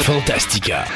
Fantastica.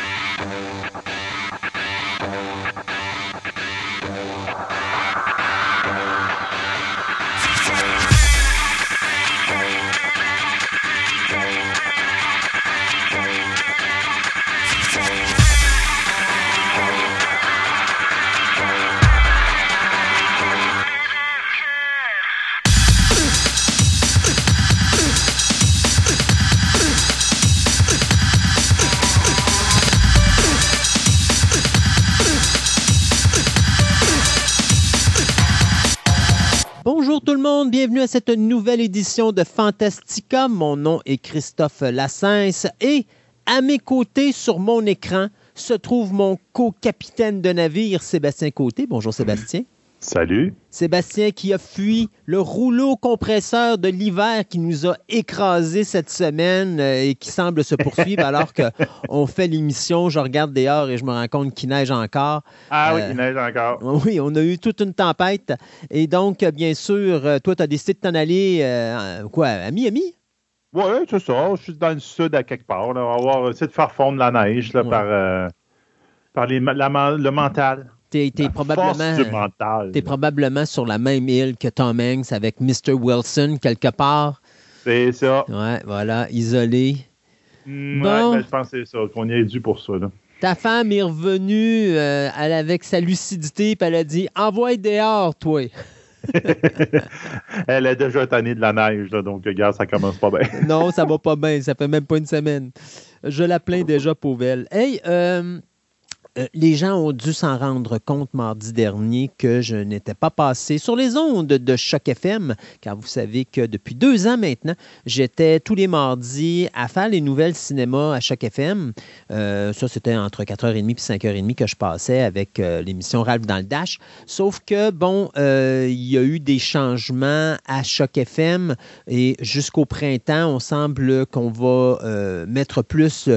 Bienvenue à cette nouvelle édition de Fantastica. Mon nom est Christophe Lassens et à mes côtés sur mon écran se trouve mon co-capitaine de navire Sébastien Côté. Bonjour Sébastien. Salut. Sébastien qui a fui le rouleau compresseur de l'hiver qui nous a écrasé cette semaine euh, et qui semble se poursuivre alors qu'on fait l'émission. Je regarde dehors et je me rends compte qu'il neige encore. Ah oui, euh, il neige encore. Oui, on a eu toute une tempête. Et donc, bien sûr, euh, toi, tu as décidé de t'en aller, quoi, à Miami? Oui, c'est ça. Je suis dans le sud à quelque part. On va essayer de faire fondre la neige là, par, par le mental. T'es es probablement, es probablement sur la même île que Tom Hanks avec Mr. Wilson quelque part. C'est ça. Ouais, voilà, isolé. Mm, bon. Ben, je pense que c'est ça, qu'on y est dû pour ça. Ta femme est revenue euh, elle, avec sa lucidité, puis elle a dit Envoie dehors, toi. elle est déjà tannée de la neige, donc regarde, ça commence pas bien. non, ça va pas bien, ça fait même pas une semaine. Je la plains déjà, pauvre elle. Hey, euh, euh, les gens ont dû s'en rendre compte mardi dernier que je n'étais pas passé sur les ondes de Choc FM, car vous savez que depuis deux ans maintenant, j'étais tous les mardis à faire les nouvelles cinéma à Choc FM. Euh, ça, c'était entre 4h30 et 5h30 que je passais avec euh, l'émission Ralph dans le Dash. Sauf que, bon, il y a eu des changements à Choc FM et jusqu'au printemps, on semble qu'on va mettre plus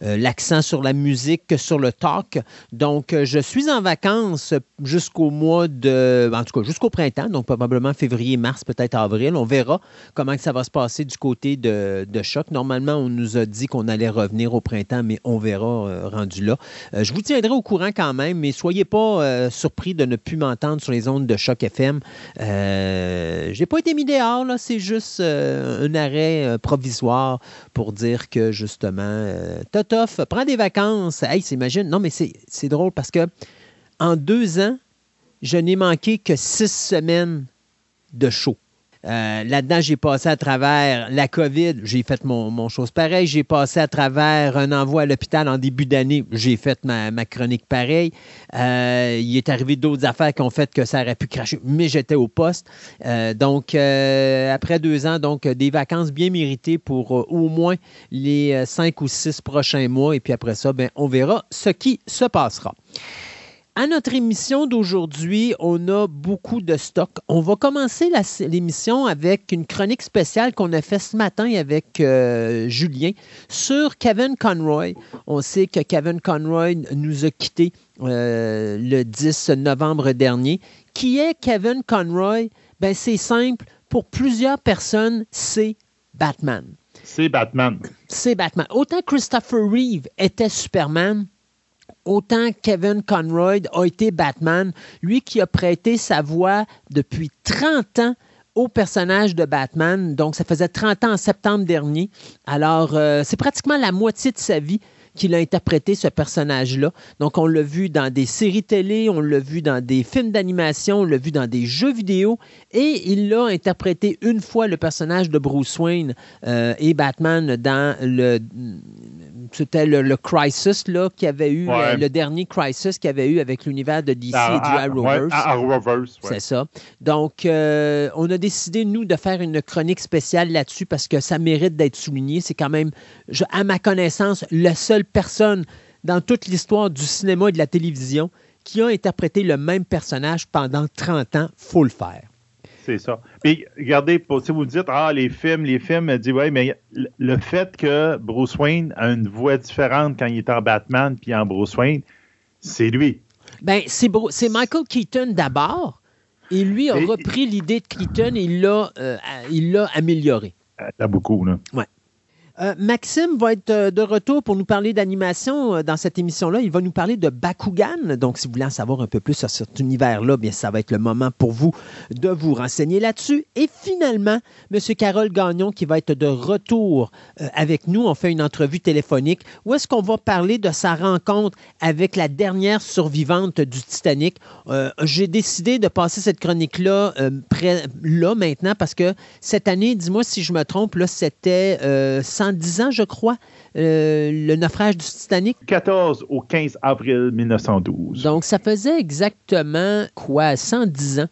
l'accent sur la musique que sur le talk. Donc, euh, je suis en vacances jusqu'au mois de. En tout cas, jusqu'au printemps, donc probablement février, mars, peut-être avril. On verra comment ça va se passer du côté de, Choc. Normalement, on nous a dit qu'on allait revenir au printemps, mais on verra euh, rendu là. Euh, je vous tiendrai au courant quand même, mais soyez pas surpris de ne plus m'entendre sur les ondes de Choc FM. Je n'ai pas été mis dehors, là. C'est juste un arrêt provisoire pour dire que justement, Totof, prends des vacances. Hey, s'imagine. Non, mais c'est c'est drôle parce que en deux ans, je n'ai manqué que six semaines de show. Euh, là-dedans, j'ai passé à travers la COVID, j'ai fait mon, chose pareil. J'ai passé à travers un envoi à l'hôpital en début d'année, j'ai fait ma, chronique pareil. Euh, il est arrivé d'autres affaires qui ont fait que ça aurait pu cracher, mais j'étais au poste. Euh, donc, après deux ans, donc des vacances bien méritées pour au moins les cinq ou six prochains mois. Et puis après ça, ben, on verra ce qui se passera. À notre émission d'aujourd'hui, on a beaucoup de stock. On va commencer l'émission avec une chronique spéciale qu'on a fait ce matin avec euh, Julien sur Kevin Conroy. On sait que Kevin Conroy nous a quittés euh, le 10 novembre dernier. Qui est Kevin Conroy? Ben, c'est simple. Pour plusieurs personnes, c'est Batman. C'est Batman. C'est Batman. Autant Christopher Reeve était Superman, autant Kevin Conroy a été Batman, lui qui a prêté sa voix depuis 30 ans au personnage de Batman. Donc, ça faisait 30 ans en septembre dernier. Alors, euh, c'est pratiquement la moitié de sa vie qu'il a interprété ce personnage-là. Donc, on l'a vu dans des séries télé, on l'a vu dans des films d'animation, on l'a vu dans des jeux vidéo, et il l'a interprété une fois le personnage de Bruce Wayne euh, et Batman dans le c'était le, Crisis là, qui avait eu, euh, le dernier Crisis qu'il avait eu avec l'univers de DC ah, et du Arrowverse. C'est ça. Donc, euh, on a décidé, nous, de faire une chronique spéciale là-dessus parce que ça mérite d'être souligné. C'est quand même, à ma connaissance, la seule personne dans toute l'histoire du cinéma et de la télévision qui a interprété le même personnage pendant 30 ans. faut le faire c'est ça. Puis, regardez, si vous dites, ah, les films, les films, dit, ouais, mais le fait que Bruce Wayne a une voix différente quand il est en Batman puis en Bruce Wayne, c'est lui. Ben, c'est, Michael Keaton d'abord. Et lui a repris l'idée de Keaton et il l'a, euh, il l'a amélioré. T'as beaucoup, là. Ouais. Euh, Maxime va être euh, de retour pour nous parler d'animation euh, dans cette émission-là. Il va nous parler de Bakugan. Donc, si vous voulez en savoir un peu plus sur cet univers-là, bien, ça va être le moment pour vous de vous renseigner là-dessus. Et finalement, M. Carole Gagnon qui va être de retour avec nous. On fait une entrevue téléphonique où est-ce qu'on va parler de sa rencontre avec la dernière survivante du Titanic. J'ai décidé de passer cette chronique-là là maintenant parce que cette année, dis-moi si je me trompe, là, c'était 110 ans, je crois, euh, le naufrage du Titanic. 14 au 15 avril 1912. Donc, ça faisait exactement quoi, 110 ans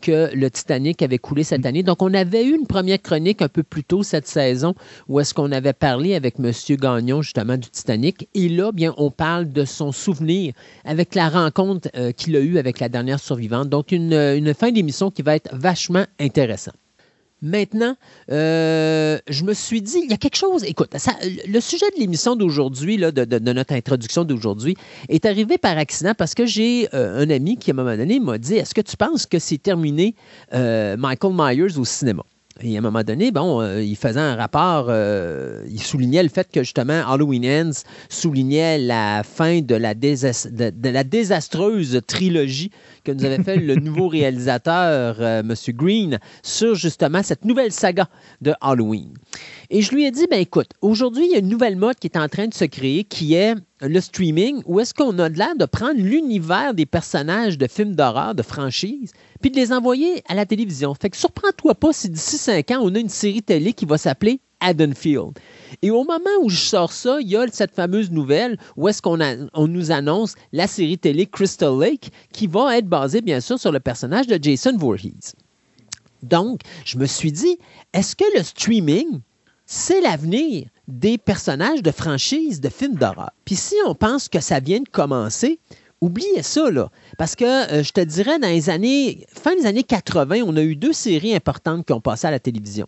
que le Titanic avait coulé cette année. Donc, on avait eu une première chronique un peu plus tôt cette saison où est-ce qu'on avait parlé avec M. Gagnon, justement, du Titanic. Et là, bien, on parle de son souvenir avec la rencontre euh, qu'il a eue avec la dernière survivante. Donc, une, une fin d'émission qui va être vachement intéressante. Maintenant, euh, je me suis dit, il y a quelque chose. Écoute, le sujet de l'émission d'aujourd'hui, de, notre introduction d'aujourd'hui, est arrivé par accident parce que j'ai euh, un ami qui, à un moment donné, m'a dit Est-ce que tu penses que c'est terminé euh, Michael Myers au cinéma? Et à un moment donné, bon, il faisait un rapport, il soulignait le fait que justement Halloween Ends soulignait la fin de la, de la désastreuse trilogie que nous avait fait le nouveau réalisateur, euh, M. Green, sur justement cette nouvelle saga de Halloween. Et je lui ai dit, ben écoute, aujourd'hui, il y a une nouvelle mode qui est en train de se créer qui est le streaming, où est-ce qu'on a l'air de prendre l'univers des personnages de films d'horreur, de franchise, puis de les envoyer à la télévision. Fait que surprends-toi pas si d'ici cinq ans, on a une série télé qui va s'appeler Haddonfield. Et au moment où je sors ça, il y a cette fameuse nouvelle où est-ce qu'on on nous annonce la série télé Crystal Lake qui va être basée bien sûr sur le personnage de Jason Voorhees. Donc, je me suis dit, est-ce que le streaming, c'est l'avenir des personnages de franchise de films d'horreur? Puis si on pense que ça vient de commencer, oubliez ça, là. Parce que euh, je te dirais, dans les années, fin des années 80, on a eu deux séries importantes qui ont passé à la télévision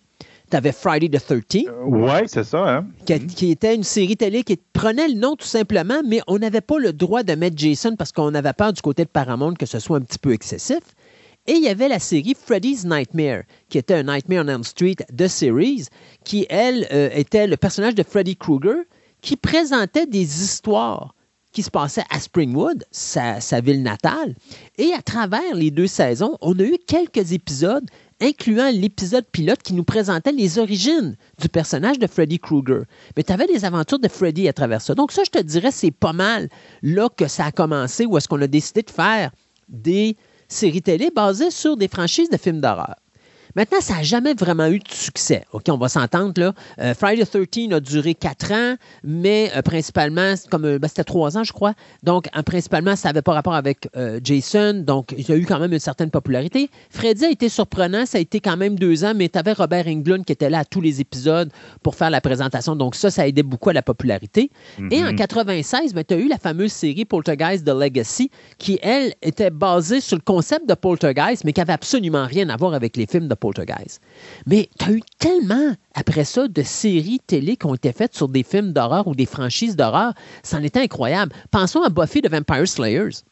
tu avais Friday the 13th. Euh, oui, c'est ça. Hein? Qui, était une série télé qui prenait le nom tout simplement, mais on n'avait pas le droit de mettre Jason parce qu'on avait peur du côté de Paramount que ce soit un petit peu excessif. Et il y avait la série Freddy's Nightmare, qui était un Nightmare on Elm Street de series, qui, elle, euh, était le personnage de Freddy Krueger, qui présentait des histoires qui se passaient à Springwood, sa, ville natale. Et à travers les deux saisons, on a eu quelques épisodes incluant l'épisode pilote qui nous présentait les origines du personnage de Freddy Krueger. Mais tu avais les aventures de Freddy à travers ça. Donc ça, je te dirais, c'est pas mal là que ça a commencé, où est-ce qu'on a décidé de faire des séries télé basées sur des franchises de films d'horreur. Maintenant, ça n'a jamais vraiment eu de succès. OK, on va s'entendre là. Euh, Friday the 13 a duré quatre ans, mais euh, principalement, comme euh, ben, c'était trois ans, je crois. Donc, principalement, ça n'avait pas rapport avec Jason. Donc, il a eu quand même une certaine popularité. Freddy a été surprenant. Ça a été quand même deux ans, mais tu avais Robert Englund qui était là à tous les épisodes pour faire la présentation. Donc, ça, ça a aidé beaucoup à la popularité. Et en 96, ben, tu as eu la fameuse série Poltergeist The Legacy, qui, elle, était basée sur le concept de Poltergeist, mais qui avait absolument rien à voir avec les films de Poltergeist. Mais tu as eu tellement, après ça, de séries télé qui ont été faites sur des films d'horreur ou des franchises d'horreur. C'en était incroyable. Pensons à Buffy de Vampire Slayers.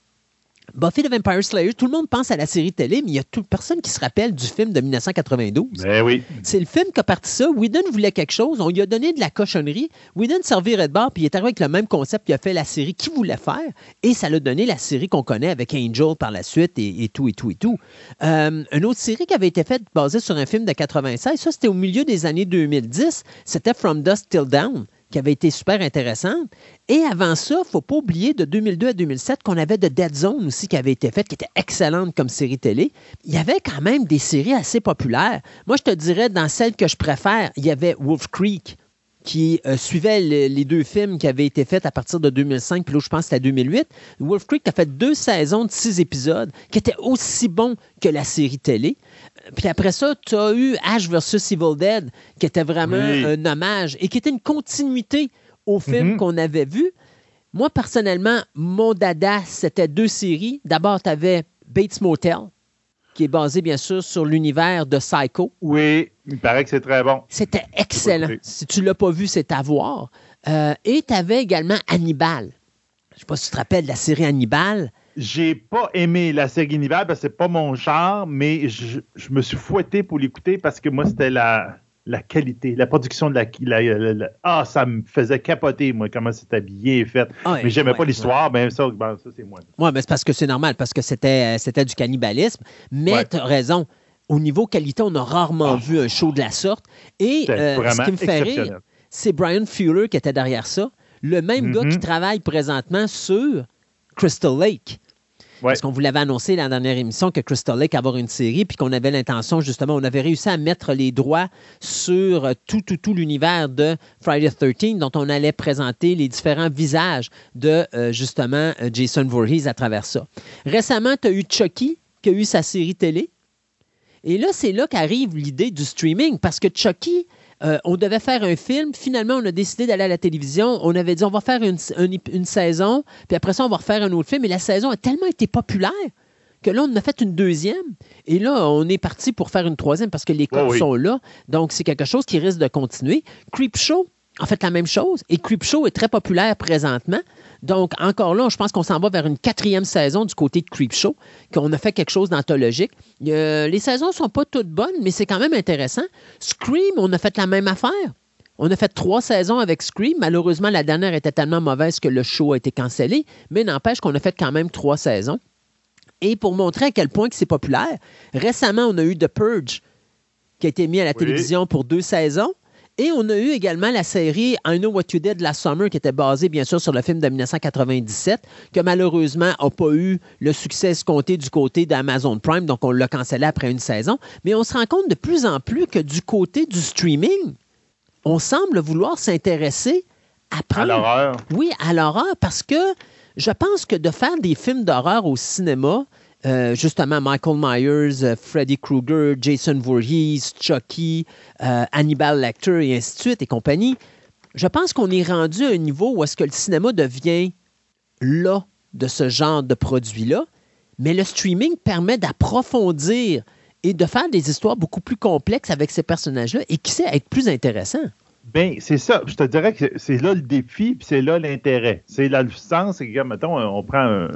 Buffy the Vampire Slayer, tout le monde pense à la série télé, mais il y a toute personne qui se rappelle du film de 1992. Ben oui. C'est le film qui a parti ça. Whedon voulait quelque chose, on lui a donné de la cochonnerie. Whedon servirait de bord, puis il est arrivé avec le même concept qu'il a fait la série qu'il voulait faire, et ça l'a donné la série qu'on connaît avec Angel par la suite et, tout, et tout, et tout. Euh, une autre série qui avait été faite basée sur un film de 96, ça c'était au milieu des années 2010, c'était From Dust Till Down qui avait été super intéressante. Et avant ça, il ne faut pas oublier de 2002 à 2007 qu'on avait de Dead Zone aussi qui avait été faite, qui était excellente comme série télé. Il y avait quand même des séries assez populaires. Moi, je te dirais, dans celles que je préfère, il y avait Wolf Creek qui euh, suivait les deux films qui avaient été faits à partir de 2005, puis là, je pense que c'était 2008. Wolf Creek a fait deux saisons de six épisodes qui étaient aussi bons que la série télé. Puis après ça, tu as eu Ash vs. Evil Dead, qui était vraiment un hommage et qui était une continuité au film mhm. qu'on avait vu. Moi, personnellement, mon dada, c'était deux séries. D'abord, tu avais Bates Motel, qui est basé, bien sûr, sur l'univers de Psycho. Oui, il paraît que c'est très bon. C'était excellent. Si tu ne l'as pas vu, c'est à voir. Euh, et tu avais également Hannibal. Je ne sais pas si tu te rappelles de la série Hannibal j'ai pas aimé la série Hannibal parce que c'est pas mon genre, mais je, me suis fouetté pour l'écouter parce que moi, c'était la, la qualité, la production de la, Ah, ça me faisait capoter, moi, comment c'était bien fait. Ah, mais j'aimais pas l'histoire, ben ça, ben, ça c'est moi. Oui, mais c'est parce que c'est normal, parce que c'était, euh, c'était du cannibalisme. Mais tu as raison. Au niveau qualité, on a rarement ah. vu un show de la sorte. Et euh, ce qui me fait rire, c'est Brian Fuller qui était derrière ça. Le même gars qui mm-hmm. travaille présentement sur Crystal Lake. Parce qu'on vous l'avait annoncé dans la dernière émission que Crystal Lake avoir une série, puis qu'on avait l'intention, justement, on avait réussi à mettre les droits sur euh, tout, tout, tout l'univers de Friday the 13, dont on allait présenter les différents visages de, euh, justement, euh, Jason Voorhees à travers ça. Récemment, tu as eu Chucky, qui a eu sa série télé. Et là, c'est là qu'arrive l'idée du streaming, parce que Chucky, euh, on devait faire un film. Finalement, on a décidé d'aller à la télévision. On avait dit, on va faire une, saison, puis après ça, on va refaire un autre film. Et la saison a tellement été populaire que là, on a fait une deuxième. Et là, on est parti pour faire une troisième parce que les codes sont là. Donc, c'est quelque chose qui risque de continuer. Creepshow, en fait, la même chose. Et Creepshow est très populaire présentement. Donc, encore là, je pense qu'on s'en va vers une quatrième saison du côté de Creepshow, qu'on a fait quelque chose d'anthologique. les saisons ne sont pas toutes bonnes, mais c'est quand même intéressant. Scream, on a fait la même affaire. On a fait trois saisons avec Scream. Malheureusement, la dernière était tellement mauvaise que le show a été cancellé, mais n'empêche qu'on a fait quand même trois saisons. Et pour montrer à quel point c'est populaire, récemment, on a eu The Purge qui a été mis à la télévision pour deux saisons. Et on a eu également la série I Know What You Did Last Summer, qui était basée bien sûr sur le film de 1997, que malheureusement n'a pas eu le succès escompté du côté d'Amazon Prime, donc on l'a cancellé après une saison. Mais on se rend compte de plus en plus que du côté du streaming, on semble vouloir s'intéresser à À l'horreur. Oui, à l'horreur, parce que je pense que de faire des films d'horreur au cinéma, euh, justement Michael Myers, euh, Freddy Krueger, Jason Voorhees, Chucky, euh, Hannibal Lecter et ainsi de suite et compagnie, je pense qu'on est rendu à un niveau où est-ce que le cinéma devient là de ce genre de produit-là, mais le streaming permet d'approfondir et de faire des histoires beaucoup plus complexes avec ces personnages-là et qui sait être plus intéressant. Ben, c'est ça. Je te dirais que c'est là le défi, puis c'est là l'intérêt. C'est la sens, c'est que, mettons, on prend un,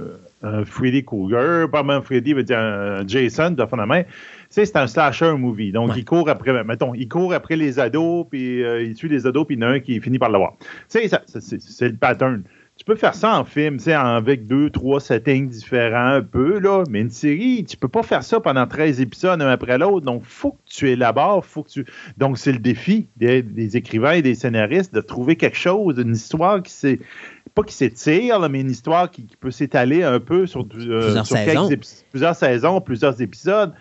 un Freddy Cougar, pas même Freddy, veut dire un Jason, de fond main. c'est un slasher movie. Donc, il court après, mettons, il court après les ados, puis euh, il tue les ados, puis il y en a un qui finit par l'avoir. Tu sais, c'est le pattern. Tu peux faire ça en film, tu sais, avec deux, trois settings différents un peu, là, mais une série, tu peux pas faire ça pendant 13 épisodes un après l'autre. Donc, faut que tu élabores, faut que tu. Donc, c'est le défi des, des, écrivains et des scénaristes de trouver quelque chose, une histoire qui s'est pas qui s'étire, mais une histoire qui, peut s'étaler un peu sur, euh, plusieurs, saisons. plusieurs saisons, plusieurs épisodes.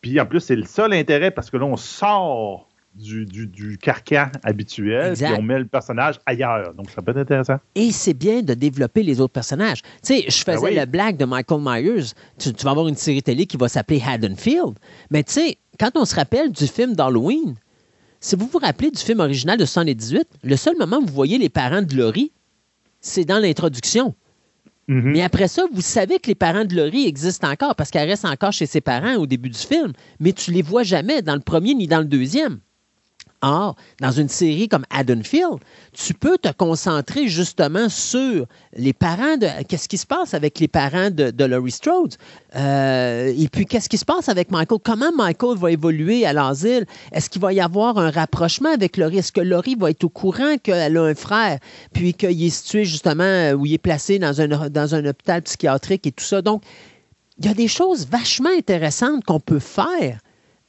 Puis en plus, c'est le seul intérêt parce que là, on sort du, du, carcan habituel, et on met le personnage ailleurs. Donc, ça peut être intéressant. Et c'est bien de développer les autres personnages. Tu sais, je ben faisais le blague de Michael Myers. Tu, vas avoir une série télé qui va s'appeler Haddonfield. Mais tu sais, quand on se rappelle du film d'Halloween, si vous vous rappelez du film original de 78, le seul moment où vous voyez les parents de Laurie, c'est dans l'introduction. Mm-hmm. Mais après ça, vous savez que les parents de Laurie existent encore parce qu'elle reste encore chez ses parents au début du film, mais tu les vois jamais dans le premier ni dans le deuxième. Or, dans une série comme Haddonfield, tu peux te concentrer justement sur les parents de. Qu'est-ce qui se passe avec les parents de, Laurie Strode? Euh, et puis, qu'est-ce qui se passe avec Michael? Comment Michael va évoluer à l'asile? Est-ce qu'il va y avoir un rapprochement avec Laurie? Est-ce que Laurie va être au courant qu'elle a un frère, puis qu'il est situé justement où il est placé dans un, dans un hôpital psychiatrique et tout ça? Donc, il y a des choses vachement intéressantes qu'on peut faire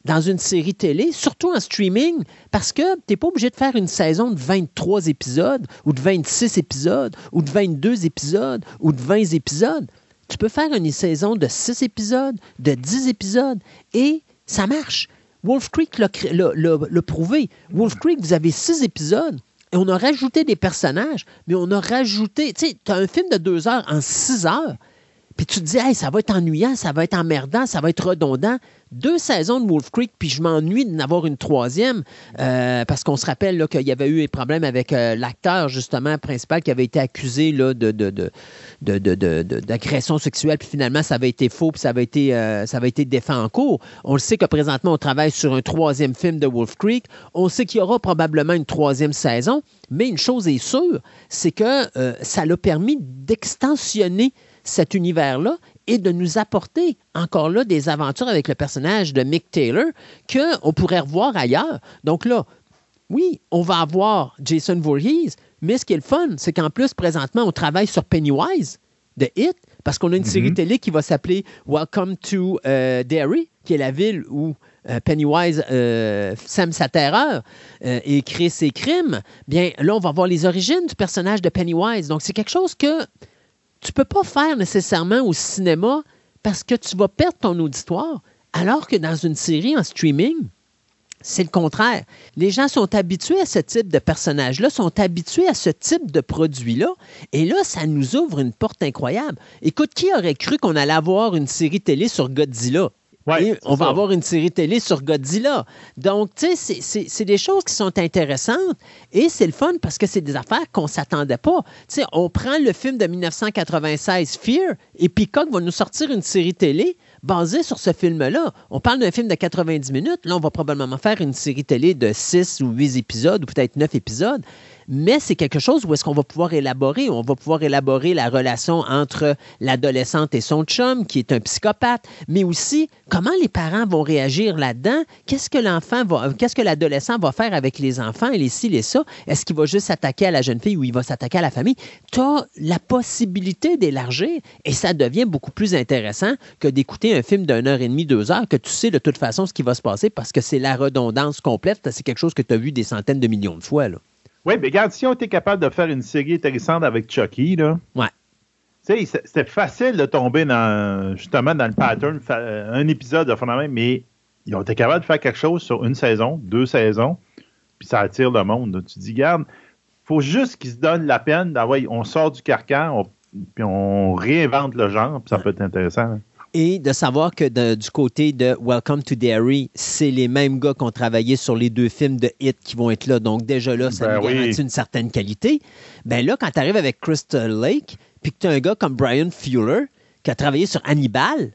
dans une série télé, surtout en streaming, parce que tu n'es pas obligé de faire une saison de 23 épisodes, ou de 26 épisodes, ou de 22 épisodes, ou de 20 épisodes. Tu peux faire une saison de 6 épisodes, de 10 épisodes, et ça marche. Wolf Creek l'a prouvé. Wolf Creek, vous avez 6 épisodes, et on a rajouté des personnages, mais on a rajouté, tu sais, tu as un film de 2 heures en 6 heures, puis tu te dis, ça va être ennuyant, ça va être emmerdant, ça va être redondant deux saisons de Wolf Creek, puis je m'ennuie d'en avoir une troisième, euh, parce qu'on se rappelle qu'il y avait eu des problèmes avec euh, l'acteur, justement, principal, qui avait été accusé de, d'agression sexuelle, puis finalement, ça avait été faux, puis ça avait été, euh, ça avait été défait en cours. On le sait que présentement, on travaille sur un troisième film de Wolf Creek. On sait qu'il y aura probablement une troisième saison, mais une chose est sûre, c'est que ça l'a permis d'extensionner cet univers-là et de nous apporter encore là des aventures avec le personnage de Mick Taylor qu'on pourrait revoir ailleurs. Donc là, oui, on va avoir Jason Voorhees, mais ce qui est le fun, c'est qu'en plus, présentement, on travaille sur Pennywise de Hit, parce qu'on a une Mhm. série télé qui va s'appeler Welcome to euh, Derry, qui est la ville où euh, Pennywise euh, sème sa terreur euh, et crée ses crimes. Bien, là, on va voir les origines du personnage de Pennywise. Donc, c'est quelque chose que tu peux pas faire nécessairement au cinéma parce que tu vas perdre ton auditoire, alors que dans une série en streaming, c'est le contraire. Les gens sont habitués à ce type de personnage-là, sont habitués à ce type de produit-là. Et là, ça nous ouvre une porte incroyable. Écoute, qui aurait cru qu'on allait avoir une série télé sur Godzilla? Ouais, Et c'est on va avoir une série télé sur Godzilla. Donc, tu sais, c'est des choses qui sont intéressantes et c'est le fun parce que c'est des affaires qu'on ne s'attendait pas. Tu sais, on prend le film de 1996, Fear, et Peacock va nous sortir une série télé basée sur ce film-là. On parle d'un film de 90 minutes. Là, on va probablement faire une série télé de 6 ou 8 épisodes ou peut-être 9 épisodes. Mais c'est quelque chose où est-ce qu'on va pouvoir élaborer? On va pouvoir élaborer la relation entre l'adolescente et son chum, qui est un psychopathe, mais aussi comment les parents vont réagir là-dedans? Qu'est-ce que l'enfant va, qu'est-ce que l'adolescent va faire avec les enfants et les ci, les ça? Est-ce qu'il va juste s'attaquer à la jeune fille ou il va s'attaquer à la famille? Tu as la possibilité d'élargir et ça devient beaucoup plus intéressant que d'écouter un film d'une heure et demie, deux heures, que tu sais de toute façon ce qui va se passer parce que c'est la redondance complète. C'est quelque chose que tu as vu des centaines de millions de fois. Là. Oui, mais regarde, si on était capable de faire une série intéressante avec Chucky, là. Ouais. C'était facile de tomber dans, justement, dans le pattern, fa- un épisode de phénomène, mais ils ont été capables de faire quelque chose sur une saison, deux saisons, puis ça attire le monde. Tu te dis, garde, faut juste qu'ils se donnent la peine d'avoir, on sort du carcan, on- puis on réinvente le genre, puis ça peut être intéressant. hein. Et de savoir que de- du côté de Welcome to Derry, c'est les mêmes gars qui ont travaillé sur les deux films de hit qui vont être là. Donc déjà là, ça Ben nous oui. garantit une certaine qualité. Ben là, quand tu arrives avec Crystal Lake, puis que tu as un gars comme Brian Fuller qui a travaillé sur Hannibal,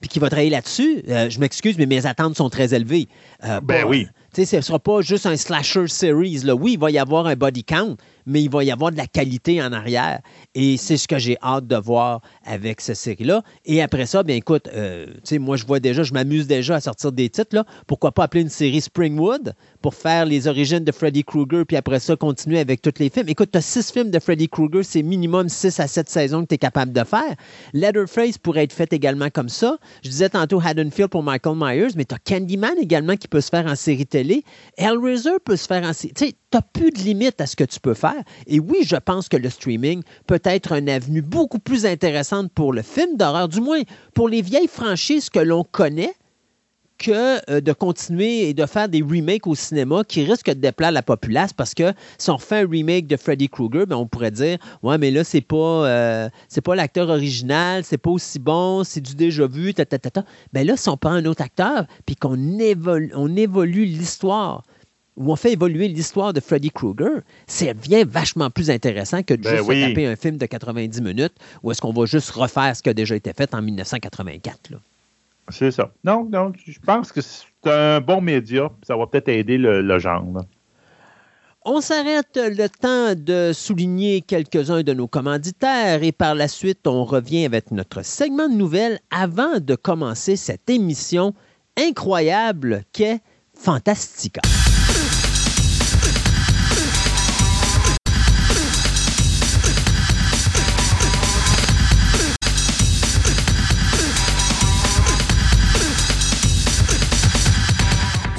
puis qui va travailler là-dessus, euh, je m'excuse, mais mes attentes sont très élevées. Euh, Ben oui. Ce ne sera pas juste un slasher series. Là. Oui, il va y avoir un body count, mais il va y avoir de la qualité en arrière. Et c'est ce que j'ai hâte de voir avec cette série-là. Et après ça, bien écoute, euh, moi je vois déjà, je m'amuse déjà à sortir des titres. Là. Pourquoi pas appeler une série Springwood pour faire les origines de Freddy Krueger, puis après ça, continuer avec tous les films. Écoute, tu as six films de Freddy Krueger, c'est minimum six à sept saisons que tu es capable de faire. Letterface pourrait être fait également comme ça. Je disais tantôt Haddonfield pour Michael Myers, mais tu as Candyman également qui peut se faire en série télé. Hellraiser peut se faire en série. Tu tu plus de limite à ce que tu peux faire. Et oui, je pense que le streaming peut être une avenue beaucoup plus intéressante pour le film d'horreur, du moins pour les vieilles franchises que l'on connaît que euh, de continuer et de faire des remakes au cinéma qui risquent de déplaire la populace parce que si on fait un remake de Freddy Krueger, ben, on pourrait dire Ouais, mais là, c'est pas, euh, c'est pas l'acteur original, c'est pas aussi bon, c'est du déjà vu, ta, ta, ta, ta. Ben là, si on prend un autre acteur puis qu'on évolue, on évolue l'histoire où on fait évoluer l'histoire de Freddy Krueger, ça devient vachement plus intéressant que de Ben juste oui. taper un film de 90 minutes où est-ce qu'on va juste refaire ce qui a déjà été fait en 1984. là. C'est ça. Non, non, je pense que c'est un bon média, ça va peut-être aider le, genre. On s'arrête le temps de souligner quelques-uns de nos commanditaires et par la suite, on revient avec notre segment de nouvelles avant de commencer cette émission incroyable qu'est Fantastica.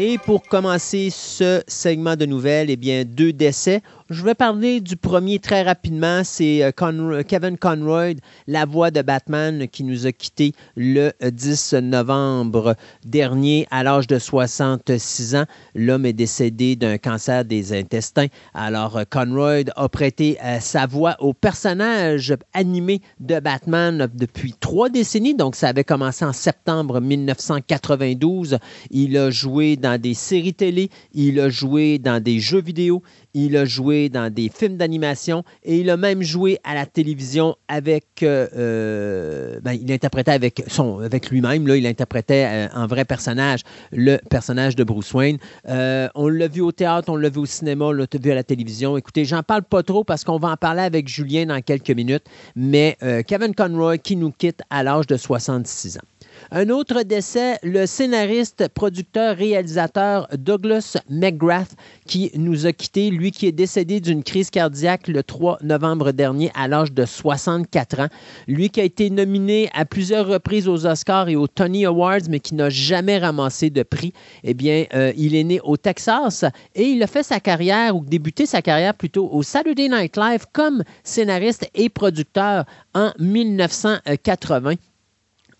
Et pour commencer ce segment de nouvelles, eh bien, deux décès. Je vais parler du premier très rapidement. C'est euh, Kevin Conroy, la voix de Batman, qui nous a quittés le 10 novembre dernier à l'âge de 66 ans. L'homme est décédé d'un cancer des intestins. Alors, euh, Conroy a prêté euh, sa voix au personnage animé de Batman depuis trois décennies. Donc, ça avait commencé en septembre 1992. Il a joué dans des séries télé, il a joué dans des jeux vidéo, il a joué dans des films d'animation et il a même joué à la télévision avec. Euh, euh, ben, il interprétait avec, son, avec lui-même, il interprétait euh, en vrai personnage le personnage de Bruce Wayne. on l'a vu au théâtre, on l'a vu au cinéma, on l'a vu à la télévision. Écoutez, j'en parle pas trop parce qu'on va en parler avec Julien dans quelques minutes, mais Kevin Conroy qui nous quitte à l'âge de 66 ans. Un autre décès, le scénariste, producteur, réalisateur Douglas McGrath, qui nous a quittés, lui qui est décédé d'une crise cardiaque le 3 novembre dernier à l'âge de 64 ans. Lui qui a été nominé à plusieurs reprises aux Oscars et aux Tony Awards, mais qui n'a jamais ramassé de prix. Eh bien, euh, il est né au Texas et il a fait sa carrière, ou débuté sa carrière plutôt au Saturday Night Live comme scénariste et producteur en 1980.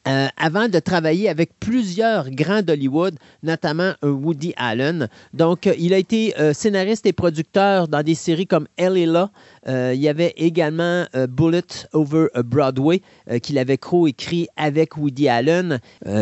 Euh, avant de travailler avec plusieurs grands d'Hollywood, notamment euh, Woody Allen. Donc, euh, il a été scénariste et producteur dans des séries comme Ellie il y avait également Bullet Over Broadway qu'il avait co-écrit avec Woody Allen.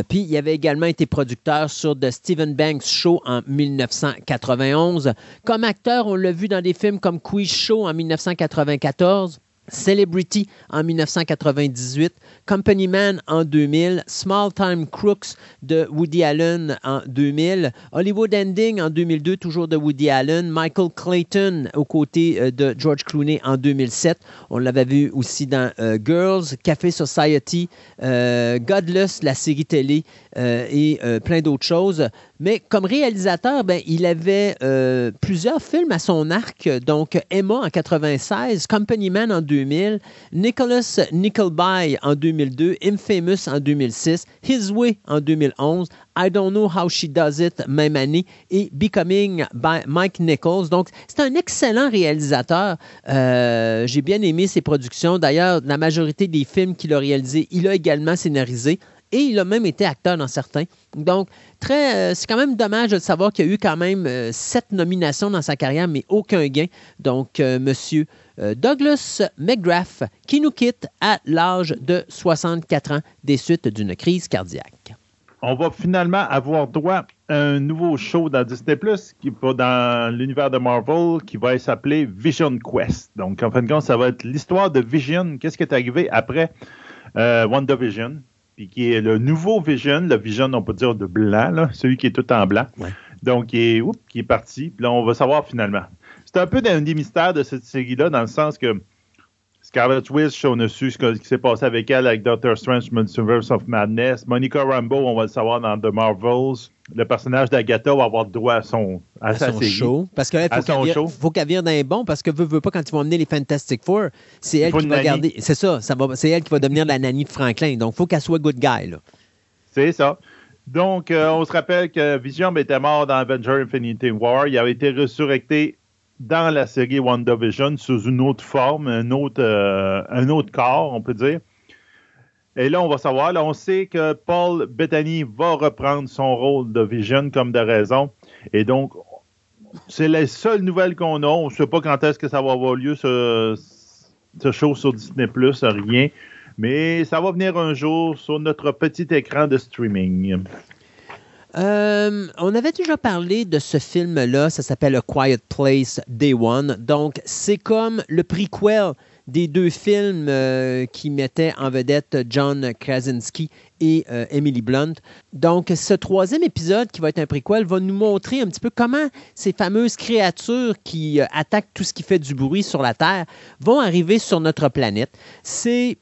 puis, il avait également été producteur sur The Stephen Banks Show en 1991. Comme acteur, on l'a vu dans des films comme Quiz Show en 1994. Celebrity en 1998, Company Man en 2000, Small Time Crooks de Woody Allen en 2000, Hollywood Ending en 2002, toujours de Woody Allen, Michael Clayton aux côtés euh, de George Clooney en 2007. On l'avait vu aussi dans euh, Girls, Café Society, euh, Godless, la série télé et plein d'autres choses. Mais comme réalisateur, ben, il avait plusieurs films à son arc, donc Emma en 96, Company Man en 2000, Nicholas Nickelby en 2002, Infamous en 2006, His Way en 2011, I Don't Know How She Does It même année et Becoming by Mike Nichols. Donc, c'est un excellent réalisateur. Euh, j'ai bien aimé ses productions. D'ailleurs, la majorité des films qu'il a réalisés, il a également scénarisé et il a même été acteur dans certains. Donc, euh, c'est quand même dommage de savoir qu'il y a eu quand même euh, sept nominations dans sa carrière, mais aucun gain. Donc, monsieur Douglas McGrath, qui nous quitte à l'âge de 64 ans des suites d'une crise cardiaque. On va finalement avoir droit à un nouveau show dans Disney Plus qui va dans l'univers de Marvel qui va s'appeler Vision Quest. Donc, en fin de compte, ça va être l'histoire de Vision. Qu'est-ce qui est arrivé après euh, WandaVision? Puis qui est le nouveau Vision, le Vision, on peut dire de blanc, celui qui est tout en blanc. Donc, qui est, qui est parti. Puis là, on va savoir finalement c'est un peu un des mystères de cette série-là, dans le sens que Scarlet Witch, on a su ce, qui s'est passé avec elle, avec Doctor Strange, Multiverse of Madness. Monica Rambeau, on va le savoir dans The Marvels. Le personnage d'Agatha va avoir droit à son, à, sa son show. Parce qu'il faut qu'elle vienne d'un bon, parce que veut, veut pas, quand ils vont emmener les Fantastic Four, c'est elle qui va garder. C'est ça, ça c'est elle qui va devenir la nanny de Franklin. Donc, il faut qu'elle soit good guy. C'est ça. Donc, euh, on se rappelle que Vision était mort dans Avenger Infinity War. Il avait été ressurrecté dans la série WandaVision sous une autre forme, un autre, euh, un autre corps, on peut dire. Et là, on va savoir, là, on sait que Paul Bettany va reprendre son rôle de Vision comme de raison. Et donc, c'est la seule nouvelle qu'on a. On ne sait pas quand est-ce que ça va avoir lieu, ce, ce show sur Disney+, rien. Mais ça va venir un jour sur notre petit écran de streaming. Euh, on avait déjà parlé de ce film-là, ça s'appelle A Quiet Place Day One. Donc, c'est comme le prequel des deux films euh, qui mettaient en vedette John Krasinski et euh, Emily Blunt. Donc, ce troisième épisode, qui va être un préquel, va nous montrer un petit peu comment ces fameuses créatures qui euh, attaquent tout ce qui fait du bruit sur la Terre vont arriver sur notre planète. C'est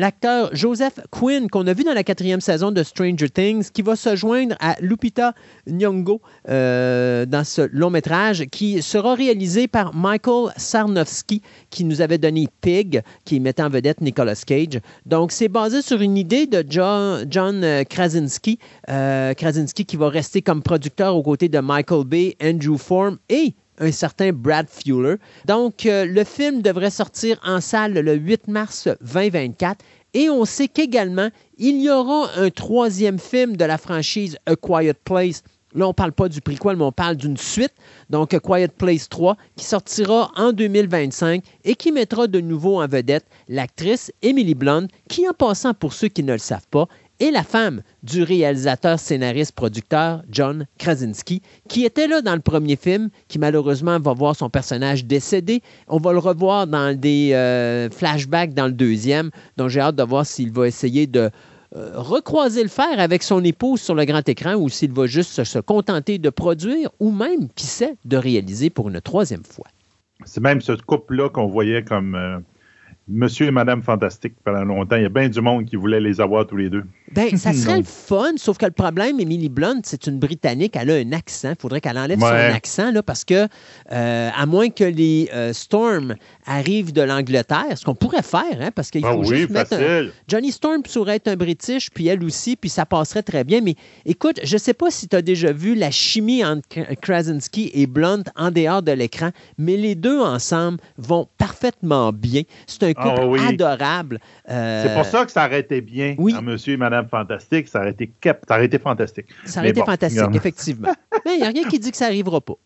l'acteur Joseph Quinn, qu'on a vu dans la quatrième saison de Stranger Things, qui va se joindre à Lupita Nyong'o euh, dans ce long métrage, qui sera réalisé par Michael Sarnowski, qui nous avait donné Pig, qui mettait en vedette Nicolas Cage. Donc, c'est basé sur une idée de John, euh, Krasinski, euh, Krasinski qui va rester comme producteur aux côtés de Michael Bay, Andrew Form et un certain Brad Fuller. Donc, euh, le film devrait sortir en salle le 8 mars 2024. Et on sait qu'également, il y aura un troisième film de la franchise A Quiet Place. Là, on ne parle pas du prequel, mais on parle d'une suite. Donc, A Quiet Place 3, qui sortira en 2025 et qui mettra de nouveau en vedette l'actrice Emily Blunt, qui, en passant pour ceux qui ne le savent pas, et la femme du réalisateur, scénariste, producteur John Krasinski, qui était là dans le premier film, qui malheureusement va voir son personnage décédé. On va le revoir dans des euh, flashbacks dans le deuxième, donc j'ai hâte de voir s'il va essayer de euh, recroiser le fer avec son épouse sur le grand écran ou s'il va juste se contenter de produire ou même, qui sait, de réaliser pour une troisième fois. C'est même ce couple-là qu'on voyait comme... Euh, Monsieur et Madame Fantastique pendant longtemps. Il y a bien du monde qui voulait les avoir tous les deux. Ben, ça serait le fun, sauf que le problème, Emily Blunt, c'est une Britannique, elle a un accent. Il faudrait qu'elle enlève son accent, là, parce que, euh, à moins que les euh, Storm arrivent de l'Angleterre, ce qu'on pourrait faire, hein, parce qu'il ah faut juste mettre un... Johnny Storm pourrait être un British, puis elle aussi, puis ça passerait très bien. Mais écoute, je ne sais pas si tu as déjà vu la chimie entre Krasinski et Blunt en dehors de l'écran, mais les deux ensemble vont parfaitement bien. C'est un ah couple adorable. Euh, c'est pour ça que ça été bien oui. Monsieur et Madame Fantastique. Ça aurait été, ça aurait été fantastique. Ça aurait été fantastique, effectivement. Mais il n'y a rien qui dit que ça n'arrivera pas.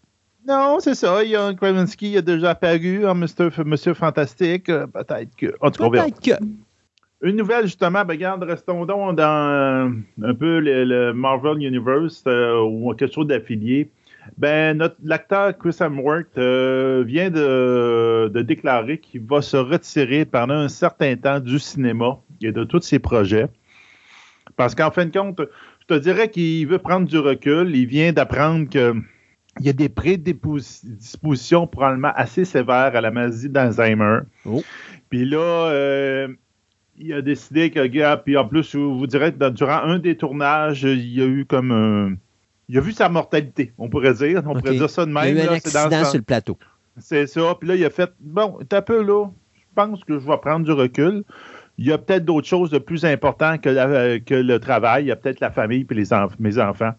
Non, c'est ça. Il y a Krasinski a déjà apparu en Monsieur, Monsieur Fantastique. Euh, peut-être que. En tout cas, Peut-être que. Une nouvelle, justement, ben, regarde, restons donc dans euh, un peu le, Marvel Universe ou quelque chose d'affilié. Ben, l'acteur Chris Hemsworth vient de, de déclarer qu'il va se retirer pendant un certain temps du cinéma et de tous ses projets. Parce qu'en fin de compte, je te dirais qu'il veut prendre du recul. Il vient d'apprendre qu'il y a des prédispositions probablement assez sévères à la maladie d'Alzheimer. Oh. Puis là, euh, il a décidé que, puis en plus, je vous dirais que durant un des tournages, il y a eu comme un, Il a vu sa mortalité, on pourrait dire. On pourrait dire ça de même. Il y a eu un accident sur le plateau. C'est ça. Puis là, il a fait Bon, un peu là. Je pense que je vais prendre du recul il y a peut-être d'autres choses de plus importantes que, que le travail. Il y a peut-être la famille et les mes enfants.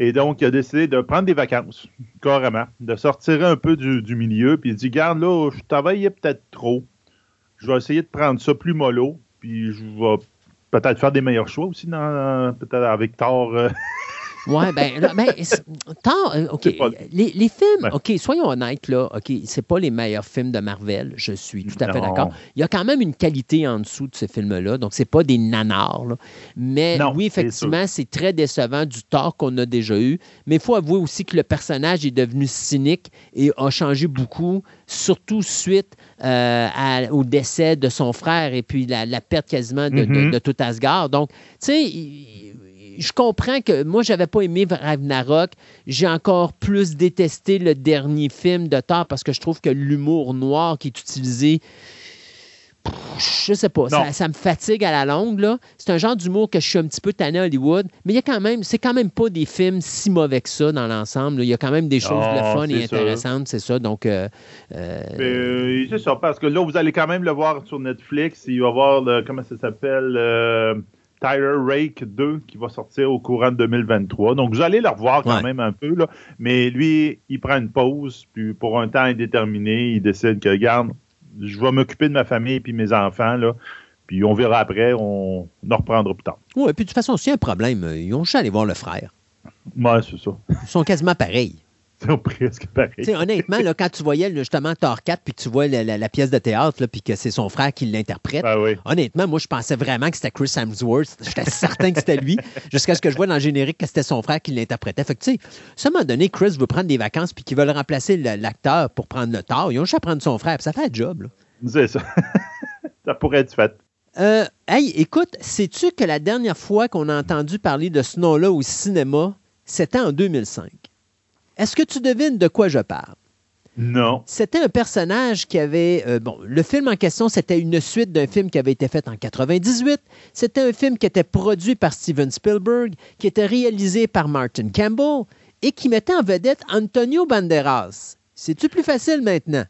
Et donc, il a décidé de prendre des vacances, carrément, de sortir un peu du, milieu. Puis il dit Garde, là, je travaillais peut-être trop. Je vais essayer de prendre ça plus mollo. Puis je vais peut-être faire des meilleurs choix aussi, peut-être avec tort. Euh, Ouais, ben, ben tant, euh, OK. Les, les, films, OK, soyons honnêtes, là, OK, c'est pas les meilleurs films de Marvel, je suis tout à fait d'accord. Il y a quand même une qualité en dessous de ces films-là, donc c'est pas des nanars, là. Mais oui, effectivement, c'est très décevant du tort qu'on a déjà eu. Mais il faut avouer aussi que le personnage est devenu cynique et a changé beaucoup, surtout suite euh, au décès de son frère et puis la, perte quasiment de, de, mm-hmm. de tout Asgard. Donc, tu sais, je comprends que moi, j'avais pas aimé Ragnarok. J'ai encore plus détesté le dernier film de Thor parce que je trouve que l'humour noir qui est utilisé, je sais pas, ça, me fatigue à la longue. Là. C'est un genre d'humour que je suis un petit peu tanné à Hollywood, mais il y a quand même, c'est quand même pas des films si mauvais que ça dans l'ensemble. Il y a quand même des choses de fun et intéressantes, c'est ça. Donc, euh, euh, euh, c'est ça, parce que là, vous allez quand même le voir sur Netflix. Il va y avoir, le, comment ça s'appelle Tyler Rake 2 qui va sortir au courant de 2023. Donc, vous allez le revoir quand même un peu, là. mais lui, il prend une pause, puis pour un temps indéterminé, il décide que, regarde, je vais m'occuper de ma famille et mes enfants, là, puis on verra après, on, en reprendra plus tard. Oui, et puis de toute façon, s'il y a un problème, ils ont juste à aller voir le frère. Oui, c'est ça. Ils sont quasiment pareils. C'est presque pareil. honnêtement, là, quand tu voyais justement Thor 4 puis que tu vois la, pièce de théâtre puis que c'est son frère qui l'interprète, ah honnêtement, moi, je pensais vraiment que c'était Chris Hemsworth. J'étais certain que c'était lui, jusqu'à ce que je vois dans le générique que c'était son frère qui l'interprétait. Fait que, tu sais, à un moment donné, Chris veut prendre des vacances puis qu'ils veulent remplacer l'acteur pour prendre le Thor. Ils ont juste à prendre son frère, puis ça fait un job. Là. C'est ça. ça pourrait être fait. Euh, hey, écoute, sais-tu que la dernière fois qu'on a entendu parler de ce nom-là au cinéma, c'était en 2005? Est-ce que tu devines de quoi je parle? Non. C'était un personnage qui avait. euh, bon, le film en question, c'était une suite d'un film qui avait été fait en 98. C'était un film qui était produit par Steven Spielberg, qui était réalisé par Martin Campbell et qui mettait en vedette Antonio Banderas. C'est-tu plus facile maintenant?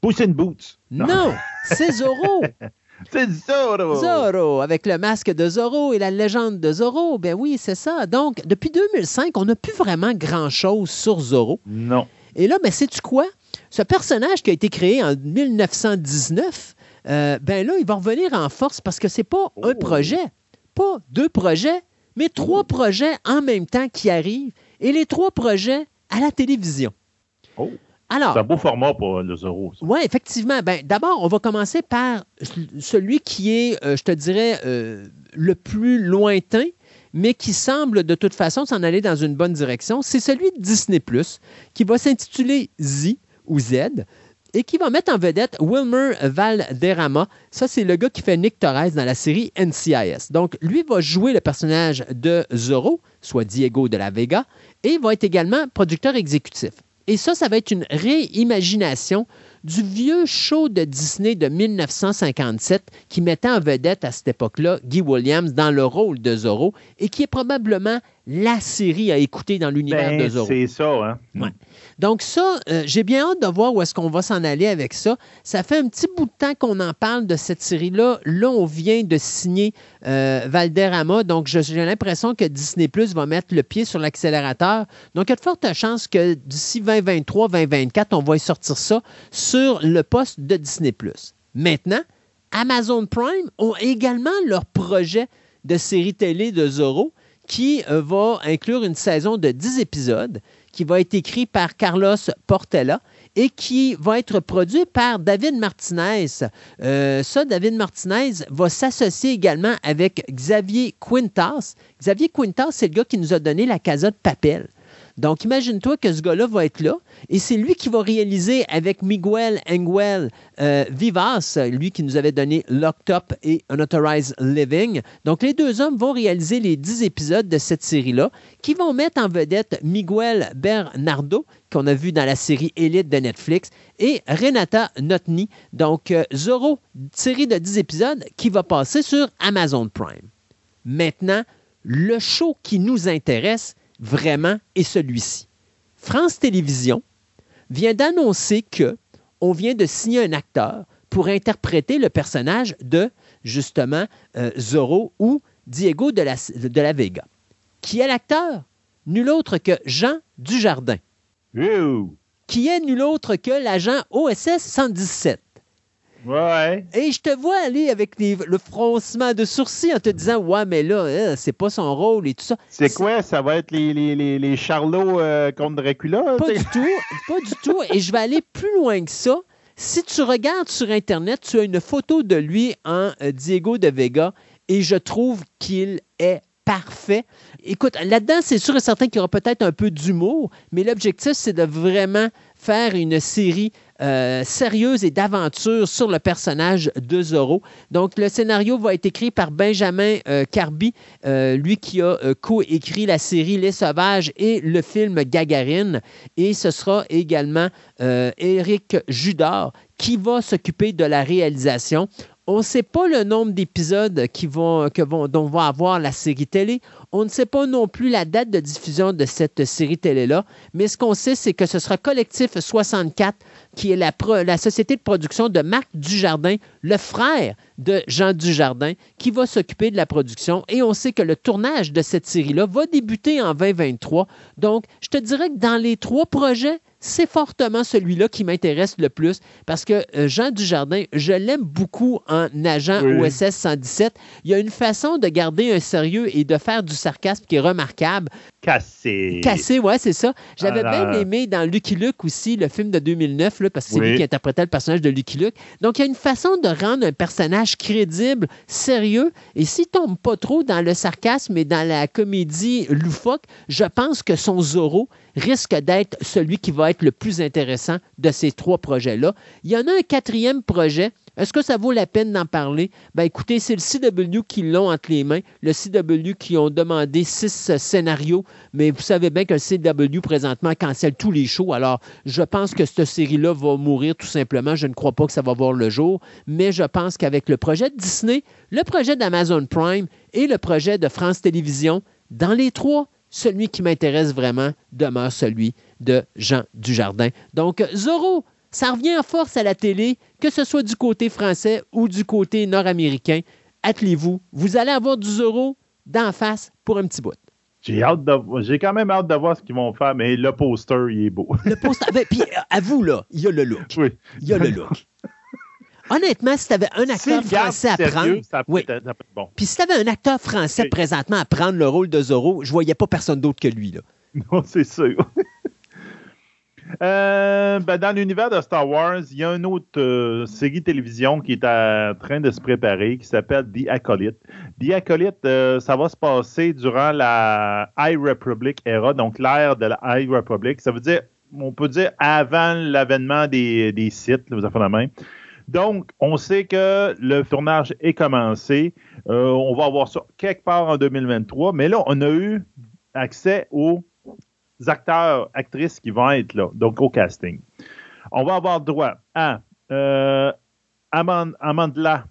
Puss in Boots. Non, c'est Zorro. C'est Zorro. Zorro, avec le masque de Zorro et la légende de Zorro. Ben oui, c'est ça. Donc, depuis 2005, on n'a plus vraiment grand-chose sur Zorro. Non. Et là, ben, sais-tu quoi? Ce personnage qui a été créé en 1919, euh, ben là, il va revenir en force parce que c'est pas un Oh. projet, pas deux projets, mais trois projets en même temps qui arrivent. Et les trois projets à la télévision. Oh. Alors, C'est un beau format pour le Zorro. oui, effectivement. Ben, D'abord, on va commencer par celui qui est, euh, je te dirais, euh, le plus lointain, mais qui semble de toute façon s'en aller dans une bonne direction. C'est celui de Disney, qui va s'intituler Z ou Z. Et qui va mettre en vedette Wilmer Valderrama. Ça, c'est le gars qui fait Nick Torres dans la série NCIS. Donc, lui va jouer le personnage de Zorro, soit Diego de la Vega, et va être également producteur exécutif. Et ça, ça va être une réimagination du vieux show de Disney de 1957 qui mettait en vedette à cette époque-là Guy Williams dans le rôle de Zorro et qui est probablement la série à écouter dans l'univers Ben, de Zorro. c'est ça, hein? Ouais. Donc ça, euh, j'ai bien hâte de voir où est-ce qu'on va s'en aller avec ça. Ça fait un petit bout de temps qu'on en parle de cette série-là. Là, on vient de signer euh, Valderrama, donc j'ai l'impression que Disney Plus va mettre le pied sur l'accélérateur. Donc, il y a de fortes chances que d'ici 2023-2024, on va y sortir ça sur le poste de Disney. Maintenant, Amazon Prime ont également leur projet de série télé de Zorro qui euh, va inclure une saison de 10 épisodes qui va être écrit par Carlos Portela et qui va être produit par David Martinez. Euh, ça, David Martinez va s'associer également avec Xavier Quintas. Xavier Quintas, c'est le gars qui nous a donné la Casa de Papel. Donc, imagine-toi que ce gars-là va être là et c'est lui qui va réaliser avec Miguel Engel euh, Vivas, lui qui nous avait donné Locked Up et Unauthorized Living. Donc, les deux hommes vont réaliser les 10 épisodes de cette série-là qui vont mettre en vedette Miguel Bernardo, qu'on a vu dans la série Elite de Netflix, et Renata Notny. Donc, euh, Zorro, série de 10 épisodes qui va passer sur Amazon Prime. Maintenant, le show qui nous intéresse vraiment est celui-ci. France Télévisions vient d'annoncer que on vient de signer un acteur pour interpréter le personnage de justement euh, Zorro ou Diego de la, de la Vega. Qui est l'acteur? Nul autre que Jean Dujardin, qui est nul autre que l'agent OSS 117. Ouais. Et je te vois aller avec les- le froncement de sourcils en te disant Ouais, mais là, euh, c'est pas son rôle et tout ça. C'est quoi? Ça va être les, les, les, les Charlots euh, contre Dracula? Pas du tout, pas du tout. Et je vais aller plus loin que ça. Si tu regardes sur Internet, tu as une photo de lui en euh, Diego de Vega et je trouve qu'il est parfait. Écoute, là-dedans, c'est sûr et certain qu'il y aura peut-être un peu d'humour, mais l'objectif, c'est de vraiment faire une série euh, sérieuse et d'aventure sur le personnage de Zorro. Donc, le scénario va être écrit par Benjamin euh, Carby, euh, lui qui a co-écrit la série Les Sauvages et le film Gagarine. Et ce sera également Éric Judor qui va s'occuper de la réalisation. On ne sait pas le nombre d'épisodes vont, dont va avoir la série télé. On ne sait pas non plus la date de diffusion de cette série télé-là. Mais ce qu'on sait, c'est que ce sera Collectif 64, qui est la, société de production de Marc Dujardin, le frère de Jean Dujardin, qui va s'occuper de la production. Et on sait que le tournage de cette série-là va débuter en 2023. Donc, je te dirais que dans les trois projets, c'est fortement celui-là qui m'intéresse le plus parce que euh, Jean Dujardin, je l'aime beaucoup en agent Oui. OSS 117. Il y a une façon de garder un sérieux et de faire du sarcasme qui est remarquable. Cassé. Cassé, ouais, c'est ça. J'avais bien aimé dans Lucky Luke aussi, le film de 2009, là, parce que c'est Oui. lui qui interprétait le personnage de Lucky Luke. Donc, il y a une façon de rendre un personnage crédible, sérieux, et s'il tombe pas trop dans le sarcasme et dans la comédie loufoque, je pense que son Zorro risque d'être celui qui va être le plus intéressant de ces trois projets-là. Il y en a un quatrième projet. Est-ce que ça vaut la peine d'en parler? Ben écoutez, c'est le CW qui l'ont entre les mains. Le CW qui ont demandé six euh, scénarios, mais vous savez bien que le CW présentement cancelle tous les shows. Alors, je pense que cette série-là va mourir tout simplement. Je ne crois pas que ça va voir le jour, mais je pense qu'avec le projet de Disney, le projet d'Amazon Prime et le projet de France Télévisions, dans les trois, celui qui m'intéresse vraiment demeure celui de Jean Dujardin. Donc, Zorro, ça revient en force à la télé, que ce soit du côté français ou du côté nord-américain. Attelez-vous, vous allez avoir du Zorro d'en face pour un petit bout. J'ai hâte de, j'ai quand même hâte de voir ce qu'ils vont faire, mais le poster, il est beau. Le poster, ben, puis euh, à vous, là, il y a le look. oui. Il y a le look. Honnêtement, si tu avais un acteur français à sérieux, prendre. ça peut, Oui. être, ça peut être bon. Puis si tu avais un acteur français présentement à prendre le rôle de Zorro, je voyais pas personne d'autre que lui. Là. Non, c'est sûr. Euh, ben, dans l'univers de Star Wars, il y a une autre euh, série télévision qui est en train de se préparer qui s'appelle The Acolyte. The Acolyte, euh, ça va se passer durant la High Republic era, donc l'ère de la High Republic. Ça veut dire, on peut dire avant l'avènement des, sites, vous avez fait la main. Donc, on sait que le tournage est commencé. Euh, on va avoir ça quelque part en 2023, mais là, on a eu accès aux acteurs, actrices qui vont être là, donc au casting. On va avoir droit à euh, Amand- Amandla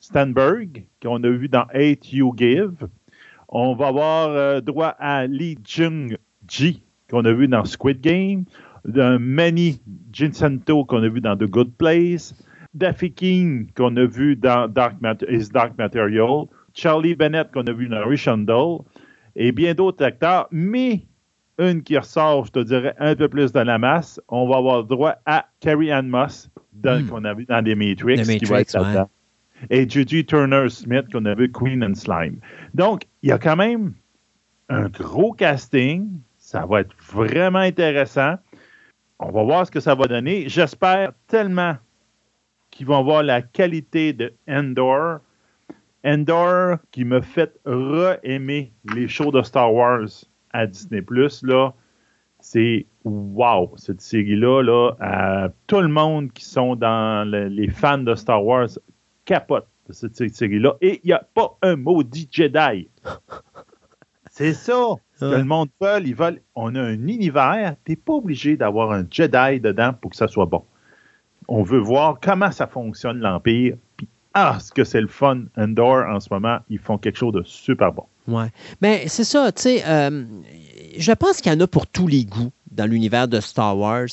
Stenberg, qu'on a vu dans Hate You Give. On va avoir euh, droit à Lee Jung-ji, qu'on a vu dans Squid Game. De Manny Gincento, qu'on a vu dans The Good Place. Daffy King, qu'on a vu dans Dark Is Dark Material. Charlie Bennett, qu'on a vu dans Rishandle. Et bien d'autres acteurs, mais une qui ressort, je te dirais, un peu plus de la masse. On va avoir droit à Carrie Ann Moss, Hmm. qu'on a vu dans The Matrix, The qui va Matrix, être là-dedans. Et Judy Turner-Smith, qu'on a vu Queen and Slime. Donc, il y a quand même un gros casting. Ça va être vraiment intéressant. On va voir ce que ça va donner. J'espère tellement qu'ils vont avoir la qualité de Endor. Endor qui me fait re-aimer les shows de Star Wars à Disney+. Là, c'est wow, cette série-là. Là, tout le monde qui sont dans le- les fans de Star Wars capote de cette sé- série-là. Et il n'y a pas un maudit Jedi. C'est ça. Ce que Ouais. le monde veut, ils veulent. On a un univers. Tu n'es pas obligé d'avoir un Jedi dedans pour que ça soit bon. On veut voir comment ça fonctionne l'Empire. Puis, ah, ce que c'est le fun. Endor, en ce moment, ils font quelque chose de super bon. Ouais. Mais c'est ça, tu sais, euh, je pense qu'il y en a pour tous les goûts dans l'univers de Star Wars.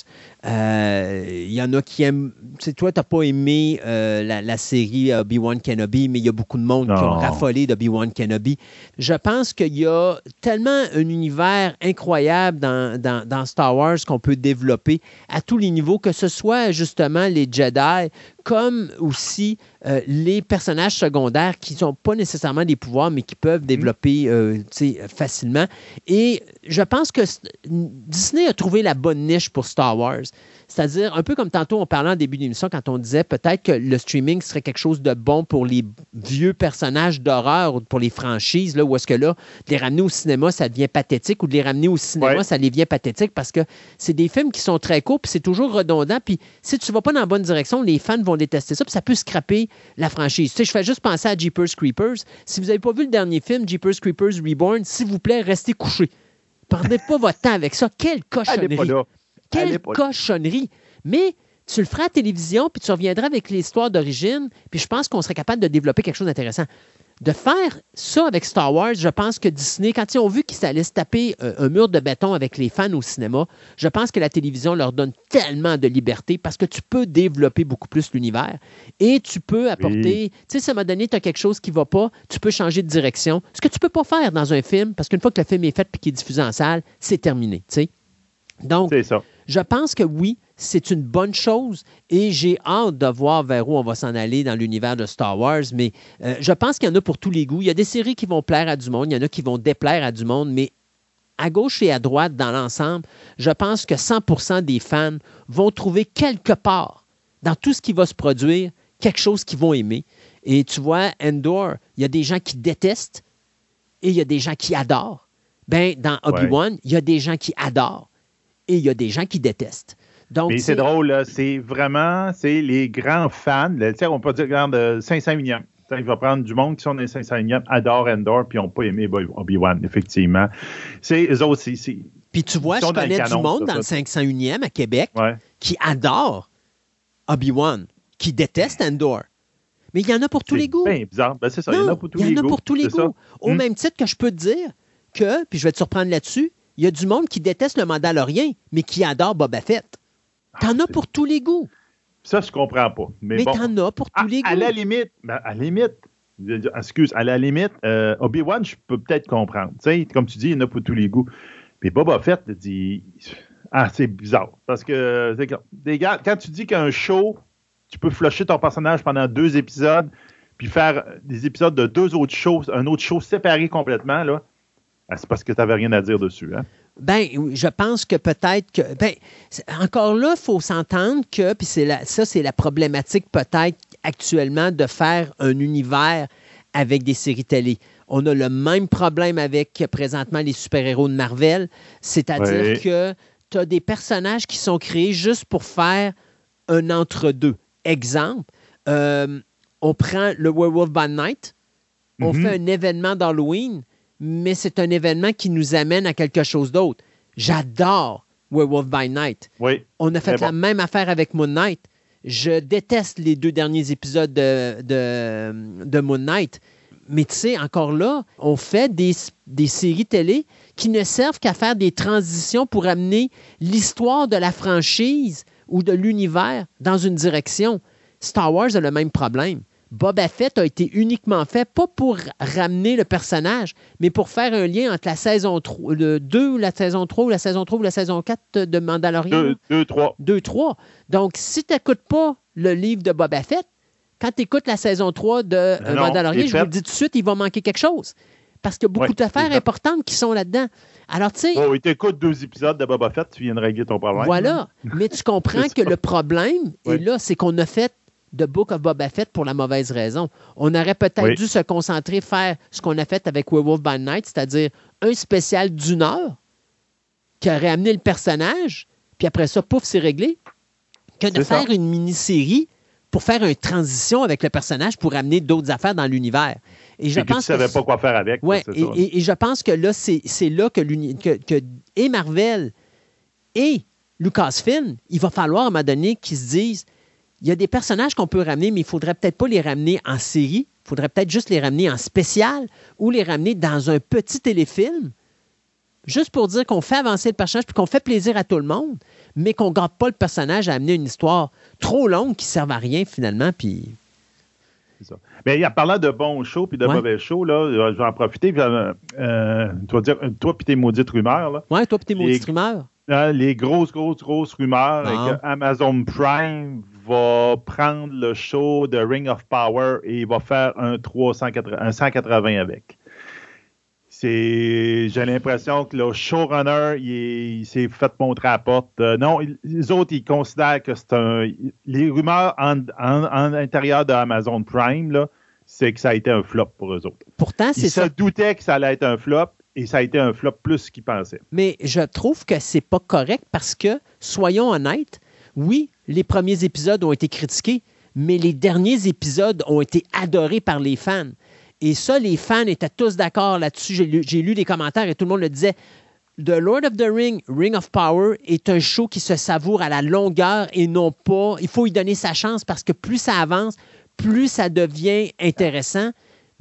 Euh, Il y en a qui aiment. Tu sais, toi, tu n'as pas aimé euh, la, la série Obi-Wan Kenobi, mais il y a beaucoup de monde qui ont raffolé d'Obi-Wan Kenobi. Je pense qu'il y a tellement un univers incroyable dans, dans- dans Star Wars qu'on peut développer à tous les niveaux, que ce soit justement les Jedi, comme aussi euh, les personnages secondaires qui n'ont pas nécessairement des pouvoirs, mais qui peuvent développer euh, tu sais, facilement. Et je pense que Disney a trouvé la bonne niche pour Star Wars. C'est-à-dire, un peu comme tantôt on parlait en début d'émission, quand on disait peut-être que le streaming serait quelque chose de bon pour les vieux personnages d'horreur ou pour les franchises, là, où est-ce que là, de les ramener au cinéma, ça devient pathétique, ou de les ramener au cinéma, Ouais. ça devient pathétique parce que c'est des films qui sont très courts, puis c'est toujours redondant, puis si tu vas pas dans la bonne direction, les fans vont détester ça, puis ça peut scraper la franchise. Tu sais, je fais juste penser à Jeepers Creepers. Si vous n'avez pas vu le dernier film, Jeepers Creepers Reborn, s'il vous plaît, restez couchés. Perdez pas votre temps avec ça. Quelle Elle n'est pas cochonnerie. Quelle cochonnerie. Mais tu le feras à la télévision, puis tu reviendras avec l'histoire d'origine, puis je pense qu'on serait capable de développer quelque chose d'intéressant. De faire ça avec Star Wars, je pense que Disney, quand ils ont vu qu'ils allaient se taper euh, un, un mur de béton avec les fans au cinéma, je pense que la télévision leur donne tellement de liberté parce que tu peux développer beaucoup plus l'univers et tu peux apporter, tu sais, un moment donné, tu as quelque chose qui ne va pas, tu peux changer de direction. Ce que tu ne peux pas faire dans un film, parce qu'une fois que le film est fait et qu'il est diffusé en salle, c'est terminé, tu sais. Donc, C'est ça. Je pense que oui, c'est une bonne chose et j'ai hâte de voir vers où on va s'en aller dans l'univers de Star Wars, mais euh, je pense qu'il y en a pour tous les goûts. Il y a des séries qui vont plaire à du monde, il y en a qui vont déplaire à du monde, mais à gauche et à droite dans l'ensemble, je pense que 100% des fans vont trouver quelque part dans tout ce qui va se produire quelque chose qu'ils vont aimer. Et tu vois, Endor, il y a des gens qui détestent et il y a des gens qui adorent. Ben, dans Obi-Wan, il y a des gens qui adorent et il y a des gens qui détestent. Donc, Mais c'est drôle, c'est vraiment, c'est les grands fans, on peut dire, regarde, 500 millions. Il va prendre du monde qui sont 500 millions, adorent Endor, puis n'ont pas aimé Obi-Wan, effectivement. C'est eux aussi. Puis tu vois, je connais du monde dans le 501e à Québec qui adore Obi-Wan, qui déteste Endor. Mais il y en a pour tous les goûts. C'est bizarre. Ben, c'est ça, il y en a pour tous les goûts. Il y en a pour tous les goûts. Au hmm. même titre que je peux te dire que, puis je vais te surprendre là-dessus, il y a du monde qui déteste le Mandalorien, mais qui adore Boba Fett. T'en as pour tous les goûts. Ça, je comprends pas. Mais, mais t'en as pour tous les goûts. À la limite, ben, à la limite, excuse, à la limite, euh, Obi-Wan, je peux peut-être comprendre. sais, comme tu dis, il y en a pour tous les goûts. Mais Boba Fett dit. Ah, c'est bizarre. Parce que, gars, quand tu dis qu'un show, tu peux flusher ton personnage pendant deux épisodes, puis faire des épisodes de deux autres shows, un autre show séparé complètement, là, ah, c'est parce que tu n'avais rien à dire dessus. Hein? Ben, je pense que peut-être que. Ben, encore là, il faut s'entendre que, puis c'est ça, c'est la problématique peut-être actuellement de faire un univers avec des séries télé. On a le même problème avec présentement les super-héros de Marvel, c'est-à-dire que tu as des personnages qui sont créés juste pour faire un entre-deux. Exemple, euh, on prend le Werewolf by Night, on mm-hmm. fait un événement d'Halloween, mais c'est un événement qui nous amène à quelque chose d'autre. J'adore Werewolf by Night. Oui, On a fait la même affaire avec Moon Knight. Je déteste les deux derniers épisodes de, de, Moon Knight. Mais tu sais, encore là, on fait des, des séries télé qui ne servent qu'à faire des transitions pour amener l'histoire de la franchise ou de l'univers dans une direction. Star Wars a le même problème. Boba Fett a été uniquement fait, pas pour ramener le personnage, mais pour faire un lien entre la saison 3, le 2 ou la saison 3 ou la saison 3 ou la saison 4 de Mandalorian. 2, 3. 2, 3. Donc, si tu n'écoutes pas le livre de Boba Fett, quand tu écoutes la saison 3 de euh, Mandalorian, je vous le dis tout de suite, il va manquer quelque chose. Parce qu'il y a beaucoup d'affaires importantes qui sont là-dedans. Alors, tu sais. Oh, il t'écoute deux épisodes de Boba Fett, tu viens de régler ton problème. Voilà. Mais tu comprends que le problème, et là, c'est qu'on a fait de Book of Boba Fett pour la mauvaise raison. On aurait peut-être dû se concentrer, faire ce qu'on a fait avec Werewolf by Night, c'est-à-dire un spécial d'une heure qui aurait amené le personnage, puis après ça, pouf, c'est réglé, que de faire une mini-série pour faire une transition avec le personnage pour amener d'autres affaires dans l'univers. Et je pense que tu savais pas quoi faire avec. Ouais, et, et, je pense que là, c'est là que, que, que, et Marvel et Lucasfilm, il va falloir à un moment donné qu'ils se disent il y a des personnages qu'on peut ramener, mais il ne faudrait peut-être pas les ramener en série. Il faudrait peut-être juste les ramener en spécial ou les ramener dans un petit téléfilm, juste pour dire qu'on fait avancer le personnage puis qu'on fait plaisir à tout le monde, mais qu'on ne garde pas le personnage à amener une histoire trop longue qui ne sert à rien finalement. Puis. C'est ça. Mais a parlant de bons shows puis de mauvais shows, là, euh, je vais en profiter. Euh, euh, toi, toi puis tes maudites rumeurs. Oui, toi puis tes maudites rumeurs. les grosses, grosses, grosses rumeurs que Amazon Prime va prendre le show de Ring of Power et il va faire un, 380, un 180 avec. J'ai l'impression que le showrunner, il, s'est fait montrer à la porte. Euh, non, les autres, ils considèrent que c'est un. Les rumeurs en, en, intérieur de Amazon Prime, c'est que ça a été un flop pour eux autres. Pourtant, c'est ça. Ils se doutaient que ça allait être un flop et ça a été un flop plus qu'ils pensaient. Mais je trouve que c'est pas correct parce que, soyons honnêtes, oui, les premiers épisodes ont été critiqués, mais les derniers épisodes ont été adorés par les fans. Et ça, les fans étaient tous d'accord là-dessus. J'ai lu, des commentaires et tout le monde le disait. The Lord of the Ring, Ring of Power, est un show qui se savoure à la longueur et non pas. Il faut y donner sa chance parce que plus ça avance, plus ça devient intéressant.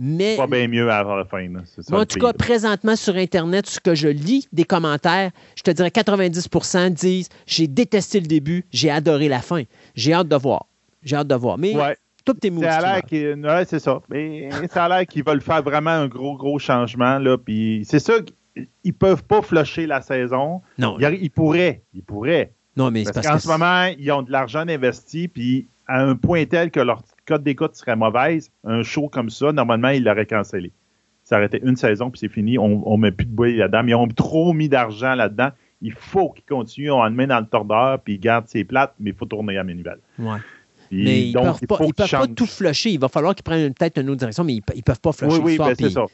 Mais, pas bien mieux à la fin. en tout cas, présentement sur Internet, ce que je lis des commentaires, je te dirais 90% disent j'ai détesté le début, j'ai adoré la fin. J'ai hâte de voir. J'ai hâte de voir. Mais ouais. toutes tes mots. Ouais, c'est ça. Mais ça a l'air qu'ils veulent faire vraiment un gros, gros changement. Là, puis c'est ça qu'ils peuvent pas flusher la saison. Non. Ils, pourraient. Ils pourraient. Non, mais parce, qu'en ce moment, ils ont de l'argent investi, puis à un point tel que leur code d'écoute serait mauvaise, un show comme ça, normalement, il l'aurait cancellé. Ça aurait été une saison, puis c'est fini. On ne met plus de bouillie là-dedans. Ils ont trop mis d'argent là-dedans. Il faut qu'ils continuent. On le met dans le tordeur, puis ils gardent ses plates, mais il faut tourner à mes nouvelles. Ouais. mais ils ne peuvent, pas, peuvent pas, tout flusher. Il va falloir qu'ils prennent peut-être une autre direction, mais ils ne peuvent pas flusher. Oui, oui, ben, c'est ça.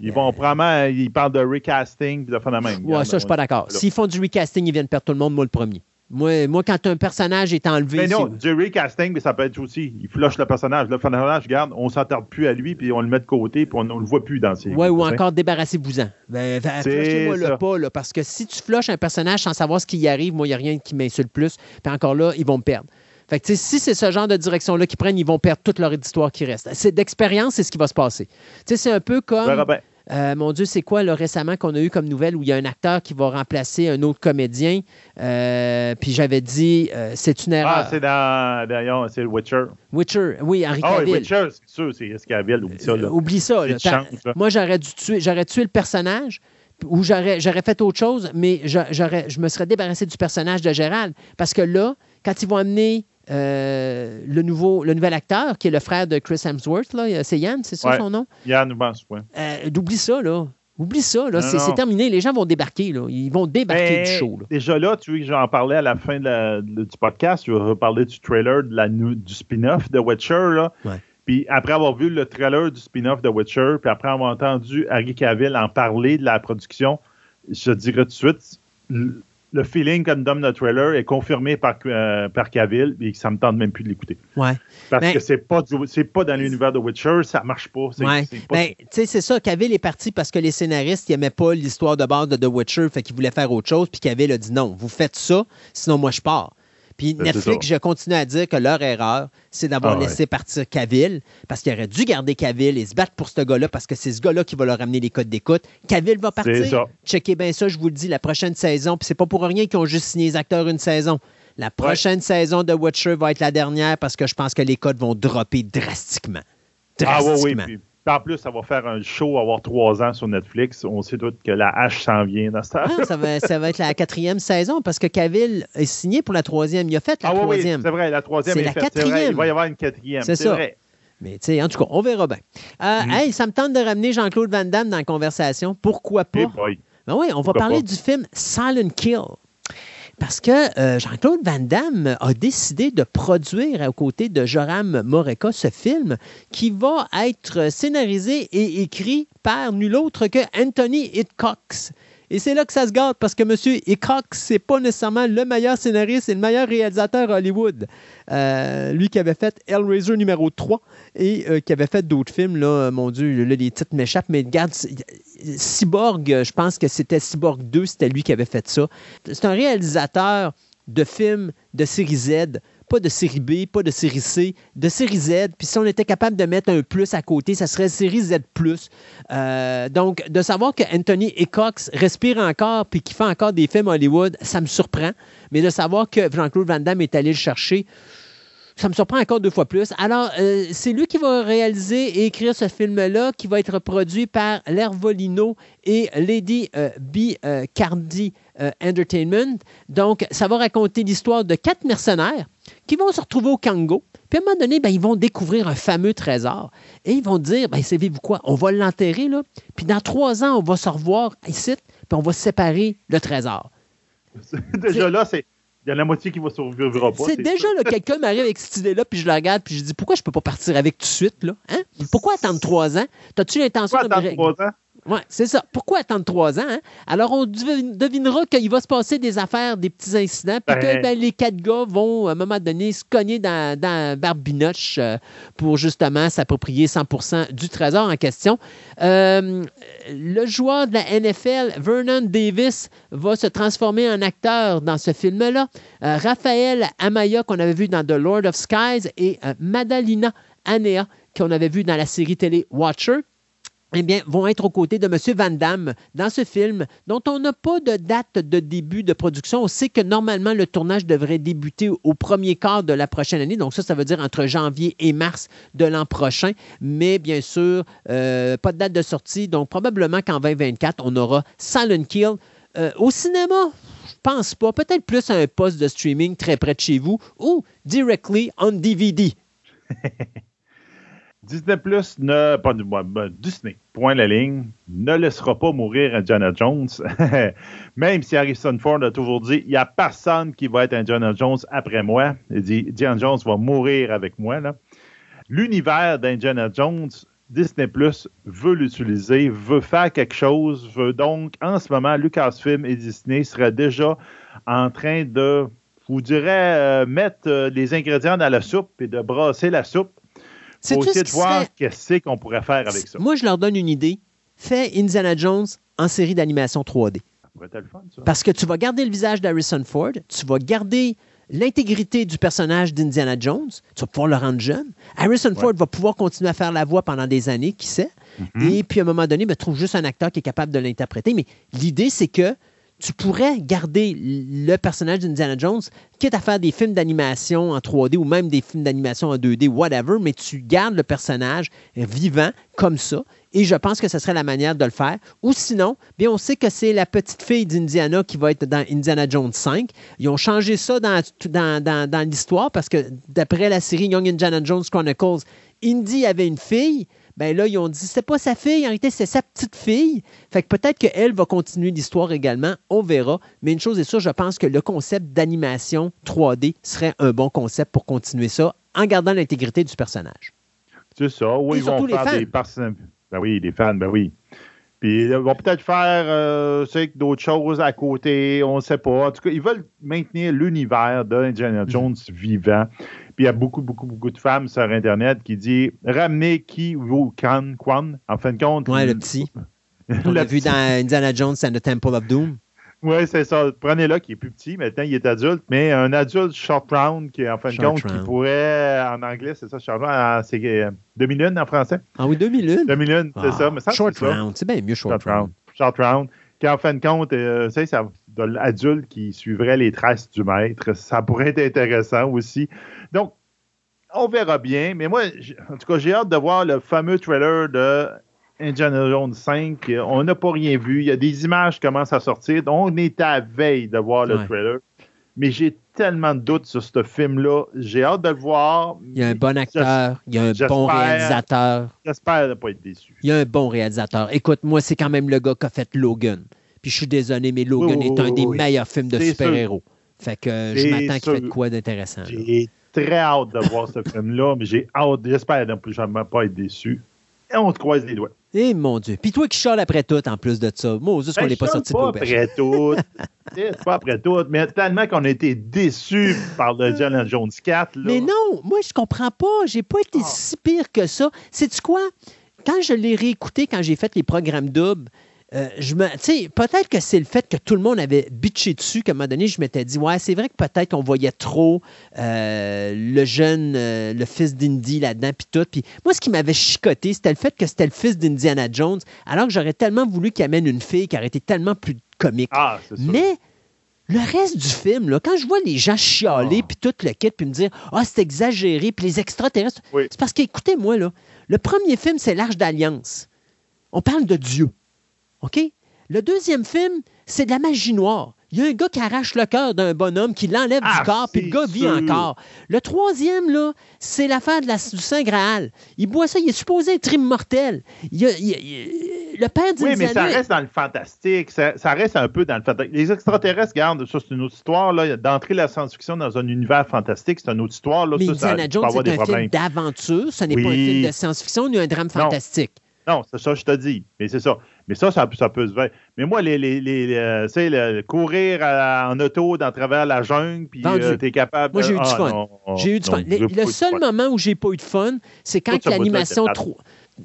Ils vont probablement, ils parlent de recasting, puis de faire la même. Ouais, ça, je suis pas d'accord. S'ils font du recasting, ils viennent perdre tout le monde, moi le premier. Moi, moi, quand un personnage est enlevé. Mais non, du recasting, mais ça peut être aussi. Il flush le personnage. Le personnage, regarde, on s'attarde plus à lui, puis on le met de côté, puis on ne le voit plus dans ses. Oui, ou encore débarrassez-vous-en. Ben, flushez-moi le pas, là, parce que si tu flushes un personnage sans savoir ce qui y arrive, moi, il n'y a rien qui m'insulte plus. Puis encore là, ils vont me perdre. Fait que, si c'est ce genre de direction-là qu'ils prennent, ils vont perdre toute leur histoire qui reste. C'est d'expérience, c'est ce qui va se passer. C'est un peu comme. Euh, mon Dieu, c'est quoi là, récemment qu'on a eu comme nouvelle où il y a un acteur qui va remplacer un autre comédien? Euh, puis j'avais dit, euh, c'est une erreur. Ah, c'est dans, d'ailleurs, c'est Witcher. Witcher, oui, Henri. Ah oui, Witcher, c'est sûr, c'est Cavill, oublie ça. Là. oublie ça. Là, moi, j'aurais dû tuer, j'aurais tué le personnage ou j'aurais, j'aurais fait autre chose, mais j'aurais, je me serais débarrassé du personnage de Gérald. Parce que là, quand ils vont amener le, nouveau, le nouvel acteur, qui est le frère de Chris Hemsworth, c'est Yann, c'est ça son nom? Yann oui. Euh, D'oublie ça, là. Oublie ça, là. C'est terminé. Les gens vont débarquer, là. Ils vont débarquer du show. Déjà là, tu veux que j'en parlais à la fin du podcast. Je vais reparler du trailer de la, du spin-off de Witcher, là. Puis après avoir vu le trailer du spin-off de Witcher, puis après avoir entendu Harry Cavill en parler de la production, je dirais tout de suite, le feeling que donne notre trailer est confirmé par, euh, par Cavill et ça me tente même plus de l'écouter. Ouais. Parce que c'est pas c'est pas dans l'univers de Witcher, ça marche pas. Ouais. Ben, tu sais, c'est ça. Cavill est parti parce que les scénaristes n'aimaient pas l'histoire de base de The Witcher, fait qu'ils voulaient faire autre chose. Puis Cavill a dit non, vous faites ça, sinon moi je pars. Puis ben, Netflix, je continue à dire que leur erreur, c'est d'avoir ah laissé partir Cavill, parce qu'il aurait dû garder Cavill et se battre pour ce gars-là, parce que c'est ce gars-là qui va leur amener les codes d'écoute. Cavill va partir. Checkez bien ça, je vous le dis, la prochaine saison. Puis c'est pas pour rien qu'ils ont juste signé les acteurs une saison. La prochaine saison de Witcher va être la dernière parce que je pense que les codes vont dropper drastiquement. drastiquement. Ah oui, oui en plus, ça va faire un show, avoir trois ans sur Netflix. On sait tous que la hache s'en vient dans cette ah, ça, va, ça va être la quatrième saison parce que Cavill est signé pour la troisième. Il a fait la ah, troisième. Oui, c'est vrai, la troisième est, la quatrième. Il va y avoir une quatrième. C'est ça. Vrai. Mais tu sais, en tout cas, on verra bien. Euh, mm. Hey, ça me tente de ramener Jean-Claude Van Damme dans la conversation. Pourquoi pas? ben oui, on va parler du film Silent Kill. Parce que euh, Jean-Claude Van Damme a décidé de produire aux côtés de Joram Moreka ce film qui va être scénarisé et écrit par nul autre que Anthony Hitchcock. Et c'est là que ça se garde parce que M. Hickok, c'est pas nécessairement le meilleur scénariste et le meilleur réalisateur Hollywood. Euh, lui qui avait fait Hellraiser numéro 3 et euh, qui avait fait d'autres films, là, mon Dieu, là, les titres m'échappent, mais regarde, Cyborg, je pense que c'était Cyborg 2, c'était lui qui avait fait ça. C'est un réalisateur de films de série Z pas de série B, pas de série C, de série Z. Puis si on était capable de mettre un plus à côté, ça serait série Z+. Euh, donc, de savoir que Anthony Cox respire encore puis qu'il fait encore des films Hollywood, ça me surprend. Mais de savoir que Jean-Claude Van Damme est allé le chercher, ça me surprend encore deux fois plus. Alors, euh, c'est lui qui va réaliser et écrire ce film-là, qui va être produit par L'Ervolino et Lady euh, B. Cardi Entertainment. Donc, ça va raconter l'histoire de quatre mercenaires qui vont se retrouver au Congo. Puis à un moment donné, ben, ils vont découvrir un fameux trésor. Et ils vont dire, ben, savez-vous quoi, on va l'enterrer, là. Puis dans trois ans, on va se revoir ici, puis on va séparer le trésor. Déjà là, c'est. Il y a la moitié qui va survivre pas. C'est déjà là, quelqu'un m'arrive avec cette idée-là, puis je la regarde, puis je dis pourquoi je peux pas partir avec tout de suite, là? Hein? Pourquoi attendre trois ans? As-tu l'intention de. Attendre trois ans? Oui, c'est ça. Pourquoi attendre trois ans? Hein? Alors, on devinera qu'il va se passer des affaires, des petits incidents, puis que ben, les quatre gars vont, à un moment donné, se cogner dans, dans Barbinoche euh, pour justement s'approprier 100% du trésor en question. Euh, le joueur de la NFL, Vernon Davis, va se transformer en acteur dans ce film-là. Euh, Raphaël Amaya, qu'on avait vu dans The Lord of Skies, et Madalina Anea, qu'on avait vu dans la série télé Watcher eh bien, vont être aux côtés de M. Van Damme dans ce film, dont on n'a pas de date de début de production. On sait que normalement, le tournage devrait débuter au premier quart de la prochaine année. Donc ça, ça veut dire entre janvier et mars de l'an prochain. Mais bien sûr, euh, pas de date de sortie. Donc probablement qu'en 2024, on aura Silent Kill. Euh, au cinéma, je pense pas. Peut-être plus à un poste de streaming très près de chez vous ou directly on DVD. Disney Plus ne. Ben, Disney, point la ligne, ne laissera pas mourir Indiana Jones. Même si Harrison Ford a toujours dit il n'y a personne qui va être Indiana Jones après moi. Il dit Indiana Jones va mourir avec moi. L'univers d'Indiana Jones, Disney Plus veut l'utiliser, veut faire quelque chose, veut donc, en ce moment, Lucasfilm et Disney seraient déjà en train de, je vous dirais, euh, mettre euh, les ingrédients dans la soupe et de brasser la soupe c'est essayer de voir qu'est-ce qu'on pourrait faire avec ça. Moi, je leur donne une idée. Fais Indiana Jones en série d'animation 3D. Ça le fun, ça. Parce que tu vas garder le visage d'Harrison Ford, tu vas garder l'intégrité du personnage d'Indiana Jones, tu vas pouvoir le rendre jeune. Harrison Ford va pouvoir continuer à faire la voix pendant des années, qui sait. Mm-hmm. Et puis, à un moment donné, ben, trouve juste un acteur qui est capable de l'interpréter. Mais l'idée, c'est que tu pourrais garder le personnage d'Indiana Jones, quitte à faire des films d'animation en 3D ou même des films d'animation en 2D, whatever, mais tu gardes le personnage vivant comme ça. Et je pense que ce serait la manière de le faire. Ou sinon, bien, on sait que c'est la petite fille d'Indiana qui va être dans Indiana Jones 5. Ils ont changé ça dans, dans, dans l'histoire parce que d'après la série Young Indiana Jones Chronicles, Indy avait une fille ben là, ils ont dit c'est pas sa fille, en réalité, c'est sa petite fille. Fait que peut-être qu'elle va continuer l'histoire également, on verra. Mais une chose est sûre, je pense que le concept d'animation 3D serait un bon concept pour continuer ça en gardant l'intégrité du personnage. C'est ça. Oui, ils vont faire des personnes. Ben oui, des fans, ben oui. Puis ils vont peut-être faire euh, d'autres choses à côté, on ne sait pas. En tout cas, ils veulent maintenir l'univers d'Indiana Jones vivant. Puis il y a beaucoup, beaucoup, beaucoup de femmes sur Internet qui disent ramenez qui ou Kwan, Kwan, en fin de compte. Ouais, le petit. On l'a vu dans Indiana Jones and the Temple of Doom. Oui, c'est ça. Prenez-le qui est plus petit. Maintenant, il est adulte, mais un adulte short round qui, en fin de compte, qui pourrait, en anglais, c'est ça, short round, c'est euh, demi-lune en français? Ah oui, demi-lune. Demi-lune, c'est ça. Mais ça short round, c'est bien mieux short, round. Short round. Qui, en fin de compte, euh, c'est ça, l'adulte qui suivrait les traces du maître. Ça pourrait être intéressant aussi. Donc, on verra bien. Mais moi, en tout cas, j'ai hâte de voir le fameux trailer de Indiana Jones 5. On n'a pas rien vu. Il y a des images qui commencent à sortir. On est à veille de voir le trailer. Mais j'ai tellement de doutes sur ce film-là. J'ai hâte de le voir. Il y a un bon acteur, il y a un bon réalisateur. J'espère ne pas être déçu. Il y a un bon réalisateur. Écoute, moi, c'est quand même le gars qui a fait Logan. Puis je suis désolé, mais Logan est un des meilleurs films de super-héros. Fait que je m'attends qu'il fait quoi d'intéressant. J'ai très hâte de voir ce film-là, mais j'ai hâte, j'espère ne jamais pas être déçu. On se croise les doigts. Eh mon Dieu. Puis toi qui chiales après tout, en plus de ça. Moi, juste qu'on ben, n'est pas sorti pas après tout. C'est pas après tout. Mais tellement qu'on a été déçus par le John Jones 4. Mais non, moi, je comprends pas. J'ai pas été ah. si pire que ça. Sais-tu quoi? Quand je l'ai réécouté, quand j'ai fait les programmes doubles, euh, je me, peut-être que c'est le fait que tout le monde avait bitché dessus qu'à un moment donné, je m'étais dit, ouais, c'est vrai que peut-être qu'on voyait trop euh, le jeune, euh, le fils d'Indy là-dedans, puis tout. Puis moi, ce qui m'avait chicoté, c'était le fait que c'était le fils d'Indiana Jones, alors que j'aurais tellement voulu qu'il amène une fille qui aurait été tellement plus comique. Ah, Mais le reste du film, là, quand je vois les gens chialer, ah. puis tout le kit, puis me dire, ah, c'est exagéré, puis les extraterrestres, c'est parce qu'écoutez-moi, là, le premier film, c'est l'Arche d'Alliance. On parle de Dieu. OK? Le deuxième film, c'est de la magie noire. Il y a un gars qui arrache le cœur d'un bonhomme, qui l'enlève du ah, corps, puis le gars vit encore. Le troisième, là, c'est l'affaire de la, du Saint Graal. Il boit ça, il est supposé être immortel. Il, le père Oui, mais ça reste dans le fantastique. Ça, reste un peu dans le fantastique. Les extraterrestres, regarde, ça, c'est une autre histoire. D'entrer la science-fiction dans un univers fantastique, c'est une autre histoire. Là. Mais Indiana Jones, c'est un film d'aventure. Ce n'est pas un film de science-fiction ni un drame fantastique. Non, c'est ça, je te dis. Mais c'est ça. Mais ça, ça, peut se faire. Mais moi, les, les, les, euh, courir en auto dans travers la jungle, puis euh, tu es capable. Moi, j'ai eu du ah, fun. J'ai eu du fun. Le, seul moment où j'ai pas eu de fun, c'est quand l'animation 3.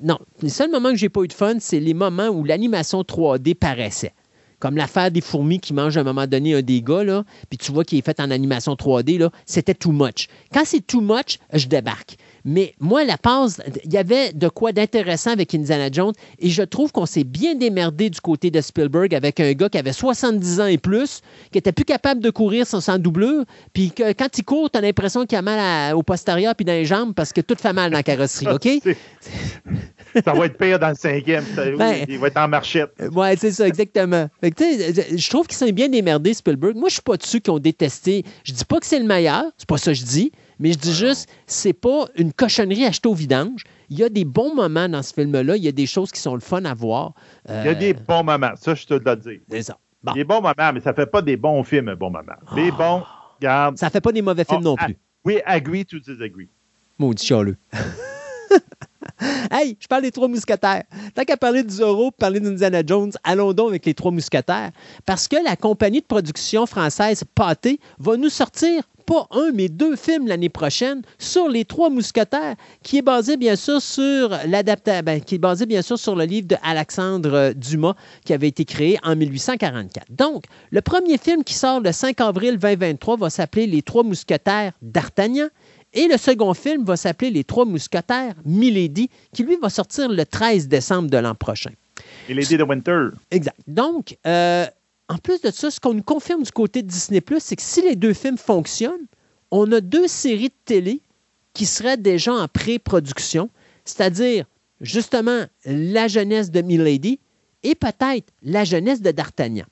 Non, les seuls moments où j'ai pas eu de fun, c'est les moments où l'animation 3D paraissait. Comme l'affaire des fourmis qui mangent à un moment donné un des gars, là, puis tu vois qu'il est fait en animation 3D, là, c'était too much. Quand c'est too much, je débarque. Mais moi, la passe, il y avait de quoi d'intéressant avec Indiana Jones et je trouve qu'on s'est bien démerdé du côté de Spielberg avec un gars qui avait 70 ans et plus, qui était plus capable de courir sans, sans doublure, puis que quand il court, tu as l'impression qu'il a mal au postérieur puis dans les jambes parce que tout fait mal dans la carrosserie, OK? ça va être pire dans le cinquième. Ben, il va être en marchette. Oui, c'est ça, exactement. je trouve qu'ils sont bien démerdés, Spielberg. Moi, je suis pas de ceux qui ont détesté. Je dis pas que c'est le meilleur, c'est pas ça que je dis. Mais je dis juste, c'est pas une cochonnerie achetée au vidange. Il y a des bons moments dans ce film-là. Il y a des choses qui sont le fun à voir. Il y a des bons moments. Ça, je te le dis. C'est ça. Des bons moments, mais ça ne fait pas des bons films, bons moments. Mais bon, regarde. Ça ne fait pas des mauvais films Oh, non ah, plus. Oui, agree to disagree. Maudit chialeux. hey, je parle des trois mousquetaires. Tant qu'à parler du Zorro, parler d'Indiana Jones, allons donc avec les trois mousquetaires. Parce que la compagnie de production française Pâté va nous sortir pas un, mais deux films l'année prochaine sur les trois mousquetaires, qui est basé bien sûr sur l'adaptation, ben, qui est basé bien sûr sur le livre de Alexandre euh, Dumas, qui avait été créé en 1844. Donc, le premier film qui sort le 5 avril 2023 va s'appeler Les trois mousquetaires d'Artagnan. Et le second film va s'appeler Les Trois Mousquetaires, Milady, qui lui va sortir le 13 décembre de l'an prochain. Et Lady de Winter. Exact. Donc, euh, en plus de ça, ce qu'on nous confirme du côté de Disney, c'est que si les deux films fonctionnent, on a deux séries de télé qui seraient déjà en pré-production, c'est-à-dire justement la jeunesse de Milady et peut-être la jeunesse de D'Artagnan.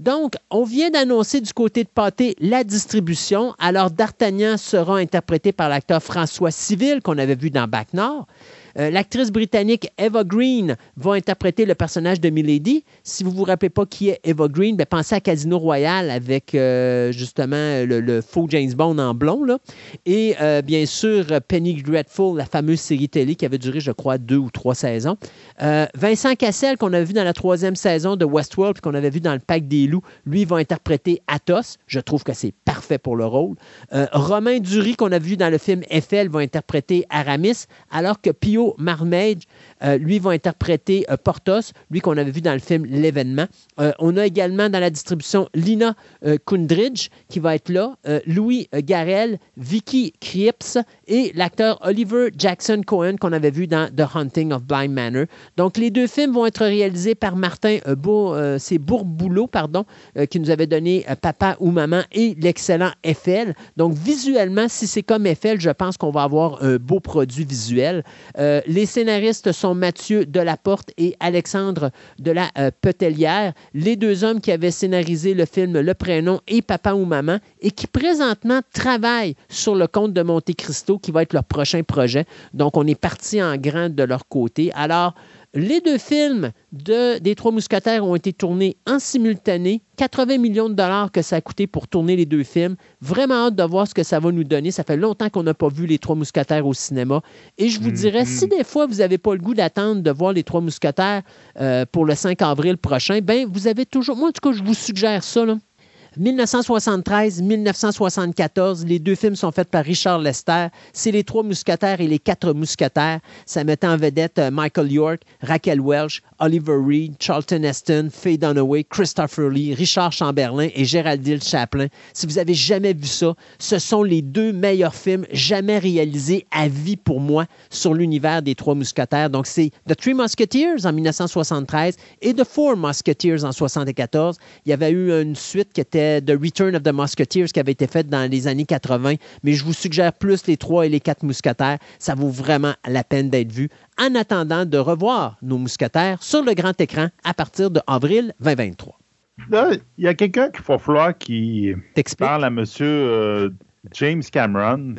Donc, on vient d'annoncer du côté de Pâté la distribution. Alors, D'Artagnan sera interprété par l'acteur François Civil, qu'on avait vu dans Back Nord. Euh, L'actrice britannique Eva Green va interpréter le personnage de Milady. Si vous ne vous rappelez pas qui est Eva Green, ben, pensez à Casino Royale avec euh, justement le, faux James Bond en blond. Et euh, bien sûr, Penny Dreadful, la fameuse série télé qui avait duré, je crois, deux ou trois saisons. Vincent Cassel, qu'on a vu dans la troisième saison de Westworld, qu'on avait vu dans le Pack des loups, lui va interpréter Athos. Je trouve que c'est parfait pour le rôle. Romain Dury, qu'on a vu dans le film Eiffel, va interpréter Aramis, alors que Pio Marmage, euh, lui, va interpréter euh, Portos, lui qu'on avait vu dans le film L'événement. Euh, on a également dans la distribution Lina Kundridge qui va être là, Louis Garel, Vicky Krieps et l'acteur Oliver Jackson Cohen qu'on avait vu dans The Hunting of Blind Manor. Donc, les deux films vont être réalisés par Martin Bour, c'est Bourboulot, pardon, qui nous avait donné Papa ou Maman et l'excellent Eiffel. Donc, visuellement, si c'est comme Eiffel, je pense qu'on va avoir un beau produit visuel. Les scénaristes sont Mathieu Delaporte et Alexandre de la euh, Petelière, les deux hommes qui avaient scénarisé le film Le Prénom et Papa ou Maman et qui présentement travaillent sur le conte de Monte Cristo qui va être leur prochain projet. Donc, on est parti en grand de leur côté. Alors, les deux films de, des Trois Mousquetaires ont été tournés en simultané. 80 millions de dollars que ça a coûté pour tourner les deux films. Vraiment hâte de voir ce que ça va nous donner. Ça fait longtemps qu'on n'a pas vu les Trois Mousquetaires au cinéma. Et je vous Mm dirais, -hmm. si des fois vous n'avez pas le goût d'attendre de voir les Trois Mousquetaires euh, pour le 5 avril prochain, ben vous avez toujours. Moi, en tout cas, je vous suggère ça. Là. 1973-1974, les deux films sont faits par Richard Lester. C'est Les Trois Mousquetaires et Les Quatre Mousquetaires. Ça mettait en vedette euh, Michael York, Raquel Welch, Oliver Reed, Charlton Heston, Faye Dunaway, Christopher Lee, Richard Chamberlain et Géraldine Chaplin. Si vous avez jamais vu ça, ce sont les deux meilleurs films jamais réalisés à vie pour moi sur l'univers des Trois Mousquetaires. Donc, c'est The Three Musketeers en 1973 et The Four Musketeers en 1974. Il y avait eu une suite qui était The Return of the Musketeers qui avait été faite dans les années 80, mais je vous suggère plus les trois et les quatre mousquetaires. Ça vaut vraiment la peine d'être vu en attendant de revoir nos mousquetaires sur le grand écran à partir de avril 2023. Là, il y a quelqu'un qu'il faut falloir qui parle à M. Euh, James Cameron.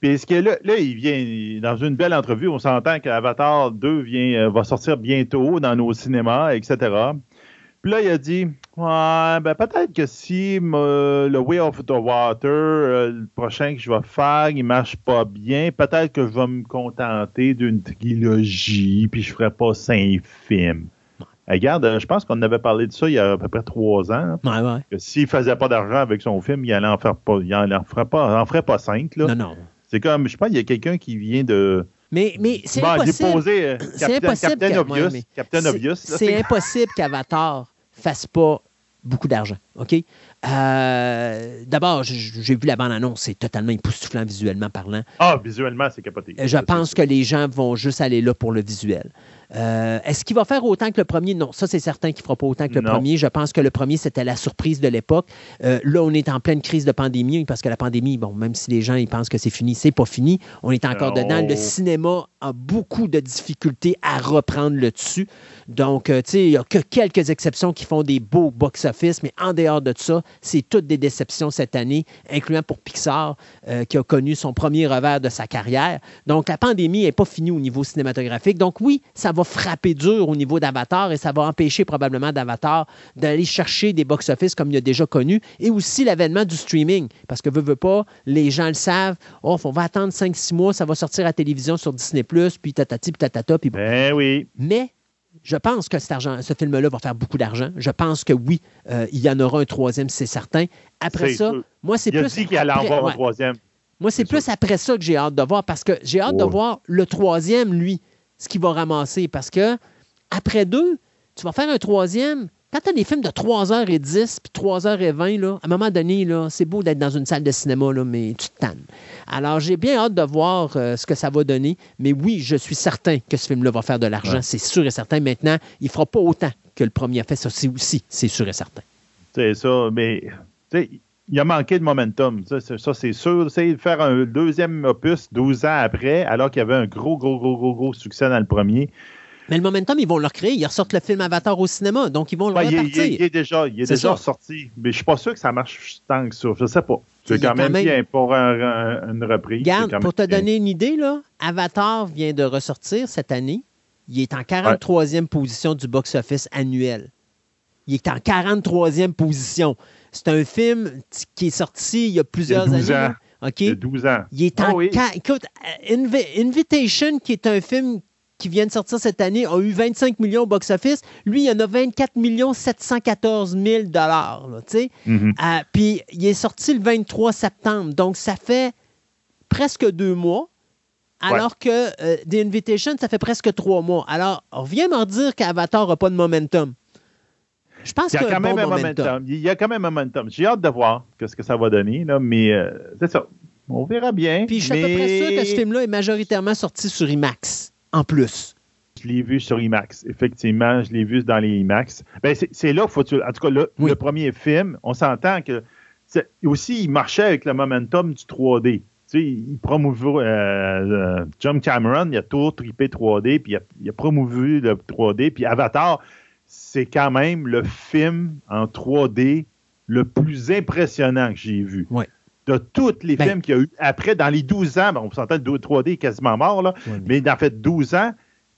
Puis que là, là, il vient dans une belle entrevue, on s'entend qu'Avatar 2 vient, va sortir bientôt dans nos cinémas, etc. Puis là, il a dit Ouais, ben peut-être que si euh, le Way of the Water, euh, le prochain que je vais faire, il marche pas bien, peut-être que je vais me contenter d'une trilogie, puis je ferai pas cinq films. Regarde, je pense qu'on avait parlé de ça il y a à peu près trois ans. Ouais, ouais. Que s'il faisait pas d'argent avec son film, il allait en faire pas, il en, ferait pas, en ferait pas cinq. Là. Non, non. C'est comme, je sais pas, il y a quelqu'un qui vient de. Mais, mais c'est bon, impossible. Posé, euh, Captain, impossible Captain Obvious. Ouais, Captain Obvious. C'est impossible qu'Avatar fasse pas beaucoup d'argent. OK? Euh, D'abord, j'ai vu la bande-annonce, c'est totalement époustouflant visuellement parlant. Ah, visuellement, c'est capoté. Je pense que les gens vont juste aller là pour le visuel. Euh, est-ce qu'il va faire autant que le premier? Non, ça, c'est certain qu'il ne fera pas autant que le premier. Je pense que le premier, c'était la surprise de l'époque. Euh, là, on est en pleine crise de pandémie parce que la pandémie, bon, même si les gens ils pensent que c'est fini, c'est pas fini. On est encore dedans. Le cinéma a beaucoup de difficultés à reprendre le dessus. Donc, euh, tu sais, il n'y a que quelques exceptions qui font des beaux box-office, mais en dehors de ça, c'est toutes des déceptions cette année, incluant pour Pixar, qui a connu son premier revers de sa carrière. Donc, la pandémie n'est pas finie au niveau cinématographique. Donc, oui, ça va frapper dur au niveau d'Avatar et ça va empêcher probablement d'Avatar d'aller chercher des box-office comme il a déjà connu et aussi l'avènement du streaming. Parce que, veut, veut pas, les gens le savent. Oh, on va attendre 5-6 mois, ça va sortir à la télévision sur Disney, puis tatati, puis tatata. Puis Ben oui. Mais je pense que cet argent, ce film-là va faire beaucoup d'argent. Je pense que oui, euh, il y en aura un troisième, c'est certain. Après ça, moi, c'est plus. Qu'il allait en avoir un troisième. Moi, c'est plus après ça que j'ai hâte de voir parce que j'ai hâte de voir le troisième, lui, ce qu'il va ramasser. Parce que après deux, tu vas faire un troisième. Quand tu as des films de 3h10 puis 3h20, là, à un moment donné, c'est beau d'être dans une salle de cinéma, là, mais tu te tannes. Alors, j'ai bien hâte de voir euh, ce que ça va donner. Mais oui, je suis certain que ce film-là va faire de l'argent. C'est sûr et certain. Maintenant, il ne fera pas autant que le premier a fait. Ça aussi, c'est sûr et certain. C'est ça. Mais il a manqué de momentum. Ça, c'est sûr. C'est faire un deuxième opus 12 ans après, alors qu'il y avait un gros, gros, gros, gros, gros succès dans le premier. Mais le momentum, ils vont le recréer. Ils ressortent le film Avatar au cinéma, donc ils vont le ouais, repartir. Il, est déjà, il est, déjà sorti. Mais je ne suis pas sûr que ça marche tant que ça. Je ne sais pas. C'est quand, même bien pour une reprise. Regarde, pour te donner une idée, là, Avatar vient de ressortir cette année. Il est en 43e position du box-office annuel. Il est en 43e position. C'est un film qui est sorti il y a plusieurs il y a 12 années. Ans. Il y a 12 ans. Il est en. Oh Écoute, Invitation, qui est un film qui vient de sortir cette année, a eu 25 millions au box-office. Lui, il en a 24 714 000 dollars. Mm-hmm. Euh, puis, il est sorti le 23 septembre. Donc, ça fait presque deux mois. Alors que euh, The Invitation, ça fait presque trois mois. Alors, reviens me dire qu'Avatar n'a pas de momentum. Je pense qu'il y a quand même un momentum. Il y a quand même un momentum. J'ai hâte de voir ce que ça va donner, là, mais euh, c'est ça. On verra bien. Puis je suis à peu près sûr que ce film-là est majoritairement sorti sur IMAX, en plus. Je l'ai vu sur IMAX, effectivement. Je l'ai vu dans les IMAX. Ben, c'est là qu'il faut. En tout cas, le premier film, on s'entend que. Aussi, il marchait avec le momentum du 3D. Tu sais, il promouvu euh, euh, John Cameron, il a tout trippé 3D, puis il a, il a promouvu le 3D, puis Avatar, c'est quand même le film en 3D le plus impressionnant que j'ai vu. De tous les ben films qu'il y a eu après, dans les 12 ans, ben, on s'entend que 3D est quasiment mort, là, mais dans fait 12 ans,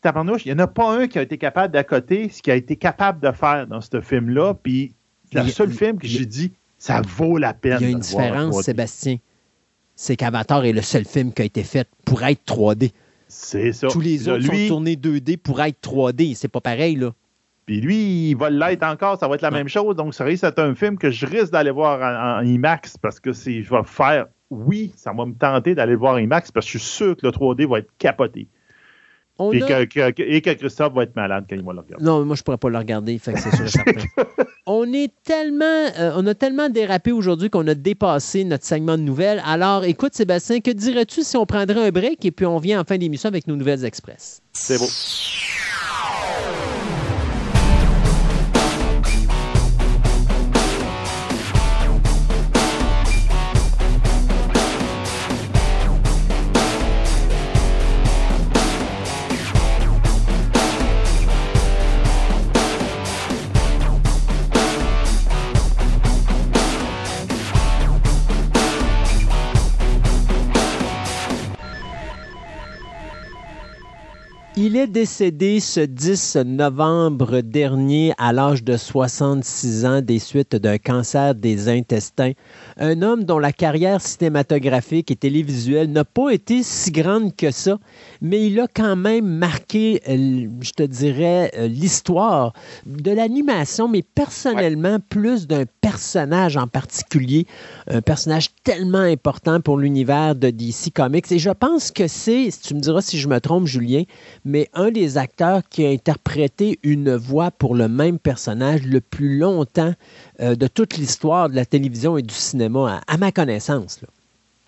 il n'y en a pas un qui a été capable d'accoter ce qu'il a été capable de faire dans ce film-là. Puis, le seul film que j'ai dit, ça vaut la peine. Il y a une différence, Sébastien. C'est qu'Avatar est le seul film qui a été fait pour être 3D. C'est ça. Tous les autres sont tournés 2D pour être 3D. C'est pas pareil, là. Puis lui, il va l'être encore, ça va être la même chose. Donc, ça risque d'être un film que je risque d'aller voir en, IMAX parce que si je vais faire, oui, ça va me tenter d'aller voir en IMAX parce que je suis sûr que le 3D va être capoté. et, que, Christophe va être malade quand il va le regarder. Non, moi, je ne pourrais pas le regarder, fait que c'est sûr certain. on est tellement, euh, on a tellement dérapé aujourd'hui qu'on a dépassé notre segment de nouvelles. Alors, écoute, Sébastien, que dirais-tu si on prendrait un break et puis on vient en fin d'émission avec nos nouvelles express? C'est beau. Il est décédé ce 10 novembre dernier à l'âge de 66 ans des suites d'un cancer des intestins. Un homme dont la carrière cinématographique et télévisuelle n'a pas été si grande que ça, mais il a quand même marqué, euh, je te dirais, euh, l'histoire de l'animation, mais personnellement plus d'un personnage en particulier, un personnage tellement important pour l'univers de DC Comics. Et je pense que c'est, tu me diras si je me trompe, Julien, mais un des acteurs qui a interprété une voix pour le même personnage le plus longtemps euh, de toute l'histoire de la télévision et du cinéma, à, ma connaissance.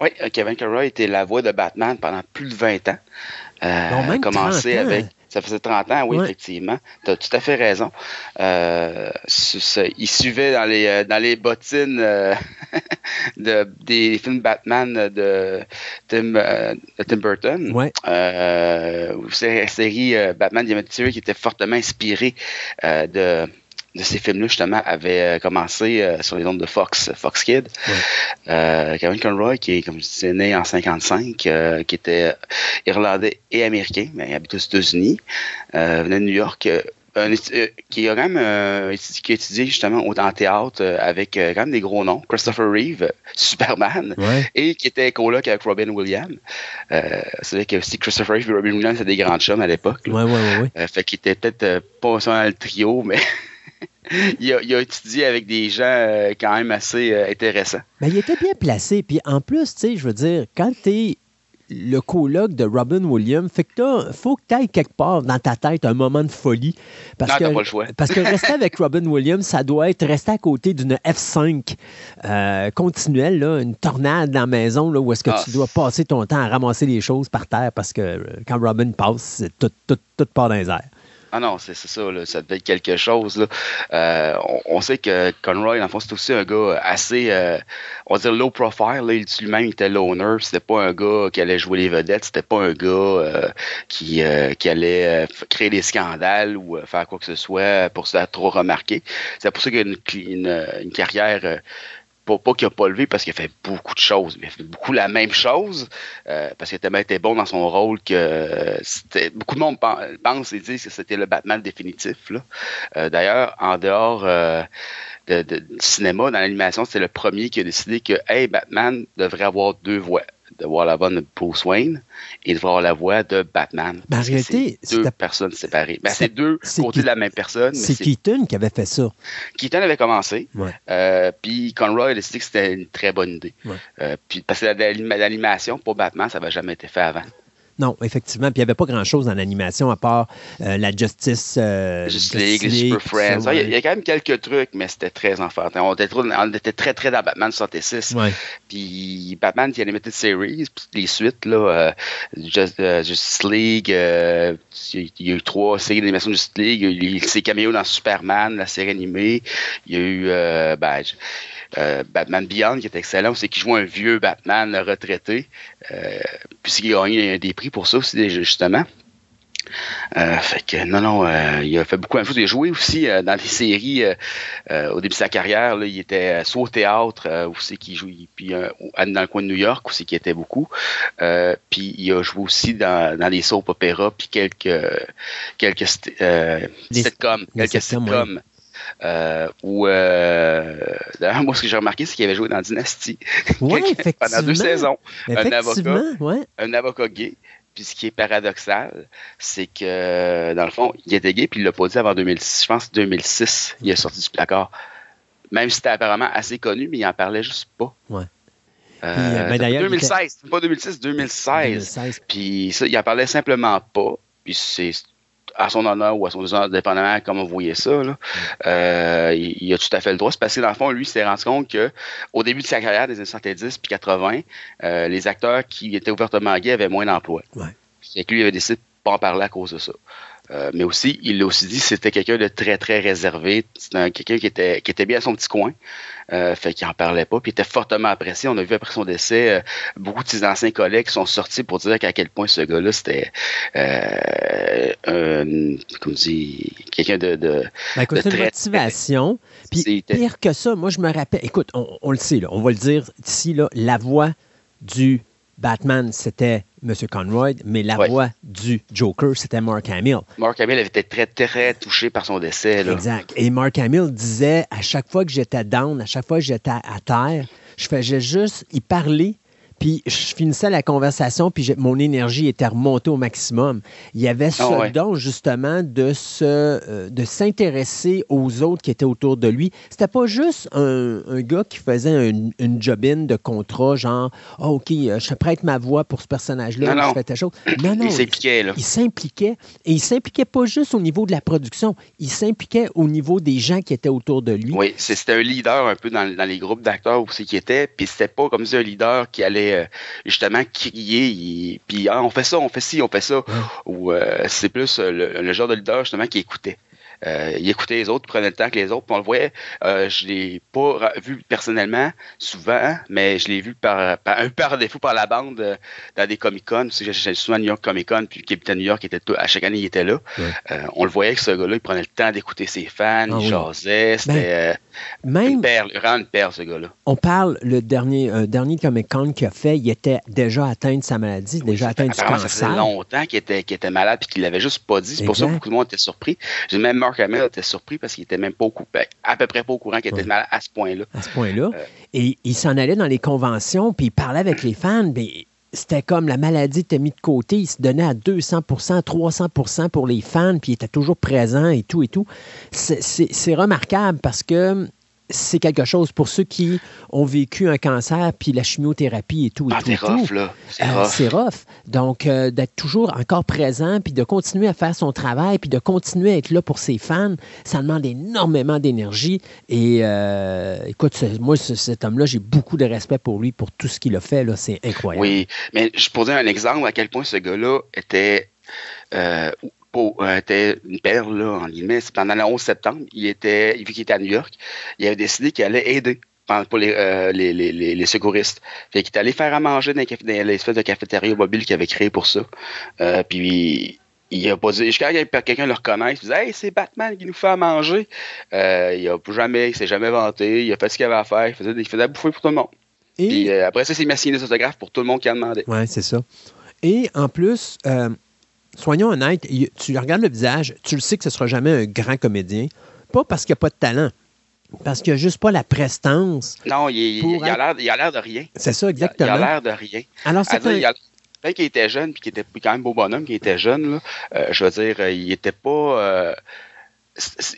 Oui, euh, Kevin Conroy était la voix de Batman pendant plus de 20 ans. Euh, commencé avec Ça faisait 30 ans, oui, effectivement. Tu as tout à fait raison. Euh, il suivait dans les, dans les bottines de, des films Batman de Tim, Tim Burton. Ouais. la série Batman The qui était fortement inspirée de de ces films-là, justement, avait euh, commencé euh, sur les ondes de Fox, Fox Kid. Euh, Kevin Conroy, qui est, comme je disais, né en 55, qui était irlandais et américain, mais il habite aux États-Unis, venait de New York. qui a quand même qui a étudié justement au théâtre avec quand même des gros noms, Christopher Reeve, Superman, et qui était coloc avec Robin Williams. c'est vrai que aussi Christopher Reeve et Robin Williams c'était des grands chums à l'époque. Ouais, ouais, ouais, fait qu'il était peut-être pas seulement le trio, mais il, a, étudié avec des gens euh, quand même assez euh, intéressants. Mais il était bien placé. Puis en plus, tu sais, je veux dire, quand tu es le colloque de Robin Williams, fait que faut que tu ailles quelque part dans ta tête un moment de folie. Parce non, que, pas le choix. parce que rester avec Robin Williams, ça doit être rester à côté d'une F5 euh, continuelle, là, une tornade dans la maison, là, où est-ce que ah. tu dois passer ton temps à ramasser les choses par terre parce que quand Robin passe, tout, tout, tout part dans les airs. Ah non, c'est ça, là, ça devait être quelque chose. Là. Euh, on, sait que Conroy, en fond, c'est aussi un gars assez, euh, on va dire, low profile. Là. Il lui-même était loner. C'était pas un gars qui allait jouer les vedettes. C'était pas un gars euh, qui, allait créer des scandales ou faire quoi que ce soit pour se faire trop remarquer. C'est pour ça qu'il a une, une carrière pas, pas qu'il n'a pas levé parce qu'il a fait beaucoup de choses, mais il a fait beaucoup la même chose euh, parce qu'il tellement été bon dans son rôle que c'était beaucoup de monde pense et dit que c'était le Batman définitif. Euh, d'ailleurs, en dehors euh, de, de, cinéma, dans l'animation, c'est le premier qui a décidé que hey, Batman devrait avoir deux voix de voir la voix de Bruce Wayne et de voir la voix de Batman. Ben, en réalité, c'est deux personnes séparées. Ben, c'est deux côtés de la même personne. C'est Keaton qui avait fait ça. Keaton avait commencé. Euh, puis Conroy a décidé que c'était une très bonne idée. Euh, puis, parce que l'animation pour Batman, ça n'avait jamais été fait avant. Non, effectivement. Puis il n'y avait pas grand-chose dans l'animation à part euh, la Justice, euh, Justice League, les Super Friends. il, y a, quand même quelques trucs, mais c'était très enfantin. On était, on était, très, très dans Batman 66. Ouais. Puis Batman, il y a les series, les suites, là, euh, euh Justice League, euh, il y a eu trois séries d'animation de Justice League. Il y a eu ses caméos dans Superman, la série animée. Il y a eu, ben, euh, Batman Beyond, qui est excellent, c'est qu'il joue un vieux Batman retraité, euh, puisqu'il a gagné des prix pour ça aussi, justement. Euh, fait que non, non, il a fait beaucoup de choses. Il a joué aussi dans des séries au début de sa carrière. il était soit au théâtre, aussi qui joue, puis dans le coin de New York aussi qui était beaucoup. puis il a joué aussi dans, dans les soap opéras puis quelques quelques sitcoms, quelques sitcoms. Euh, ou euh, d'ailleurs, moi, ce que j'ai remarqué, c'est qu'il avait joué dans Dynasty pendant deux saisons. Un avocat, un avocat gay. Puis ce qui est paradoxal, c'est que, dans le fond, il était gay, puis il l'a pas dit avant 2006. Je pense 2006, il est sorti du placard. Même si c'était apparemment assez connu, mais il en parlait juste pas. Ouais. Euh, ben, 2016, pas 2006, 2016. 2016. Puis ça, il en parlait simplement pas. Puis c'est à son honneur ou à son déshonneur, dépendamment comment vous voyez ça, là, euh, il, a tout à fait le droit. C'est parce que dans le fond, lui, il s'est rendu compte qu'au début de sa carrière des années 70 puis 80, euh, les acteurs qui étaient ouvertement gays avaient moins d'emplois. Ouais. Et que lui, il avait décidé de pas en parler à cause de ça. Euh, mais aussi, il l'a aussi dit, c'était quelqu'un de très, très réservé. C'était quelqu'un qui était, qui était bien à son petit coin. Euh, fait qu'il en parlait pas. Puis était fortement apprécié. On a vu après son décès euh, beaucoup de ses anciens collègues sont sortis pour dire qu'à quel point ce gars-là, c'était un, comment dit, quelqu'un de, de, ben, de très, motivation. Puis pire que ça, moi je me rappelle, écoute, on, on le sait, là, on va le dire ici, là, la voix du Batman, c'était M. Conroy, mais la voix du Joker, c'était Mark Hamill. Mark Hamill avait été très, très touché par son décès. Exact. Et Mark Hamill disait, à chaque fois que j'étais down, à chaque fois que j'étais à terre, je faisais juste y parler puis je finissais la conversation, puis mon énergie était remontée au maximum. Il y avait ah ce don, justement, de, se, euh, de s'intéresser aux autres qui étaient autour de lui. C'était pas juste un, gars qui faisait une jobine de contrat, genre, oh, OK, euh, je prête ma voix pour ce personnage-là, je fais ta chose. Non, non. Il s'impliquait, là. Il s'impliquait. Et il s'impliquait pas juste au niveau de la production, il s'impliquait au niveau des gens qui étaient autour de lui. Oui, c'était un leader un peu dans, les groupes d'acteurs aussi qui était, puis c'était pas comme ça un leader qui allait voyait justement crier, puis ah, on fait ça, on fait ci, on fait ça. Ou c'est plus le, genre de leader justement qui écoutait. Euh, il écoutait les autres, il prenait le temps que les autres. Puis on le voyait, euh, je l'ai pas vu personnellement, souvent, mais je l'ai vu par, par, un par défaut par la bande euh, dans des Comic-Con. J'étais souvent à New York Comic-Con, puis Captain New York était tout, à chaque année, il était là. Euh, on le voyait que ce gars-là, il prenait le temps d'écouter ses fans, ah il jasait. C'était ben, une perle, vraiment une perle, ce gars-là. On parle, le dernier, dernier Comic-Con qu'il a fait, il était déjà atteint de sa maladie, déjà atteint du cancer. Ça faisait longtemps qu'il était, était malade, puis qu'il l'avait juste pas dit. C'est pour ça que beaucoup de monde était surpris. J'ai même Mark Hamill était surpris parce qu'il était même pas au courant, ben, à peu près pas au courant qu'il était malade à ce point-là. À ce point-là. Euh, Et il s'en allait dans les conventions, puis il parlait avec les fans, mais c'était comme la maladie était mise de côté. Il se donnait à 200% 300% pour les fans, puis il était toujours présent et tout et tout. C'est remarquable parce que c'est quelque chose pour ceux qui ont vécu un cancer, puis la chimiothérapie et tout. Et ah, c'est rough, là. C'est euh, rough. Donc, euh, d'être toujours encore présent, puis de continuer à faire son travail, puis de continuer à être là pour ses fans, ça demande énormément d'énergie. Et euh, écoute, moi, cet homme-là, j'ai beaucoup de respect pour lui, pour tout ce qu'il a fait. C'est incroyable. Oui, mais je pourrais un exemple à quel point ce gars-là était euh, était une perle, là, en guillemets. Pendant le 11 septembre, il était, vu qu'il était à New York, il avait décidé qu'il allait aider pour les, euh, les, les, les, secouristes. Fait qu'il est allé faire à manger dans, l'espèce de cafétéria mobile qu'il avait créé pour ça. Euh, puis il a pas dit, jusqu'à quelqu'un le reconnaisse, il disait Hey, c'est Batman qui nous fait à manger. Euh, il a jamais, il s'est jamais vanté, il a fait ce qu'il avait à faire, il faisait, il faisait à bouffer pour tout le monde. Et... Puis après ça, à signer des autographes pour tout le monde qui a demandé. Oui, c'est ça. Et en plus, soyons honnêtes, tu regardes le visage, tu le sais que ce ne sera jamais un grand comédien. Pas parce qu'il n'y a pas de talent, parce qu'il n'y a juste pas la prestance. Non, il, a l'air de rien. C'est ça, exactement. Il a l'air de rien. Alors, c'est un... Peut-être qu'il était jeune, puis qu'il était quand même beau bonhomme, qu'il était jeune, là, euh, je veux dire, euh, il était pas. Euh,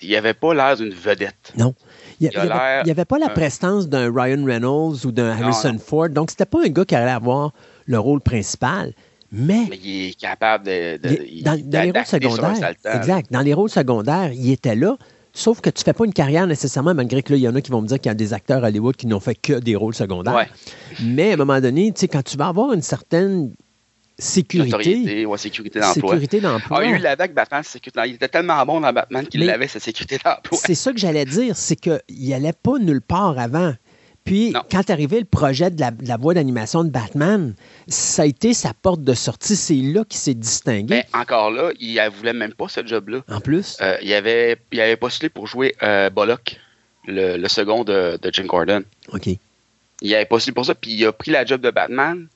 il avait pas l'air d'une vedette. Non. Il n'y avait, pas la prestance d'un Ryan Reynolds ou d'un Harrison Ford. Donc, c'était pas un gars qui allait avoir le rôle principal. Mais, il est capable de. dans, les rôles secondaires. Exact. Dans les rôles secondaires, il était là. Sauf que tu ne fais pas une carrière nécessairement, malgré que là, il y en a qui vont me dire qu'il y a des acteurs Hollywood qui n'ont fait que des rôles secondaires. Mais à un moment donné, tu sais, quand tu vas avoir une certaine sécurité. Ouais, sécurité d'emploi. Sécurité d'emploi. Ah, il a eu l'avec Batman, il était tellement bon dans Batman qu'il avait sa sécurité d'emploi. C'est ça que j'allais dire, c'est qu'il n'allait pas nulle part avant. Puis, quand est arrivé le projet de la, voix d'animation de Batman, ça a été sa porte de sortie. C'est là qu'il s'est distingué. Mais encore là, il ne voulait même pas ce job-là. En plus? Euh, il, avait, il avait postulé pour jouer euh, Bullock, le, second de, Jim Gordon. OK. Il avait postulé pour ça, puis il a pris la job de Batman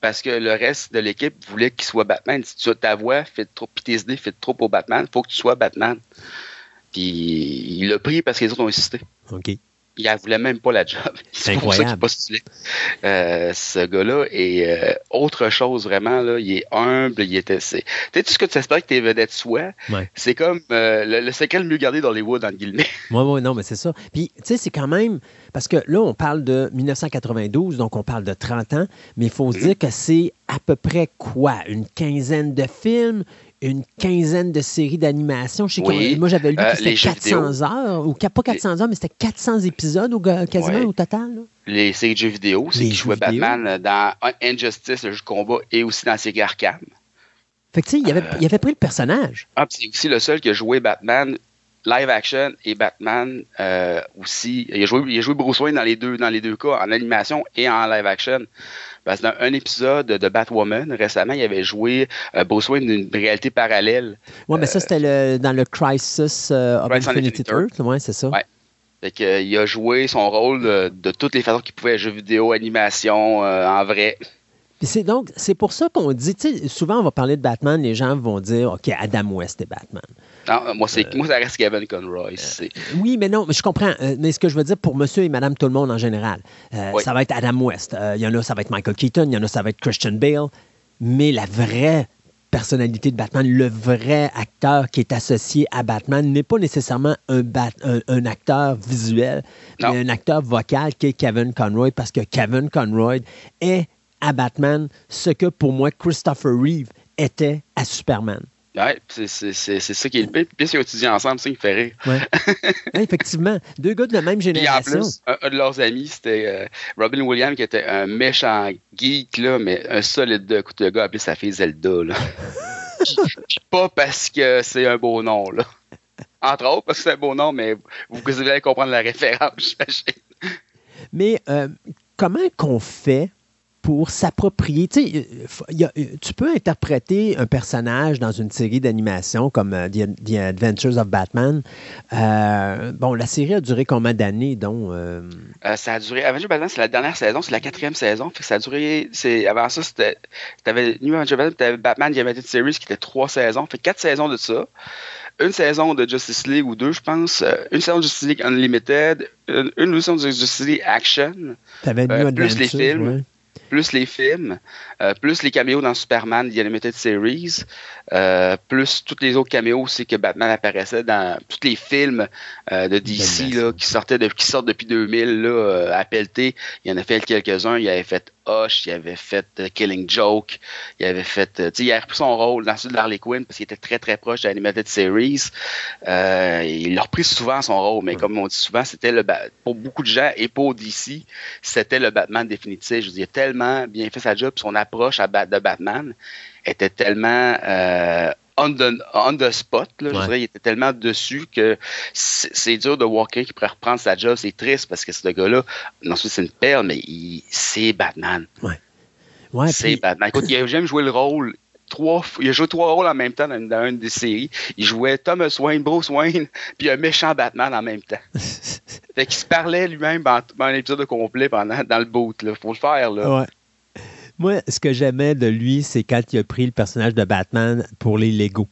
parce que le reste de l'équipe voulait qu'il soit Batman. Si tu as ta voix, fait trop, puis tes idées, fait trop pour Batman, il faut que tu sois Batman. Puis il l'a pris parce que les autres ont insisté. OK il ne voulait même pas la job. C'est incroyable. Pour ça euh, ce gars-là est euh, autre chose vraiment. Là. Il est humble. Il était. Tu sais, tout ce que tu espères que tes vedettes soient, c'est comme euh, le, secret le mieux gardé dans les woods, dans le guillemets. Oui, oui, non, mais c'est ça. Puis, tu sais, c'est quand même. Parce que là, on parle de 1992, donc on parle de 30 ans, mais il faut se mm-hmm. dire que c'est à peu près quoi? Une quinzaine de films, une quinzaine de séries d'animation. moi, j'avais lu que euh, c'était 400 heures, ou pas 400 heures, mais c'était 400 épisodes au, quasiment au total. Les séries de jeux vidéo, c'est qui jouait Batman dans Injustice, le jeu de combat, et aussi dans la série Arkham. Fait que, tu sais, il, avait, euh, il avait pris le personnage. Ah, c'est aussi le seul qui a joué Batman live action et Batman euh, aussi. Il a, joué, il a joué Bruce Wayne dans les deux, dans les deux cas, en animation et en live action. Parce que dans un épisode de Batwoman, récemment, il avait joué euh, Bruce Wayne d'une réalité parallèle. Oui, mais ça, c'était dans le Crisis euh, of Infinity Earth. Oui, c'est ça. Ouais. Fait que, euh, il a joué son rôle de, toutes les façons qu'il pouvait, jeux vidéo, animation, en vrai. C'est donc, c'est pour ça qu'on dit, souvent on va parler de Batman, les gens vont dire, OK, Adam West est Batman. Non, moi, c'est, moi, ça reste Kevin Conroy. oui, mais non, je comprends. mais ce que je veux dire pour monsieur et madame tout le monde en général, ça va être Adam West. Il y en a, ça va être Michael Keaton, il y en a, ça va être Christian Bale. Mais la vraie personnalité de Batman, le vrai acteur qui est associé à Batman n'est pas nécessairement un, un, acteur visuel, mais un acteur vocal qui est Kevin Conroy, parce que Kevin Conroy est à Batman ce que pour moi Christopher Reeve était à Superman. Ouais, c'est ça qui est le pire. Puis ils étudié ensemble, ça, me fait rire. Ouais. effectivement. Deux gars de la même génération. Puis en plus, un, de leurs amis, c'était euh, Robin Williams, qui était un méchant geek, là, mais un solide de coup de gars appelé sa fille Zelda. Là. puis, pas parce que c'est un beau nom, là. Entre autres, parce que c'est un beau nom, mais vous, vous allez comprendre la référence, j'imagine. Mais euh, comment qu'on fait pour s'approprier. Tu peux interpréter un personnage dans une série d'animation comme euh, The, Adventures of Batman. Euh, bon, la série a duré combien d'années, donc? ça a duré. Adventures of Batman, c'est la dernière saison, c'est la quatrième saison. ça a duré. Avant ça, c'était. Tu avais New Adventures of Batman, Batman The Animated Series qui était trois saisons. Fait quatre saisons de ça une saison de Justice League ou deux, je pense, euh, une saison de Justice League Unlimited, une, une saison de Justice League Action, euh, plus les films. Plus les films, euh, plus les caméos dans Superman The Animated Series, euh, plus tous les autres caméos aussi que Batman apparaissait dans tous les films euh, de DC là, qui sortaient de, qui sortent depuis 2000 là, à pelleter. Il y en a fait quelques-uns. Il avait fait Hush, il avait fait Killing Joke, il avait fait, tu sais, il a repris son rôle dans celui de Harley Quinn parce qu'il était très très proche de l'Animated Series. il a repris souvent son rôle, mais comme on dit souvent, c'était le pour beaucoup de gens et pour DC, c'était le Batman définitif. Je veux dire, tellement bien fait sa job, son approche à, de Batman était tellement euh, on, the, spot. Là, je dirais, il était tellement dessus que c'est dur de voir quelqu'un qui pourrait reprendre sa job. C'est triste parce que ce gars-là, non seulement c'est une perle, mais c'est Batman. Ouais. Ouais, c'est Batman. Écoute, il a jamais joué le rôle. Trois, il a joué trois rôles en même temps dans, dans, une des séries. Il jouait Thomas Wayne, Bruce Wayne, puis un méchant Batman en même temps. fait qu'il se parlait lui-même dans, un épisode complet pendant, dans le boot. Là. Faut le faire. Là. Ouais. Moi, ce que j'aimais de lui, c'est quand il a pris le personnage de Batman pour les Lego.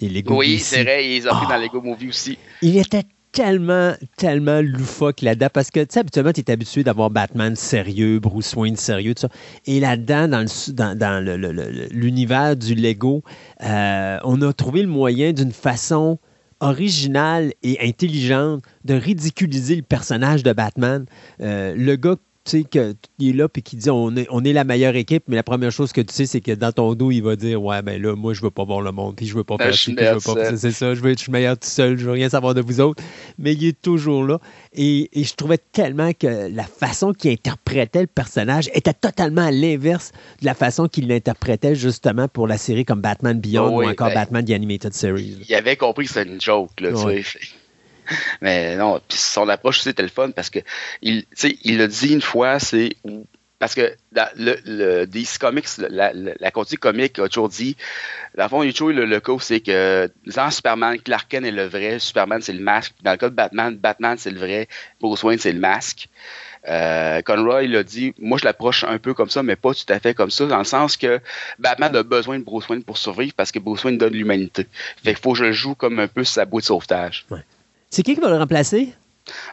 Les Lego oui, c'est vrai, il les a pris dans dans Lego Movie aussi. Il était tellement, tellement loufoque là-dedans parce que, tu sais, habituellement, tu es habitué d'avoir Batman sérieux, Bruce Wayne sérieux, tout ça. Et là-dedans, dans, dans, l'univers du Lego, euh, on a trouvé le moyen d'une façon originale et intelligente de ridiculiser le personnage de Batman. Euh, le gars tu sais, qu'il est là et qu'il dit on est, on est la meilleure équipe, mais la première chose que tu sais, c'est que dans ton dos, il va dire Ouais, ben là, moi, je veux pas voir le monde, puis je veux pas ben, faire je veux pas. C'est ça, je veux être meilleur tout seul, je veux rien savoir de vous autres. Mais il est toujours là. Et, je trouvais tellement que la façon qu'il interprétait le personnage était totalement à l'inverse de la façon qu'il l'interprétait justement pour la série comme Batman Beyond ou encore ben, Batman The Animated Series. Il avait compris que c'était une joke, là, tu sais. Mais non, puis son approche, c'était le fun parce que il, il l'a dit une fois, c'est parce que dans le, DC Comics, la, la, la comique a toujours dit, dans le fond, il a toujours le, le cas, c'est que dans Superman, Clark Kent est le vrai, Superman c'est le masque. Dans le cas de Batman, Batman c'est le vrai, Bruce Wayne c'est le masque. Euh, Conroy il a dit, moi je l'approche un peu comme ça, mais pas tout à fait comme ça, dans le sens que Batman a besoin de Bruce Wayne pour survivre parce que Bruce Wayne donne l'humanité. Fait qu'il faut que je le joue comme un peu sa boîte de sauvetage. C'est qui qui va le remplacer?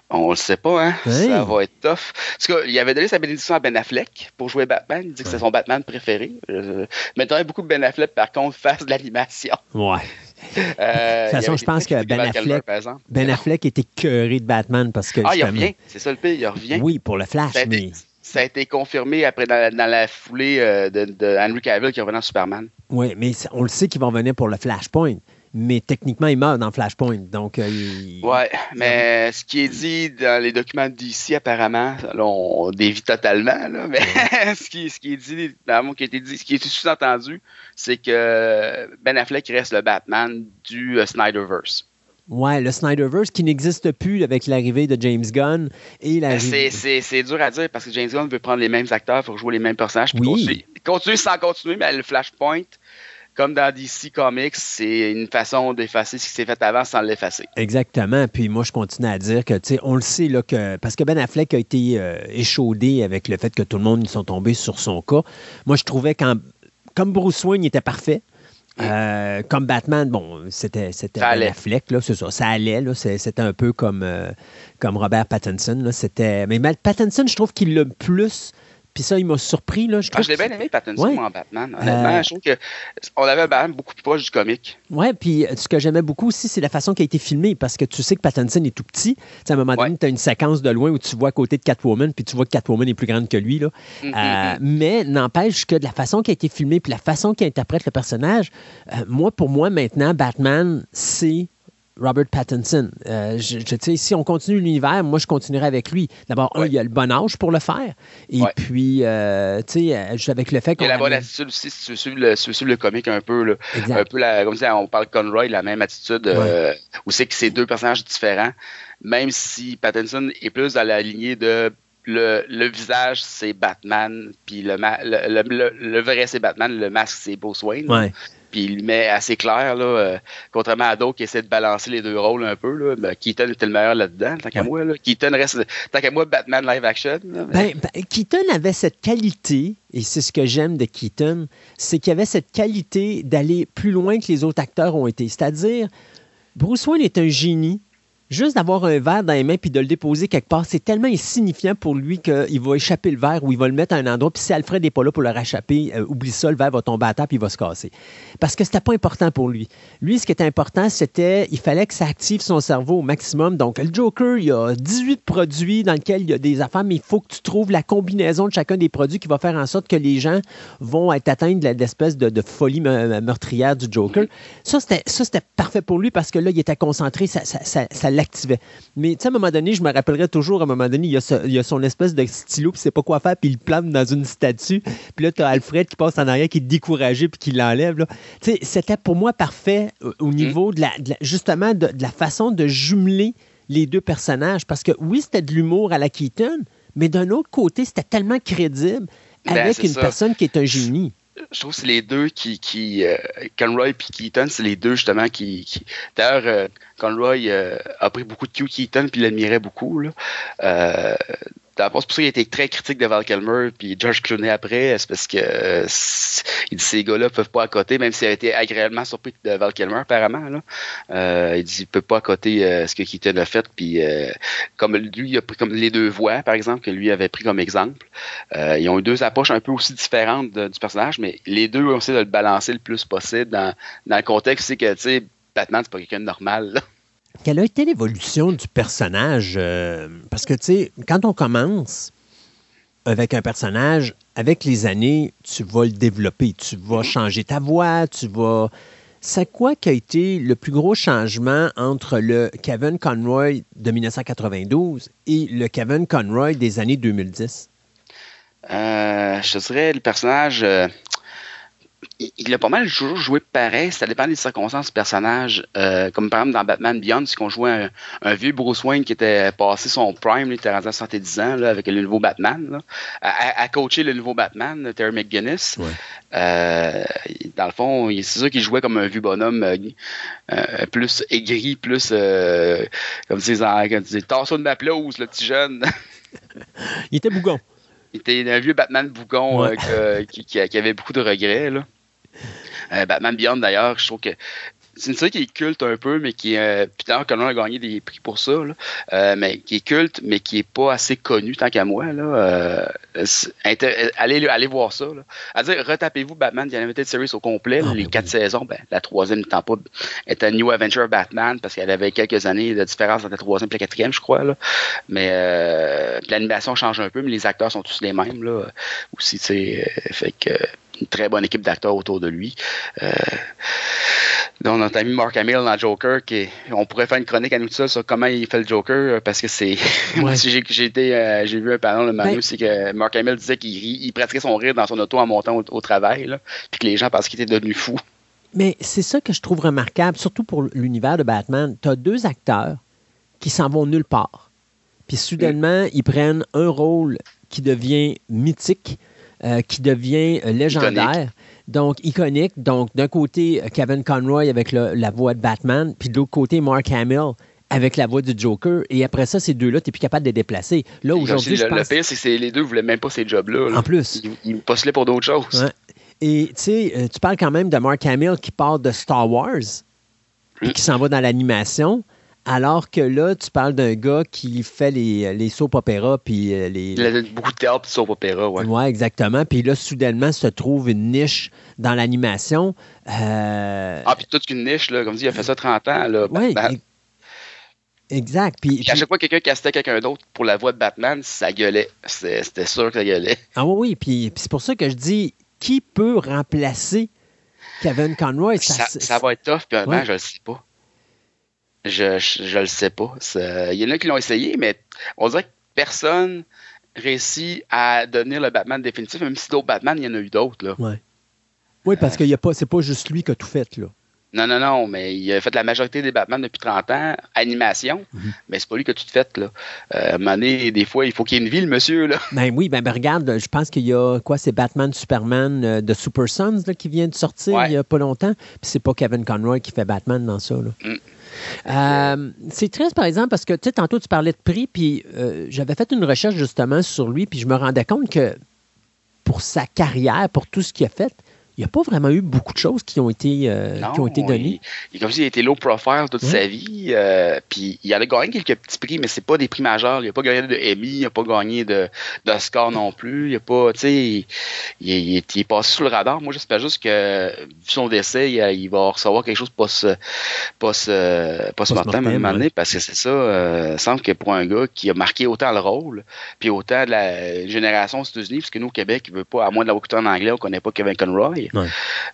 On le sait pas, hein? Ça va être tough. Parce qu'il avait donné sa bénédiction à Ben Affleck pour jouer Batman. Il dit que c'est son Batman préféré. Euh, mais il beaucoup que Ben Affleck, par contre, fasse de l'animation. Ouais. Euh, de toute façon, je pense que Ben Affleck, ben Affleck était curé de Batman parce que. Ah, il revient. C'est ça le pire, il revient. Oui, pour le Flash, ça mais. ça a été confirmé après dans, la foulée euh, de, de, Henry Cavill qui revenait en Superman. Oui, mais on le sait qu'il va revenir pour le Flashpoint mais techniquement, il meurt dans Flashpoint. Donc, euh, Ouais, mais ce qui est dit dans les documents d'ici, apparemment, là, on dévie totalement, là, mais ce, qui, ce qui est dit, dans qui a été dit, ce qui est sous-entendu, c'est que Ben Affleck reste le Batman du euh, Snyderverse. Ouais, le Snyderverse qui n'existe plus avec l'arrivée de James Gunn et la. Ben, c'est dur à dire parce que James Gunn veut prendre les mêmes acteurs pour jouer les mêmes personnages. Puis oui. continuer, sans continuer, mais le Flashpoint, comme dans DC Comics, c'est une façon d'effacer ce qui s'est fait avant sans l'effacer. Exactement. Puis moi, je continue à dire que, tu sais, on le sait, là, que, parce que Ben Affleck a été euh, échaudé avec le fait que tout le monde sont tombés sur son cas. Moi, je trouvais quand, comme Bruce Wayne était parfait, euh, comme Batman, bon, c'était Ben Affleck, là, c'est ça, ça allait, là, c'était un peu comme, euh, comme Robert Pattinson, là, c'était... Mais Pattinson, je trouve qu'il l'a plus Puis ça, il m'a surpris. Là. Je, ah, je l'ai bien aimé, Pattinson, en Batman. Honnêtement, euh, je trouve qu'on avait un Batman beaucoup plus proche du comique. Oui, puis ce que j'aimais beaucoup aussi, c'est la façon qui a été filmé, parce que tu sais que Pattinson est tout petit. à un moment donné, tu as une séquence de loin où tu vois à côté de Catwoman, puis tu vois que Catwoman est plus grande que lui. Là. Mm, mm, mm. mais n'empêche que de la façon qui a été filmée, puis la façon qu'il interprète le personnage, moi, pour moi, maintenant, Batman, c'est Robert Pattinson. Euh, je, si on continue l'univers, moi, je continuerai avec lui. D'abord, il y a le bon âge pour le faire. Et puis, euh, tu sais, euh, avec le fait qu'on. Il a la bonne attitude aussi, si tu suis le, le comique un peu. Là, un peu la, comme on parle Conroy, la même attitude, où c'est que c'est deux personnages différents, même si Pattinson est plus dans la lignée de le, visage, c'est Batman, puis le, le, le, vrai, c'est Batman, le masque, c'est Bruce Wayne puis il met assez clair, là, euh, contrairement à d'autres qui essaient de balancer les deux rôles un peu. Là, ben, Keaton était le meilleur là-dedans, tant qu'à moi. Là. Keaton reste, tant qu'à moi, Batman live action. ben, ben, Keaton avait cette qualité, et c'est ce que j'aime de Keaton, c'est qu'il avait cette qualité d'aller plus loin que les autres acteurs ont été. C'est-à-dire, Bruce Wayne est un génie, juste d'avoir un verre dans les mains puis de le déposer quelque part, c'est tellement insignifiant pour lui qu'il va échapper le verre ou il va le mettre à un endroit. Puis si Alfred n'est pas là pour le rachapper, euh, oublie ça, le verre va tomber à terre puis il va se casser. Parce que c'était pas important pour lui. Lui, ce qui était important, c'était il fallait que ça active son cerveau au maximum. Donc, le Joker, il y a 18 produits dans lesquels il y a des affaires, mais il faut que tu trouves la combinaison de chacun des produits qui va faire en sorte que les gens vont être atteints de l'espèce de, folie meurtrière du Joker. Ça, c'était parfait pour lui parce que là, il était concentré, ça, ça, l'activait. Mais tu sais, à un moment donné, je me rappellerai toujours, à un moment donné, il y a, son espèce de stylo, puis c'est pas quoi faire, puis il le plante dans une statue. Puis là, tu as Alfred qui passe en arrière, qui est découragé, puis qui l'enlève. Tu sais, c'était pour moi parfait euh, au niveau de la, justement de, la façon de jumeler les deux personnages. Parce que oui, c'était de l'humour à la Keaton, mais d'un autre côté, c'était tellement crédible ben, avec une personne qui est un génie je trouve que c'est les deux qui, qui euh, Conroy et Keaton, c'est les deux justement qui. D'ailleurs, euh, Conroy euh, a pris beaucoup de Q Keaton puis l'admirait beaucoup. Là. C'est pour ça qu'il a été très critique de Val Kilmer puis George Clooney après, c'est parce que euh, il dit ces gars-là peuvent pas accoter, même s'il a été agréablement surpris de Val Kilmer apparemment. Là. Euh, il dit il peut pas accoter euh, ce que Keaton a fait, puis comme lui il a pris comme les deux voix par exemple que lui avait pris comme exemple. ils ont eu deux approches un peu aussi différentes du personnage, mais les deux ont essayé de le balancer le plus possible dans, dans le contexte c'est que tu sais Batman c'est pas quelqu'un de normal. Là quelle a été l'évolution du personnage? Euh, parce que, tu sais, quand on commence avec un personnage, avec les années, tu vas le développer, tu vas changer ta voix, tu vas... C'est quoi qui a été le plus gros changement entre le Kevin Conroy de 1992 et le Kevin Conroy des années 2010? Euh, je dirais le personnage... Euh, il a pas mal toujours joué pareil, ça dépend des circonstances du personnage. Euh, comme par exemple dans Batman Beyond, c'est qu'on jouait un, vieux Bruce Wayne qui était passé son prime, il était rendu à 70 ans là, avec le nouveau Batman, à, coacher le nouveau Batman, Terry McGuinness. Euh, dans le fond, c'est sûr qu'il jouait comme un vieux bonhomme euh, plus aigri, plus comme si Tasse de ma pelouse, le petit jeune. il était bougon. Il était un vieux Batman bougon qui, qui, avait beaucoup de regrets. Là. Euh, Batman Beyond, d'ailleurs, je trouve que c'est une série qui est culte un peu, mais qui est. Euh, d'ailleurs, a gagné des prix pour ça, là, euh, mais qui est culte, mais qui est pas assez connu tant qu'à moi. Là, allez, allez voir ça. Là. À dire, retapez-vous Batman The Animated Series au complet, ah, les ben quatre saisons. Ben, la troisième n'étant pas. était New Adventure Batman, parce qu'elle avait quelques années de différence entre la troisième et la quatrième, je crois. Là. Mais l'animation change un peu, mais les acteurs sont tous les mêmes. Là, aussi, tu sais. fait que une très bonne équipe d'acteurs autour de lui. Euh, donc, notre ami Mark Hamill dans Joker, qui on pourrait faire une chronique à nous ça sur comment il fait le Joker, euh, parce que c'est. Moi, j'ai, j'ai, euh, j'ai vu un panneau le matin, c'est que Mark Hamill disait qu'il il pratiquait son rire dans son auto en montant au, travail, puis que les gens pensaient qu'il était devenu fou. Mais c'est ça que je trouve remarquable, surtout pour l'univers de Batman. Tu as deux acteurs qui s'en vont nulle part. Puis soudainement, ils prennent un rôle qui devient mythique euh, qui devient euh, légendaire. Donc, iconique. Donc, d'un côté, euh, Kevin Conroy avec la voix de Batman, puis de l'autre côté, Mark Hamill avec la voix du Joker. Et après ça, ces deux-là, tu n'es plus capable de les déplacer. Là, aujourd'hui, le, pense... le pire, c'est que les deux ne voulaient même pas ces jobs-là. En plus. Ils, ils postulaient pour d'autres choses. Et tu sais, tu parles quand même de Mark Hamill qui part de Star Wars, et qui s'en va dans l'animation Alors que là, tu parles d'un gars qui fait les, les soap opéras puis euh, les. Il a beaucoup de théâtre et soap opéra, ouais. Ouais, exactement. Puis là, soudainement, se trouve une niche dans l'animation. Euh, ah, puis toute une niche, là, comme dit, il a fait ça 30 ans. Là. Oui, exact. Puis, à chaque fois que quelqu'un castait quelqu'un d'autre pour la voix de Batman, ça gueulait. C'était sûr que ça gueulait. Ah oui, oui. Puis, puis c'est pour ça que je dis, qui peut remplacer Kevin Conroy? Ça, ça, va être tough, puis ouais. je le sais pas. Je, je, le sais pas. Il y en a qui l'ont essayé, mais on dirait que personne réussit à devenir le Batman définitif, même si d'autres Batman, il y en a eu d'autres. Là. Ouais. Oui, parce que ce n'est pas juste lui qui a tout fait. Là. Non, non, non, mais il a fait la majorité des Batman depuis 30 ans, animation, mhm. mais c'est pas lui qui a tout fait. Là. Euh, à un moment donné, des fois, il faut qu'il y ait une vie, le monsieur. Là. Ben oui, ben, ben regarde, je pense qu'il y a quoi, c'est Batman Superman euh, de Super Sons là, qui vient de sortir il y a pas longtemps, puis c'est pas Kevin Conroy qui fait Batman dans ça. Là. Mm. Euh, c'est triste, par exemple, parce que tu sais, tantôt tu parlais de prix, puis j'avais fait une recherche justement sur lui, puis je me rendais compte que pour sa carrière, pour tout ce qu'il a fait, il n'y a pas vraiment eu beaucoup de choses qui ont été, euh, qui ont été données. Il, comme s'il a été low profile toute sa vie. Euh, puis il a gagné quelques petits prix, mais c'est pas des prix majeurs. Il n'a pas gagné de Emmy, il n'a pas gagné d'Oscar non plus. Il a pas, tu sais, il, il, est passé sous le radar. Moi, j'espère juste que, vu son décès, il, va recevoir quelque chose pas ce pas ce matin, même année, parce que c'est ça. Euh, il semble que pour un gars qui a marqué autant le rôle, puis autant de la génération aux États-Unis, parce que nous, au Québec, il veut pas, à moins de l'avoir écouté en anglais, on connaît pas Kevin Conroy.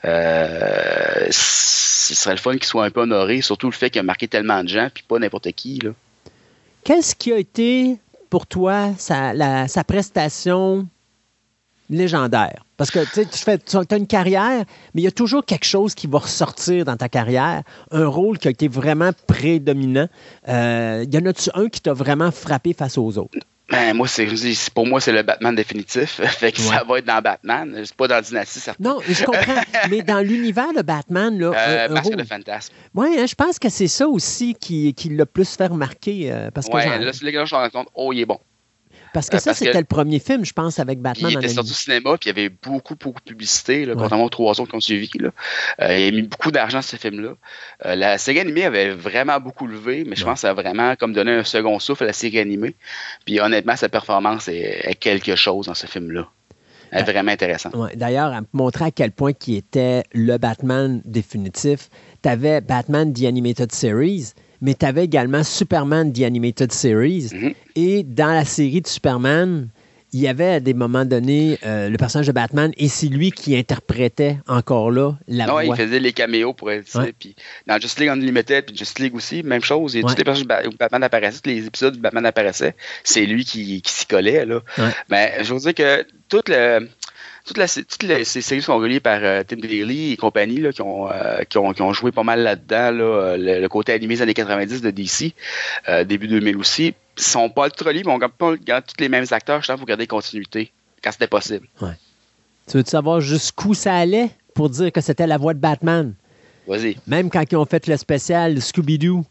Euh, ce serait le fun qu'il soit un peu honoré, surtout le fait qu'il a marqué tellement de gens, puis pas n'importe qui. Qu'est-ce qui a été pour toi sa, sa prestation légendaire? Parce que tu as une carrière, mais il y a toujours quelque chose qui va ressortir dans ta carrière, un rôle qui a été vraiment prédominant. Euh, y en a-tu un qui t'a vraiment frappé face aux autres? Ben, moi, c'est, pour moi, c'est le Batman définitif. fait que ça va être dans Batman. C'est pas dans Dynasty, certain. Non, je comprends. mais dans l'univers de Batman, là. Euh, un, Masque de fantasme. Oui, hein, je pense que c'est ça aussi qui, qui l'a plus fait remarquer. Euh, parce que là, c'est que rends compte, oh, il est bon. Parce que euh, ça, c'était le premier film, je pense, avec Batman. Il était sorti au cinéma, puis il y avait beaucoup, beaucoup de publicité, là, contrairement aux trois autres qui ont suivi. Là. Euh, il a mis beaucoup d'argent sur ce film-là. Euh, la série animée avait vraiment beaucoup levé, mais je pense que ça a vraiment comme donné un second souffle à la série animée. Puis honnêtement, sa performance est, quelque chose dans ce film-là. Elle est vraiment intéressante. D'ailleurs, à montrer à quel point qui était le Batman définitif, tu avais Batman The Animated Series, mais tu avais également Superman The Animated Series. Mm-hmm. Et dans la série de Superman, il y avait à des moments donnés euh, le personnage de Batman et c'est lui qui interprétait encore là la non, voix. il faisait les caméos pour être ouais. Puis dans Just League Unlimited puis Just League aussi, même chose. Et tous les personnages où Batman apparaissait, tous les épisodes où Batman apparaissait, c'est lui qui, qui s'y collait. Là. Mais je veux dire que tout le toutes, les, ces séries sont reliées par euh, Tim Daly et compagnie là, qui, ont, euh, qui, ont, qui, ont, joué pas mal là-dedans. Là, le, côté animé des années 90 de DC, euh, début 2000 aussi, sont pas trop reliés, mais on regarde pas tous les mêmes acteurs. Je pense faut garder continuité quand c'était possible. Ouais. Tu veux savoir jusqu'où ça allait pour dire que c'était la voix de Batman? Vas-y. Même quand ils ont fait le spécial Scooby-Doo.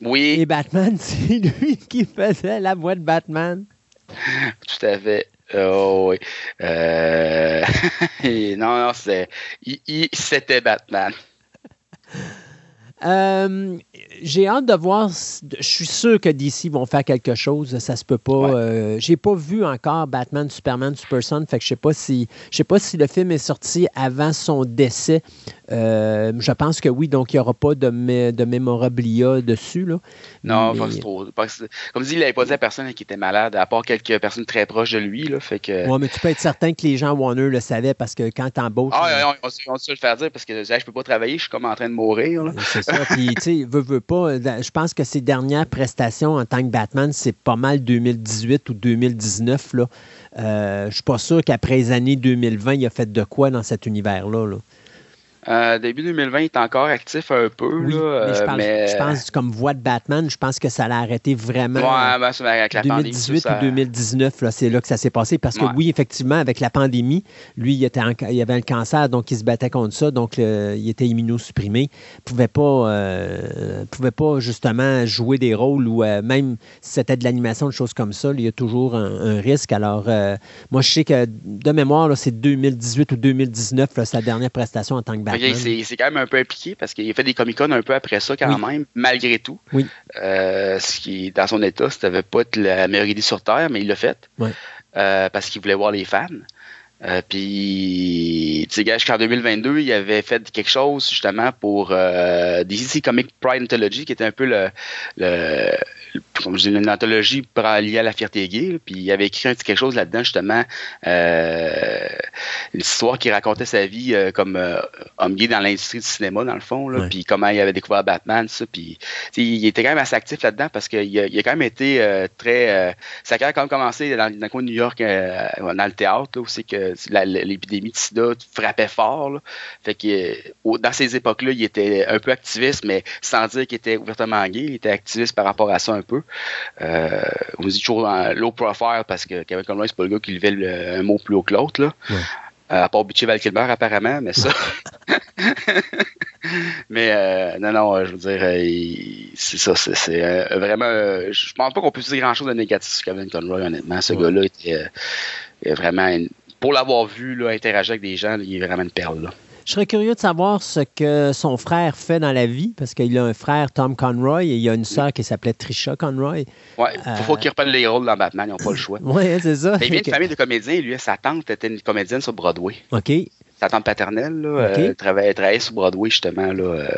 Oui. Et Batman, c'est lui qui faisait la voix de Batman. Tout à fait. Oh oui. Euh... non, non, c'est. C'était Batman. Euh, j'ai hâte de voir. Je suis sûr que DC vont faire quelque chose. Ça se peut pas. Euh, j'ai pas vu encore Batman, Superman, Superson. Fait que je sais pas si. Je sais pas si le film est sorti avant son décès. Euh, je pense que oui, donc il n'y aura pas de, de mémorabilia dessus. Là. Non, mais... trop. Comme dit, il n'avait pas dit à personne qui était malade, à part quelques personnes très proches de lui. Là, fait que... Oui, mais tu peux être certain que les gens Warner le savaient parce que quand tu embauches. Ah, on, on, on, le faire dire parce que je ne peux pas travailler, je suis comme en train de mourir. C'est ça. Puis, tu sais, veut, veut pas. Je pense que ses dernières prestations en tant que Batman, c'est pas mal 2018 ou 2019. Là. Euh, je suis pas sûr qu'après les années 2020, il a fait de quoi dans cet univers-là. Là. Euh, début 2020, il est encore actif un peu. Oui, là, mais je, pense, mais... je pense, comme voix de Batman, je pense que ça l'a arrêté vraiment. Ouais, ben, avec la 2018 pandémie, ou 2019, c'est là que ça s'est passé. Parce que oui, effectivement, avec la pandémie, lui, il, était il avait un cancer, donc il se battait contre ça, donc le, il était immunosupprimé. Il ne pouvait, pas, euh, pouvait pas justement jouer des rôles ou euh, même si c'était de l'animation, des choses comme ça, il y a toujours un, un risque. Alors, euh, moi, je sais que de mémoire, c'est 2018 ou 2019, là, sa dernière prestation en tant que Batman. Batman. C'est quand même un peu impliqué parce qu'il a fait des Comic-Con un peu après ça quand même, malgré tout. Oui. Euh, ce qui, dans son état, ça devait pas être la meilleure idée sur Terre, mais il l'a fait. Oui. Euh, parce qu'il voulait voir les fans. Euh, puis, tu sais, jusqu'en 2022, il avait fait quelque chose justement pour euh, DC Comic Pride Anthology, qui était un peu le, le comme je dis, une anthologie liée à la fierté gay. puis il avait écrit un petit quelque chose là-dedans, justement, euh, une histoire qui racontait sa vie euh, comme euh, homme gay dans l'industrie du cinéma, dans le fond, là, puis comment il avait découvert Batman, ça. Puis, il était quand même assez actif là-dedans parce qu'il a, il a quand même été très. sa carrière a quand même commencé dans, dans le coin de New York, dans le théâtre, là, où c'est que l'épidémie de sida frappait fort. là. Fait que dans ces époques-là, il était un peu activiste, mais sans dire qu'il était ouvertement gay. Il était activiste par rapport à ça un peu. Euh, on dit toujours en low profile parce que Kevin Conroy, c'est pas le gars qui levait le- un mot plus haut que l'autre. là. Ouais. Euh, à part Bitchy Val Kilmer, apparemment, mais ça. mais euh, non, non, euh, je veux dire, euh, c'est ça, c'est euh, vraiment. euh, je pense pas qu'on puisse dire grand chose de négatif sur Kevin Conroy, honnêtement. Ce Ouais. gars-là était euh, vraiment. une- pour l'avoir vu là, interagir avec des gens, il est vraiment une perle. Là. Je serais curieux de savoir ce que son frère fait dans la vie, parce qu'il a un frère, Tom Conroy, et il a une sœur qui s'appelait Trisha Conroy. Ouais, Euh, faut qu'il reprenne les rôles dans Batman, ils n'ont pas le choix. Oui, c'est ça. Mais il vient d'une famille de comédiens, lui, sa tante était une comédienne sur Broadway. OK. Sa tante paternelle, là, Ok. euh, travaillait, travaillait sur Broadway, justement. Là, euh,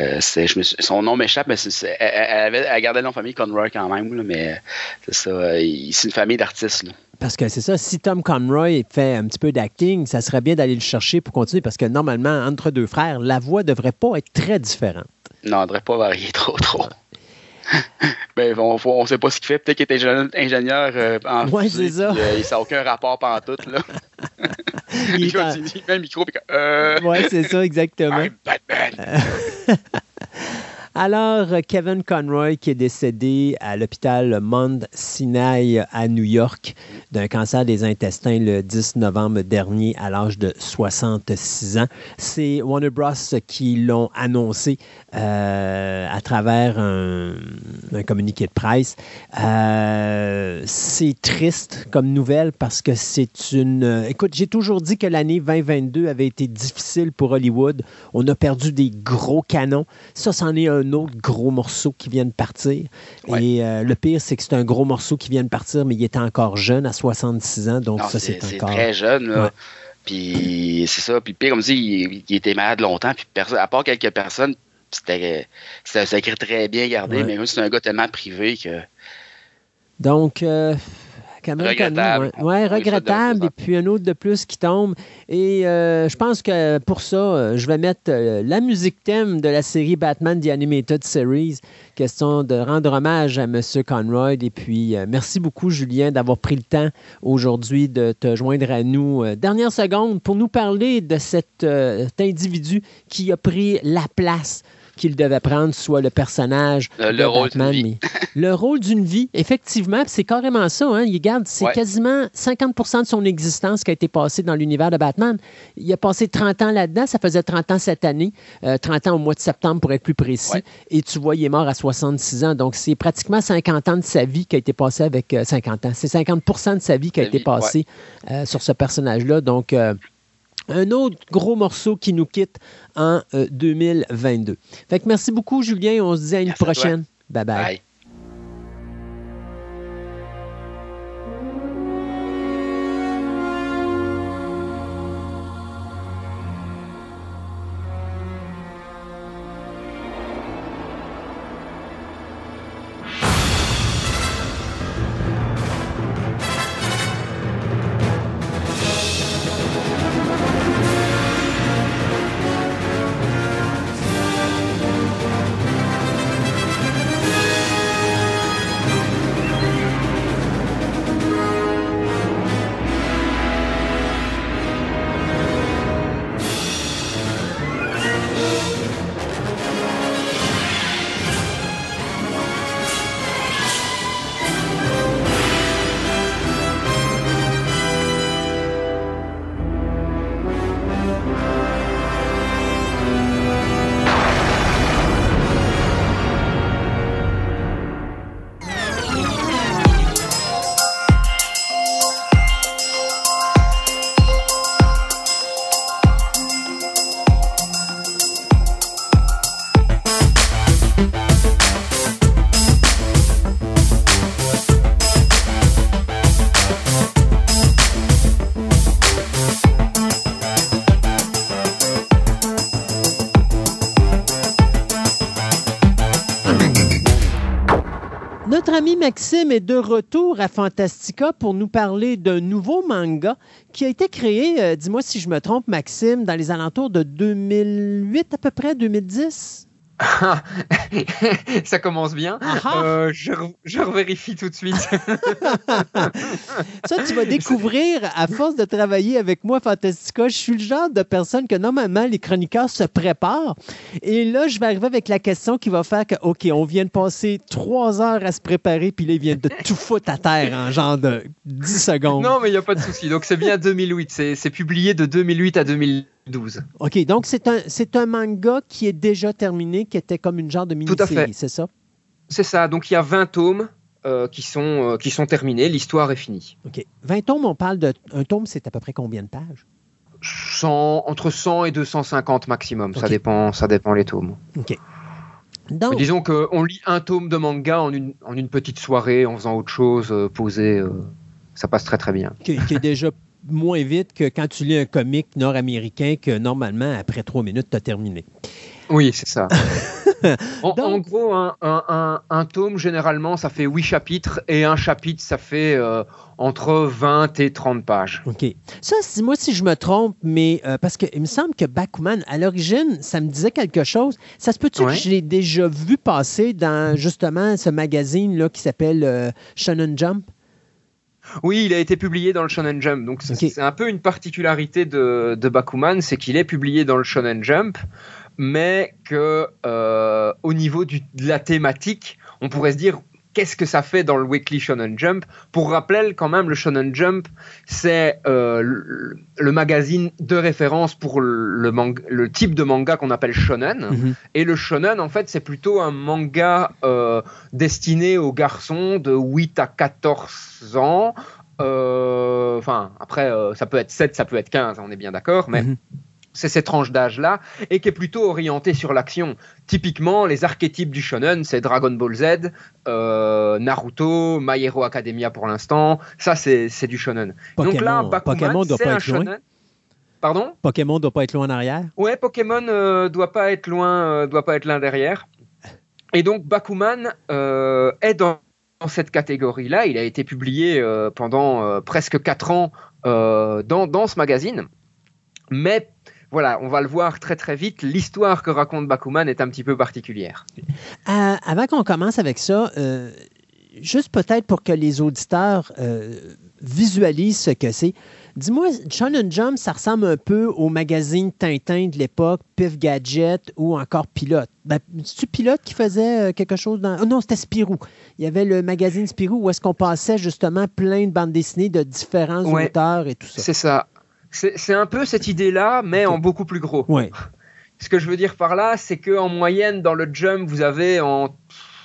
euh, c'est- je me suis- son nom m'échappe, mais elle, elle avait, elle gardait le nom de famille Conroy quand même, là, mais c'est ça. il- c'est une famille d'artistes. Parce que c'est ça, si Tom Conroy fait un petit peu d'acting, ça serait bien d'aller le chercher pour continuer, parce que normalement, entre deux frères, la voix devrait pas être très différente. Non, on devrait pas varier trop, trop. ben, on, on sait pas ce qu'il fait. Peut-être qu'il est ingénieur, ingénieur euh, en Ouais, c'est ça. euh, ça n'a aucun rapport pantoute. Là. Il il, est en- il met le micro, puis euh, Oui, c'est ça, exactement. I'm Batman. Alors, euh, Kevin Conroy, qui est décédé à l'hôpital Mount Sinai à New York d'un cancer des intestins le 10 novembre dernier à l'âge de 66 ans. C'est Warner Bros. qui l'ont annoncé euh, à travers un, un communiqué de presse. Euh, c'est triste comme nouvelle parce que c'est une... euh, Écoute, j'ai toujours dit que l'année 2022 avait été difficile pour Hollywood. On a perdu des gros canons. Ça, c'en est un autre gros morceau qui vient de partir. Ouais. Et euh, le pire, c'est que c'est un gros morceau qui vient de partir, mais il était encore jeune, à 66 ans. Donc Non, ça, c'est encore... très jeune. Là. Ouais. Puis c'est ça. Puis pire, comme dit, il, il était malade longtemps. Puis à part quelques personnes, c'était un secret très bien gardé. Ouais. Mais c'est un gars tellement privé que. Donc, euh, Cameron Regrettable. Ouais, regrettable. Et puis un autre de plus qui tombe. Et euh, je pense que pour ça, euh, je vais mettre la musique thème de la série Batman The Animated Series. Question de rendre hommage à M. Conroy. Et puis, euh, merci beaucoup, Julien, d'avoir pris le temps aujourd'hui de te joindre à nous. Dernière seconde pour nous parler de cet, cet individu qui a pris la place qu'il devait prendre, soit le personnage Le- de le rôle d'une Batman, vie. mais le rôle d'une vie, effectivement, c'est carrément ça. Hein? Il garde, c'est Ouais. quasiment 50% de son existence qui a été passée dans l'univers de Batman. Il a passé 30 ans là-dedans, ça faisait 30 ans cette année, euh, 30 ans au mois de septembre pour être plus précis. Ouais. Et tu vois, il est mort à 66 ans. Donc, c'est pratiquement 50 ans de sa vie qui a été passé avec euh, 50 ans. C'est 50% de sa vie qui a été passée euh, sur ce personnage-là. Donc, euh, un autre gros morceau qui nous quitte en euh, 2022. Fait que merci beaucoup, Julien. On se dit à une Merci à toi. prochaine. bye. bye. Bye. Maxime est de retour à Fantastica pour nous parler d'un nouveau manga qui a été créé, euh, dis-moi si je me trompe, Maxime, dans les alentours de 2008 à peu près, 2010 ça commence bien. Ah ah. Euh, je, je revérifie tout de suite. ça, tu vas découvrir à force de travailler avec moi, Fantastica. Je suis le genre de personne que normalement les chroniqueurs se préparent. Et là, je vais arriver avec la question qui va faire que, OK, on vient de passer trois heures à se préparer, puis là, ils viennent de tout foutre à terre en genre de 10 secondes. Non, mais il n'y a pas de souci. Donc, c'est bien 2008. C'est publié de 2008 à 2000. 12. OK, donc c'est un, c'est un manga qui est déjà terminé, qui était comme une genre de mini-série, c'est ça? C'est ça, donc il y a 20 tomes euh, qui, sont, euh, qui sont terminés, l'histoire est finie. OK. 20 tomes, on parle de... Un tome, c'est à peu près combien de pages? 100, entre 100 et 250 maximum, ça, dépend, ça dépend les tomes. OK. Donc... Disons qu'on lit un tome de manga en une, en une petite soirée, en faisant autre chose, euh, posé, ça passe très très bien. Qui, qui est déjà moins vite que quand tu lis un comic nord-américain que normalement, après trois minutes, tu as terminé. Oui, c'est ça. en, gros, un, tome, généralement, ça fait huit chapitres et un chapitre, ça fait euh, entre 20 et 30 pages. OK. Ça, moi si je me trompe, mais euh, parce qu'il me semble que Bakuman, à l'origine, ça me disait quelque chose. Ça se peut-tu que je l'ai déjà vu passer dans justement ce magazine-là qui s'appelle euh, Shonen Jump? Oui, il a été publié dans le Shonen Jump. Donc c'est un peu une particularité de, Bakuman, c'est qu'il est publié dans le Shonen Jump, mais que euh, au niveau de la thématique, on pourrait se dire qu'est-ce que ça fait dans le Weekly Shonen Jump Pour rappel, quand même, le Shonen Jump, c'est euh, le, magazine de référence pour le, le type de manga qu'on appelle shonen. Mhm. Et le shonen, en fait, c'est plutôt un manga euh, destiné aux garçons de 8 à 14 ans. Euh, enfin, après, ça peut être 7, ça peut être 15, on est bien d'accord, mais... Mhm c'est cette tranche d'âge-là, et qui est plutôt orientée sur l'action. Typiquement, les archétypes du shonen, c'est Dragon Ball Z, euh, Naruto, My Hero Academia pour l'instant. Ça, c'est du shonen. Donc là, Bakuman, c'est un shonen. Pardon? Pokémon doit pas être loin en arrière? Ouais, Pokémon euh, doit pas être loin, euh, doit pas être loin derrière. Et donc Bakuman est dans, cette catégorie-là. Il a été publié pendant presque 4 ans dans, dans, ce magazine. Mais voilà, on va le voir très très vite, l'histoire que raconte Bakuman est un petit peu particulière. Euh, avant qu'on commence avec ça, euh, juste peut-être pour que les auditeurs euh, visualisent ce que c'est, dis-moi, Shonen Jump, ça ressemble un peu au magazine Tintin de l'époque, Pif Gadget ou encore Pilote. Ben, C'est-tu Pilote qui faisait quelque chose dans... Oh non, c'était Spirou. Il y avait le magazine Spirou où est-ce qu'on passait justement plein de bandes dessinées de différents auteurs et tout ça. C'est ça. C'est un peu cette idée-là, mais en beaucoup plus gros. Ce que je veux dire par là, c'est qu'en moyenne, dans le jump, vous avez en,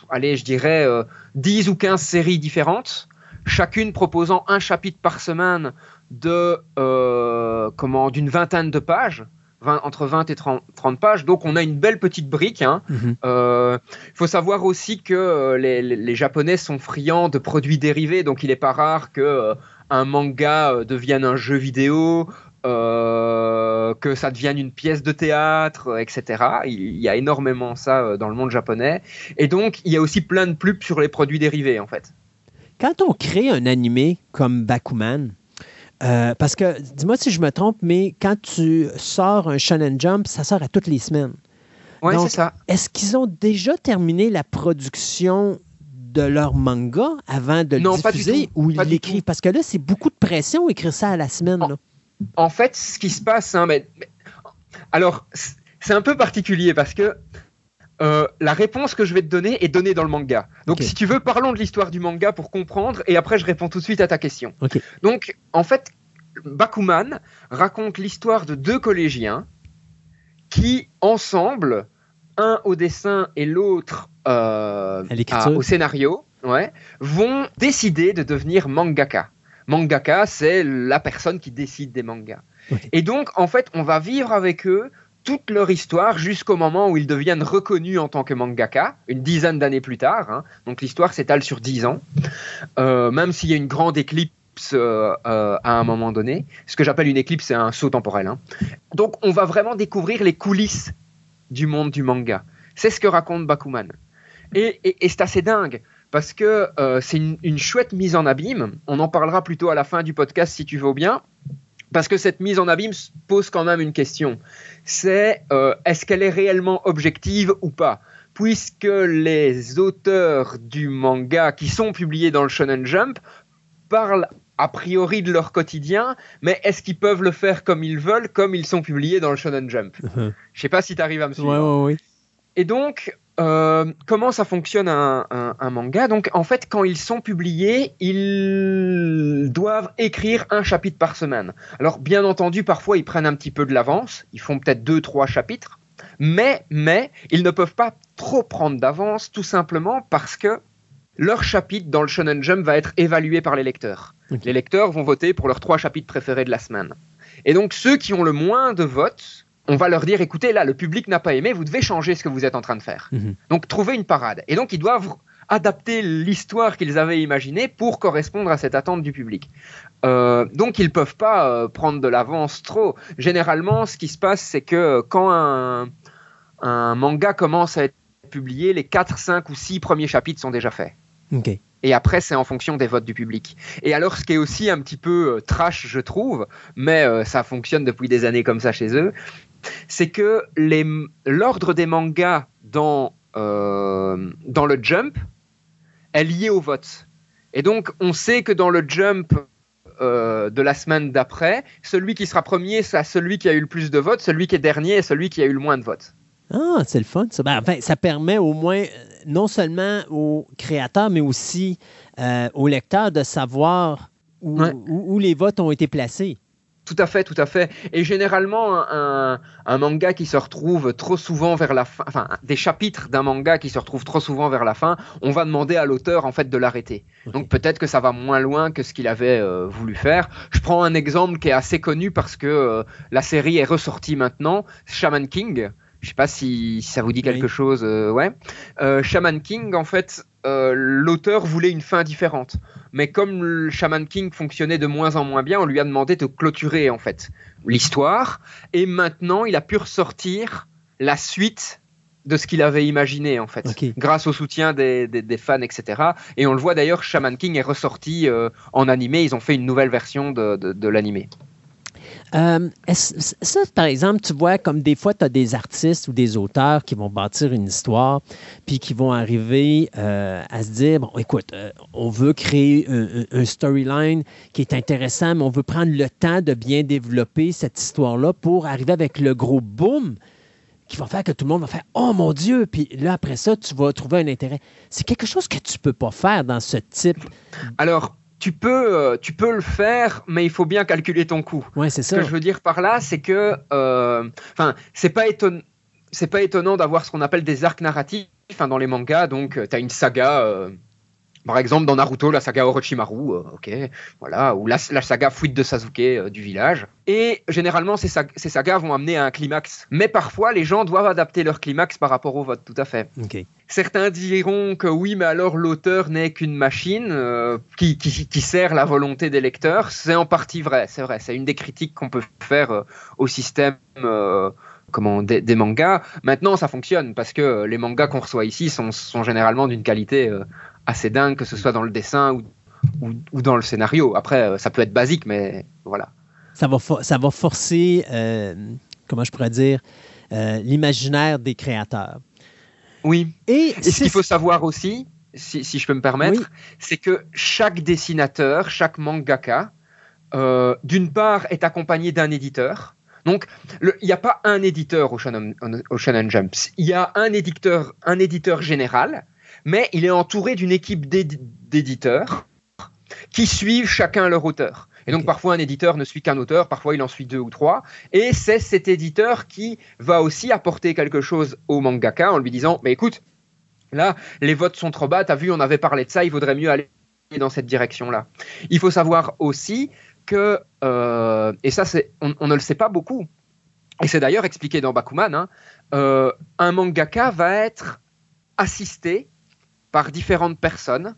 allez, je dirais, 10 euh, ou 15 séries différentes, chacune proposant un chapitre par semaine de, euh, comment, d'une vingtaine de pages. entre 20 et 30, pages. Donc on a une belle petite brique. Il hein. mhm. euh, faut savoir aussi que les, les, Japonais sont friands de produits dérivés, donc il n'est pas rare que un manga euh, devienne un jeu vidéo, euh, que ça devienne une pièce de théâtre, euh, etc. Il y a énormément ça dans le monde japonais. Et donc, il y a aussi plein de pubs sur les produits dérivés, en fait. Quand on crée un animé comme Bakuman, parce que, dis-moi si je me trompe, mais quand tu sors un Shonen Jump, ça sort à toutes les semaines. Oui, c'est ça. Est-ce qu'ils ont déjà terminé la production de leur manga avant de le diffuser ou ils l'écrivent? Parce que là, c'est beaucoup de pression écrire ça à la semaine. En, fait, ce qui se passe, hein, mais, alors, c'est un peu particulier parce que euh, la réponse que je vais te donner est donnée dans le manga. Donc, si tu veux, parlons de l'histoire du manga pour comprendre, et après, je réponds tout de suite à ta question. Donc, en fait, Bakuman raconte l'histoire de deux collégiens qui, ensemble, un au dessin et l'autre euh, au scénario, ouais, vont décider de devenir mangaka. Mangaka, c'est la personne qui décide des mangas. Et donc, en fait, on va vivre avec eux toute leur histoire jusqu'au moment où ils deviennent reconnus en tant que mangaka, une dizaine d'années plus tard. Hein. Donc l'histoire s'étale sur dix ans, euh, même s'il y a une grande éclipse euh, à un moment donné. Ce que j'appelle une éclipse, c'est un saut temporel. Hein. Donc on va vraiment découvrir les coulisses du monde du manga. C'est ce que raconte Bakuman. Et, c'est assez dingue parce que euh, c'est une, chouette mise en abîme. On en parlera plutôt à la fin du podcast si tu veux bien. Parce que cette mise en abîme pose quand même une question. C'est euh, est-ce qu'elle est réellement objective ou pas? Puisque les auteurs du manga qui sont publiés dans le Shonen Jump parlent a priori de leur quotidien, mais est-ce qu'ils peuvent le faire comme ils veulent, comme ils sont publiés dans le Shonen Jump? Je sais pas si tu arrives à me suivre. Ouais, ouais, Et donc, euh, comment ça fonctionne un, manga? Donc, en fait, quand ils sont publiés, ils doivent écrire un chapitre par semaine. Alors, bien entendu, parfois, ils prennent un petit peu de l'avance. Ils font peut-être deux, trois chapitres. Mais, mais, ils ne peuvent pas trop prendre d'avance, tout simplement parce que leur chapitre dans le Shonen Jump va être évalué par les lecteurs. Les lecteurs vont voter pour leurs trois chapitres préférés de la semaine. Et donc, ceux qui ont le moins de votes on va leur dire écoutez, là, le public n'a pas aimé, vous devez changer ce que vous êtes en train de faire. Mhm. Donc, trouver une parade. Et donc, ils doivent adapter l'histoire qu'ils avaient imaginée pour correspondre à cette attente du public. Euh, donc, ils ne peuvent pas euh, prendre de l'avance trop. Généralement, ce qui se passe, c'est que quand un, manga commence à être publié, les 4, 5 ou 6 premiers chapitres sont déjà faits. Et après, c'est en fonction des votes du public. Et alors, ce qui est aussi un petit peu euh, trash, je trouve, mais ça fonctionne depuis des années comme ça chez eux, c'est que l'ordre des mangas dans, euh, dans le Jump est lié au vote. Et donc, on sait que dans le Jump euh, de la semaine d'après, celui qui sera premier, c'est celui qui a eu le plus de votes, celui qui est dernier est celui qui a eu le moins de votes. Ah, c'est le fun. Ça. Ben, ça permet au moins, non seulement aux créateurs, mais aussi euh, aux lecteurs de savoir où, les votes ont été placés. Tout à fait, tout à fait. Et généralement, un, manga qui se retrouve trop souvent vers la fin, enfin, des chapitres d'un manga qui se retrouvent trop souvent vers la fin, on va demander à l'auteur, en fait, de l'arrêter. Donc peut-être que ça va moins loin que ce qu'il avait euh, voulu faire. Je prends un exemple qui est assez connu parce que euh, la série est ressortie maintenant, Shaman King. Je sais pas si, ça vous dit quelque chose. Euh, ouais. Shaman King, en fait, euh, l'auteur voulait une fin différente. Mais comme le Shaman King fonctionnait de moins en moins bien, on lui a demandé de clôturer en fait l'histoire. Et maintenant, il a pu ressortir la suite de ce qu'il avait imaginé en fait, grâce au soutien des, fans, etc. Et on le voit d'ailleurs, Shaman King est ressorti euh, en animé. Ils ont fait une nouvelle version de, de l'animé. Euh, ça, par exemple, tu vois, comme des fois, tu as des artistes ou des auteurs qui vont bâtir une histoire, puis qui vont arriver euh, à se dire, bon, écoute, euh, on veut créer un, storyline qui est intéressant, mais on veut prendre le temps de bien développer cette histoire-là pour arriver avec le gros boom qui va faire que tout le monde va faire Oh mon Dieu! Puis là, après ça, tu vas trouver un intérêt. C'est quelque chose que tu ne peux pas faire dans ce type. Alors, tu peux, euh, tu peux le faire, mais il faut bien calculer ton coût. Ouais, c'est ça. Ce que je veux dire par là, c'est que, euh, enfin, c'est pas étonnant. C'est pas étonnant d'avoir ce qu'on appelle des arcs narratifs dans les mangas. Donc, euh, tu as une saga par exemple, dans Naruto, la saga Orochimaru, euh, ok, voilà, ou la, saga Fuite de Sasuke euh, du village. Et généralement, ces, sagas vont amener à un climax. Mais parfois, les gens doivent adapter leur climax par rapport au vote, tout à fait. Certains diront que oui, mais alors l'auteur n'est qu'une machine euh, qui, sert la volonté des lecteurs. C'est en partie vrai, c'est vrai. C'est une des critiques qu'on peut faire au système comment, des, mangas. Maintenant, ça fonctionne parce que les mangas qu'on reçoit ici sont, sont généralement d'une qualité assez dingue, que ce soit dans le dessin ou, ou, dans le scénario. Après, euh, ça peut être basique, mais voilà. Ça va, ça va forcer, euh, comment je pourrais dire, euh, l'imaginaire des créateurs. Oui. Et, ce qu'il faut savoir aussi, si, si, je peux me permettre, c'est que chaque dessinateur, chaque mangaka, d'une part, est accompagné d'un éditeur. Donc, il n'y a pas un éditeur au Shonen, au Shonen Jump. Il y a un éditeur, un éditeur général mais il est entouré d'une équipe d'éditeurs qui suivent chacun leur auteur. Et donc parfois un éditeur ne suit qu'un auteur, parfois il en suit deux ou trois, et c'est cet éditeur qui va aussi apporter quelque chose au mangaka en lui disant, mais écoute, là les votes sont trop bas, t'as vu, on avait parlé de ça, il vaudrait mieux aller dans cette direction-là. Il faut savoir aussi que, euh, et ça c'est, on, ne le sait pas beaucoup, et c'est d'ailleurs expliqué dans Bakuman, hein, euh, un mangaka va être assisté par différentes personnes,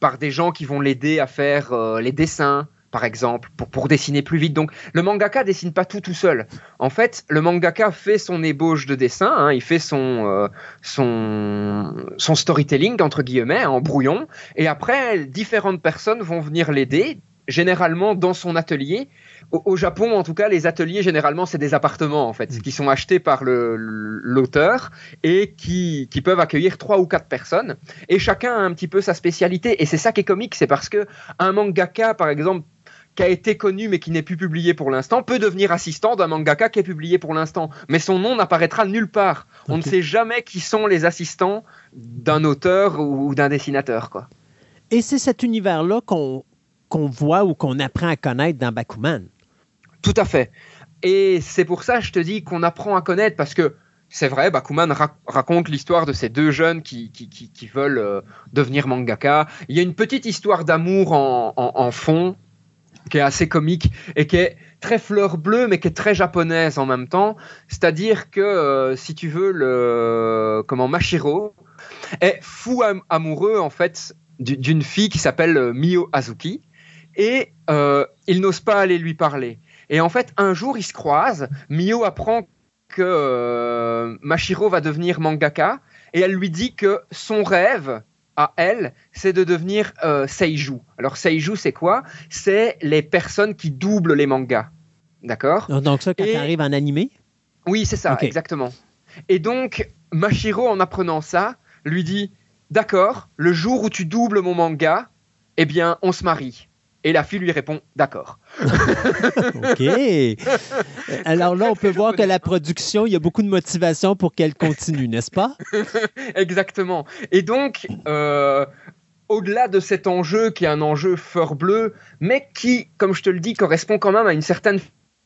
par des gens qui vont l'aider à faire euh, les dessins, par exemple, pour, pour dessiner plus vite. Donc, le mangaka dessine pas tout tout seul. En fait, le mangaka fait son ébauche de dessin, hein, il fait son, euh, son, son storytelling, entre guillemets, en brouillon, et après, différentes personnes vont venir l'aider, généralement dans son atelier. Au, Japon, en tout cas, les ateliers, généralement, c'est des appartements, en fait, mm. qui sont achetés par l'auteur et qui, qui, peuvent accueillir trois ou quatre personnes. Et chacun a un petit peu sa spécialité. Et c'est ça qui est comique, c'est parce que un mangaka, par exemple, qui a été connu mais qui n'est plus publié pour l'instant, peut devenir assistant d'un mangaka qui est publié pour l'instant. Mais son nom n'apparaîtra nulle part. On ne sait jamais qui sont les assistants d'un auteur ou d'un dessinateur. Quoi. Et c'est cet univers-là qu'on voit ou qu'on apprend à connaître dans Bakuman. Tout à fait. Et c'est pour ça, je te dis, qu'on apprend à connaître parce que c'est vrai, Bakuman raconte l'histoire de ces deux jeunes qui, qui, veulent euh, devenir mangaka. Il y a une petite histoire d'amour en, fond qui est assez comique et qui est très fleur bleue, mais qui est très japonaise en même temps. C'est-à-dire que, euh, si tu veux, le comment Mashiro est fou amoureux en fait d'une fille qui s'appelle euh, Mio Azuki et euh, il n'ose pas aller lui parler. Et en fait, un jour, ils se croisent. Mio apprend que Mashiro va devenir mangaka et elle lui dit que son rêve, à elle, c'est de devenir euh, seiju. Alors seiju, c'est quoi? C'est les personnes qui doublent les mangas. D'accord? Donc ça, quand tu arrives en animé? Oui, c'est ça, exactement. Et donc, Mashiro, en apprenant ça, lui dit, d'accord, le jour où tu doubles mon manga, eh bien, on se marie. Et la fille lui répond D'accord. OK. Alors là, on peut voir que la production, il y a beaucoup de motivation pour qu'elle continue, n'est-ce pas? Exactement. Et donc, euh, au-delà de cet enjeu qui est un enjeu fort bleu, mais qui, comme je te le dis, correspond quand même à une certaine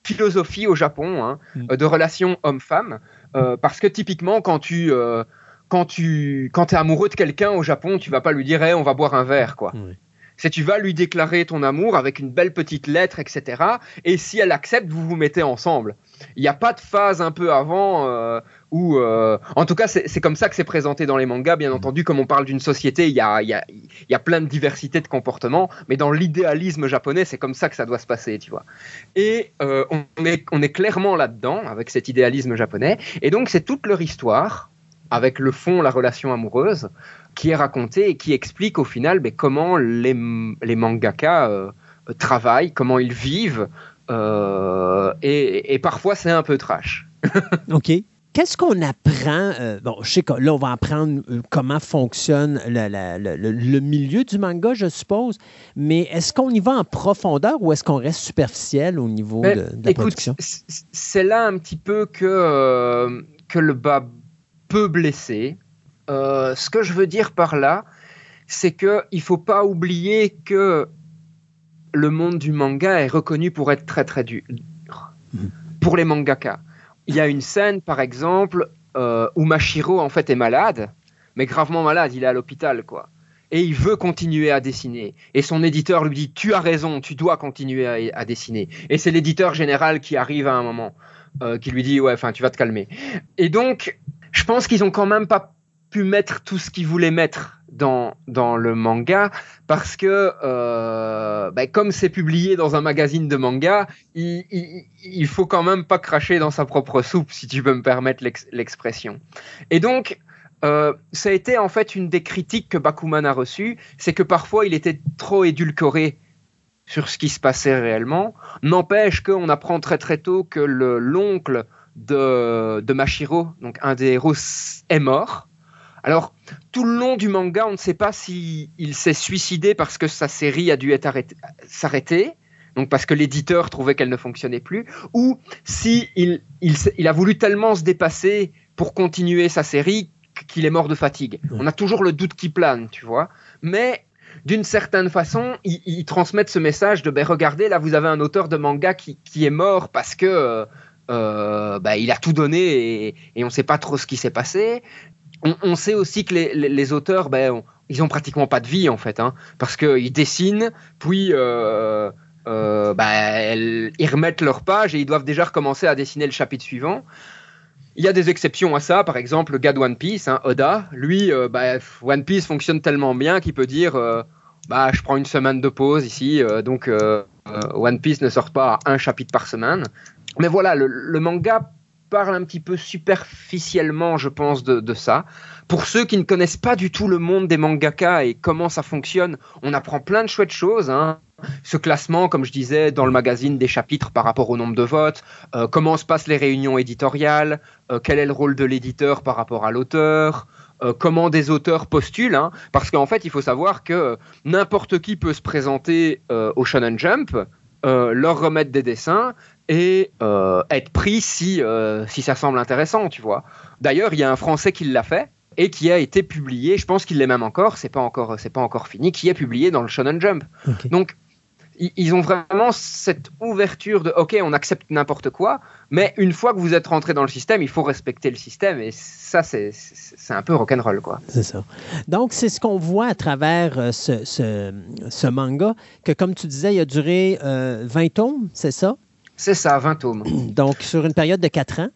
philosophie au Japon hein, mm. de relation homme-femme, euh, parce que typiquement, quand tu quand tu quand es amoureux de quelqu'un au Japon, tu vas pas lui dire on va boire un verre quoi c'est tu vas lui déclarer ton amour avec une belle petite lettre, etc. Et si elle accepte, vous vous mettez ensemble. Il n'y a pas de phase un peu avant euh, où, euh, en tout cas, c'est comme ça que c'est présenté dans les mangas. Bien entendu, comme on parle d'une société, il y a, y, a, y a, plein de diversité de comportements, mais dans l'idéalisme japonais, c'est comme ça que ça doit se passer, tu vois. Et euh, on, est, on est clairement là-dedans avec cet idéalisme japonais. Et donc, c'est toute leur histoire avec le fond, la relation amoureuse, qui est raconté et qui explique au final mais, comment les, les mangaka euh, travaillent, comment ils vivent, euh, et, parfois c'est un peu trash. OK. Qu'est-ce qu'on apprend? Euh, bon, je sais que là, on va apprendre comment fonctionne le, milieu du manga, je suppose, mais est-ce qu'on y va en profondeur ou est-ce qu'on reste superficiel au niveau ben, de, la production? C'est là un petit peu que, que le bas peut blesser. Euh, ce que je veux dire par là, c'est qu'il ne faut pas oublier que le monde du manga est reconnu pour être très très dur. Mhm. Pour les mangaka. Il y a une scène, par exemple, euh, où Mashiro en fait est malade, mais gravement malade, il est à l'hôpital, quoi. Et il veut continuer à dessiner. Et son éditeur lui dit Tu as raison, tu dois continuer à, dessiner. Et c'est l'éditeur général qui arrive à un moment, euh, qui lui dit Ouais, enfin, tu vas te calmer. Et donc, je pense qu'ils ont quand même pas pu mettre tout ce qu'ils voulaient mettre dans, dans le manga parce que euh, ben, comme c'est publié dans un magazine de manga, il, il, faut quand même pas cracher dans sa propre soupe si tu peux me permettre l'expression. Et donc euh, ça a été en fait une des critiques que Bakuman a reçues, c'est que parfois il était trop édulcoré sur ce qui se passait réellement. N'empêche qu'on apprend très très tôt que l'oncle de, de Mashiro, donc un des héros, est mort. Alors, tout le long du manga, on ne sait pas s'il il s'est suicidé parce que sa série a dû s'arrêter, donc parce que l'éditeur trouvait qu'elle ne fonctionnait plus, ou si il, il, a voulu tellement se dépasser pour continuer sa série qu'il est mort de fatigue. On a toujours le doute qui plane, tu vois. Mais d'une certaine façon, ils, transmettent ce message de ben regardez, là vous avez un auteur de manga qui, qui est mort parce que euh, euh, ben, il a tout donné et, et on ne sait pas trop ce qui s'est passé on, sait aussi que les, auteurs, ben, ils ont pratiquement pas de vie en fait, hein, parce qu'ils dessinent, puis euh, euh, ben, ils remettent leur page et ils doivent déjà recommencer à dessiner le chapitre suivant. Il y a des exceptions à ça, par exemple le gars de One Piece, hein, Oda, lui, euh, ben, One Piece fonctionne tellement bien qu'il peut dire bah, je prends une semaine de pause ici, donc One Piece ne sort pas un chapitre par semaine. Mais voilà, le, manga parle un petit peu superficiellement, je pense, de, ça. Pour ceux qui ne connaissent pas du tout le monde des mangaka et comment ça fonctionne, on apprend plein de chouettes choses. Hein. Ce classement, comme je disais, dans le magazine des chapitres par rapport au nombre de votes, euh, comment se passent les réunions éditoriales, euh, quel est le rôle de l'éditeur par rapport à l'auteur, euh, comment des auteurs postulent, hein. parce qu'en fait, il faut savoir que n'importe qui peut se présenter au Shonen Jump, leur remettre des dessins et être pris si, si ça semble intéressant, tu vois. D'ailleurs, il y a un Français qui l'a fait, et qui a été publié, je pense qu'il l'est même encore, c'est pas encore, c'est pas encore fini, qui est publié dans le Shonen Jump. Donc ils ont vraiment cette ouverture de OK, on accepte n'importe quoi, mais une fois que vous êtes rentré dans le système, il faut respecter le système et ça, c'est un peu rock'n'roll. quoi. C'est ça. Donc, c'est ce qu'on voit à travers euh, ce, ce, manga, que comme tu disais, il a duré 20 euh, tomes, c'est ça? C'est ça, 20 tomes. Donc, sur une période de 4 ans?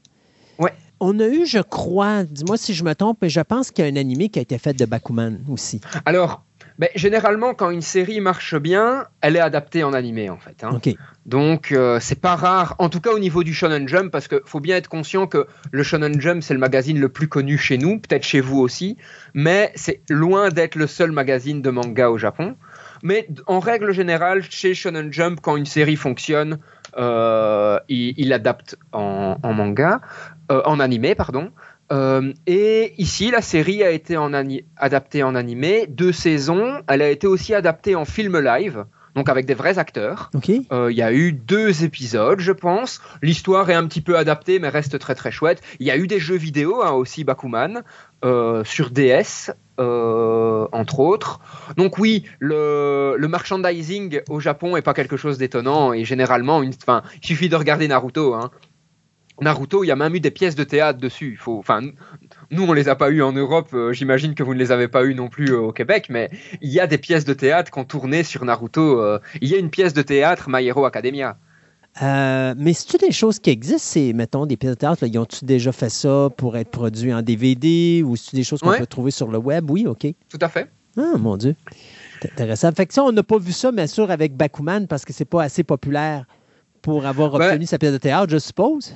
Ouais. On a eu, je crois, dis-moi si je me trompe, mais je pense qu'il y a un animé qui a été fait de Bakuman aussi. Alors, ben, généralement, quand une série marche bien, elle est adaptée en animé, en fait. Hein. Donc, euh, c'est pas rare, en tout cas au niveau du Shonen Jump, parce qu'il faut bien être conscient que le Shonen Jump, c'est le magazine le plus connu chez nous, peut-être chez vous aussi, mais c'est loin d'être le seul magazine de manga au Japon. Mais en règle générale, chez Shonen Jump, quand une série fonctionne, euh, il, l'adapte en, manga, euh, en animé, pardon. Euh, et ici, la série a été adaptée en animé, deux saisons. Elle a été aussi adaptée en film live, donc avec des vrais acteurs. Euh, il y a eu deux épisodes, je pense. L'histoire est un petit peu adaptée, mais reste très très chouette. Il y a eu des jeux vidéo hein, aussi, Bakuman, euh, sur DS. entre autres. Donc oui, le, merchandising au Japon est pas quelque chose d'étonnant et généralement, une, il suffit de regarder Naruto. Hein. Naruto, il y a même eu des pièces de théâtre dessus. Il faut, enfin, nous, on les a pas eues en Europe. Euh, j'imagine que vous ne les avez pas eues non plus euh, au Québec, mais il y a des pièces de théâtre qui ont tourné sur Naruto. Euh, il y a une pièce de théâtre My Hero Academia. mais c'est-tu des choses qui existent, c'est, mettons, des pièces de théâtre, ils ont-tu déjà fait ça pour être produits en DVD ou c'est des choses qu'on peut trouver sur le web? Oui, OK. Tout à fait. Ah, mon Dieu. C'est intéressant. Fait que ça, on n'a pas vu ça, bien sûr, avec Bakuman parce que c'est pas assez populaire pour avoir obtenu sa pièce de théâtre, je suppose.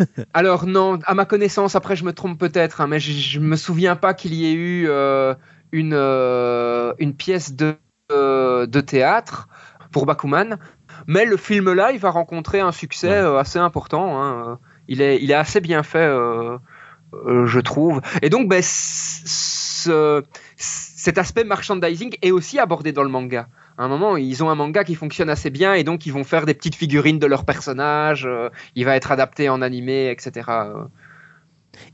Alors non, à ma connaissance, après je me trompe peut-être, hein, mais je, ne me souviens pas qu'il y ait eu euh, une, euh, une pièce de, euh, de théâtre pour Bakuman. Mais le film live a rencontré un succès assez important. Hein. Il, est, il est assez bien fait, je trouve. Et donc, ben, cet aspect merchandising est aussi abordé dans le manga à un moment, ils ont un manga qui fonctionne assez bien et donc ils vont faire des petites figurines de leurs personnages. Euh, il va être adapté en animé, etc.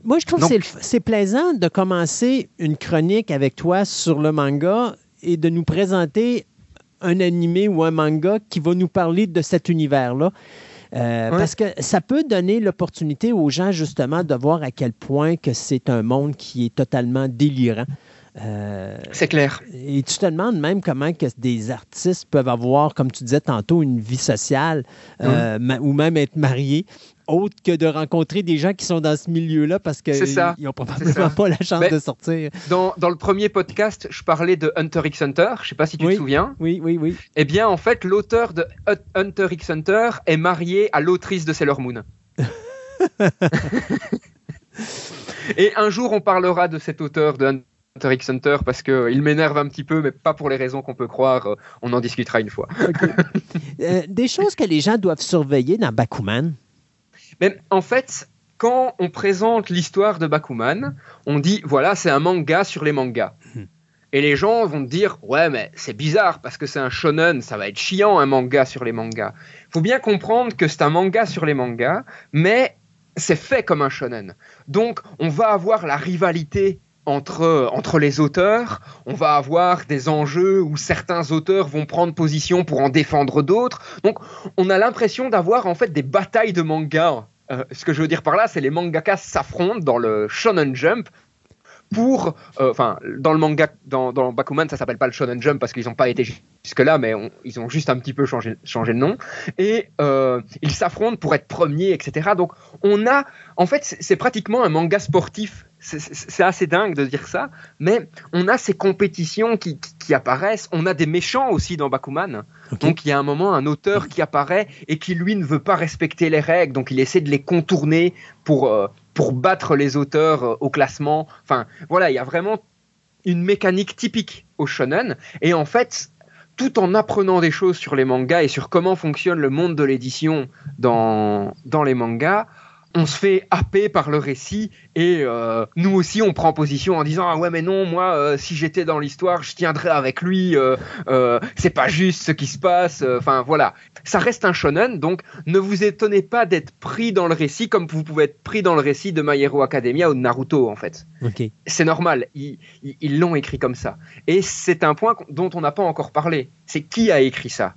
Moi, je trouve que c'est plaisant de commencer une chronique avec toi sur le manga et de nous présenter un animé ou un manga qui va nous parler de cet univers-là. Euh, parce que ça peut donner l'opportunité aux gens justement de voir à quel point que c'est un monde qui est totalement délirant. Euh, c'est clair. Et tu te demandes même comment que des artistes peuvent avoir, comme tu disais tantôt, une vie sociale euh, ou même être mariés, autre que de rencontrer des gens qui sont dans ce milieu-là parce qu'ils n'ont probablement pas la chance de sortir. Dans, dans, le premier podcast, je parlais de Hunter x Hunter. Je ne sais pas si tu te souviens. Oui, oui, oui. Eh bien, en fait, l'auteur de Hunter x Hunter est marié à l'autrice de Sailor Moon. Et un jour, on parlera de cet auteur de Hunter Hunter x Hunter parce qu'il euh, m'énerve un petit peu, mais pas pour les raisons qu'on peut croire. Euh, on en discutera une fois. Euh, des choses que les gens doivent surveiller dans Bakuman? Mais, En fait, quand on présente l'histoire de Bakuman, on dit voilà, c'est un manga sur les mangas. Hmm. Et les gens vont dire ouais, mais c'est bizarre parce que c'est un shonen, ça va être chiant un manga sur les mangas. Il faut bien comprendre que c'est un manga sur les mangas, mais c'est fait comme un shonen. Donc, on va avoir la rivalité entre, entre les auteurs, on va avoir des enjeux où certains auteurs vont prendre position pour en défendre d'autres. Donc on a l'impression d'avoir en fait des batailles de manga. Euh, ce que je veux dire par là, c'est les mangakas s'affrontent dans le Shonen Jump pour, euh, enfin, dans le manga, dans, Bakuman, ça s'appelle pas le Shonen Jump parce qu'ils n'ont pas été jusque-là, mais ils ont juste un petit peu changé, changé le nom. Et euh, ils s'affrontent pour être premiers, etc. Donc, on a, en fait, c'est pratiquement un manga sportif c'est assez dingue de dire ça, mais on a ces compétitions qui, apparaissent, on a des méchants aussi dans Bakuman. Donc il y a un moment un auteur qui apparaît et qui lui ne veut pas respecter les règles, donc il essaie de les contourner pour, euh, pour battre les auteurs euh, au classement. Enfin voilà, il y a vraiment une mécanique typique au shonen, et en fait tout en apprenant des choses sur les mangas et sur comment fonctionne le monde de l'édition dans, dans les mangas, on se fait happer par le récit et euh, nous aussi on prend position en disant ah ouais mais non moi euh, si j'étais dans l'histoire je tiendrais avec lui euh, c'est pas juste ce qui se passe enfin voilà. Ça reste un shonen donc ne vous étonnez pas d'être pris dans le récit comme vous pouvez être pris dans le récit de My Hero Academia ou de Naruto en fait. C'est normal ils l'ont écrit comme ça. Et c'est un point dont on n'a pas encore parlé. C'est qui a écrit ça?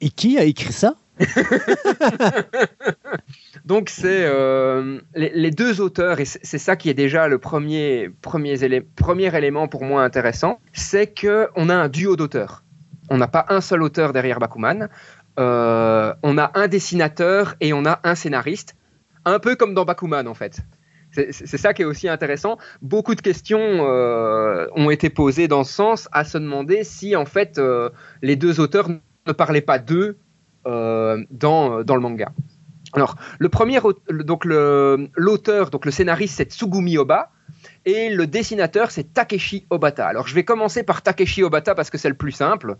Et qui a écrit ça? Donc c'est euh, les, deux auteurs, et c'est ça qui est déjà le premier, premier, premier élément pour moi intéressant, c'est qu'on a un duo d'auteurs. On n'a pas un seul auteur derrière Bakuman, euh, on a un dessinateur et on a un scénariste, un peu comme dans Bakuman en fait. C'est ça qui est aussi intéressant. Beaucoup de questions euh, ont été posées dans ce sens, à se demander si en fait les deux auteurs ne parlaient pas d'eux dans, dans le manga. Alors, le premier, donc l'auteur, donc le scénariste, c'est Tsugumi Oba, et le dessinateur, c'est Takeshi Obata. Alors, je vais commencer par Takeshi Obata parce que c'est le plus simple.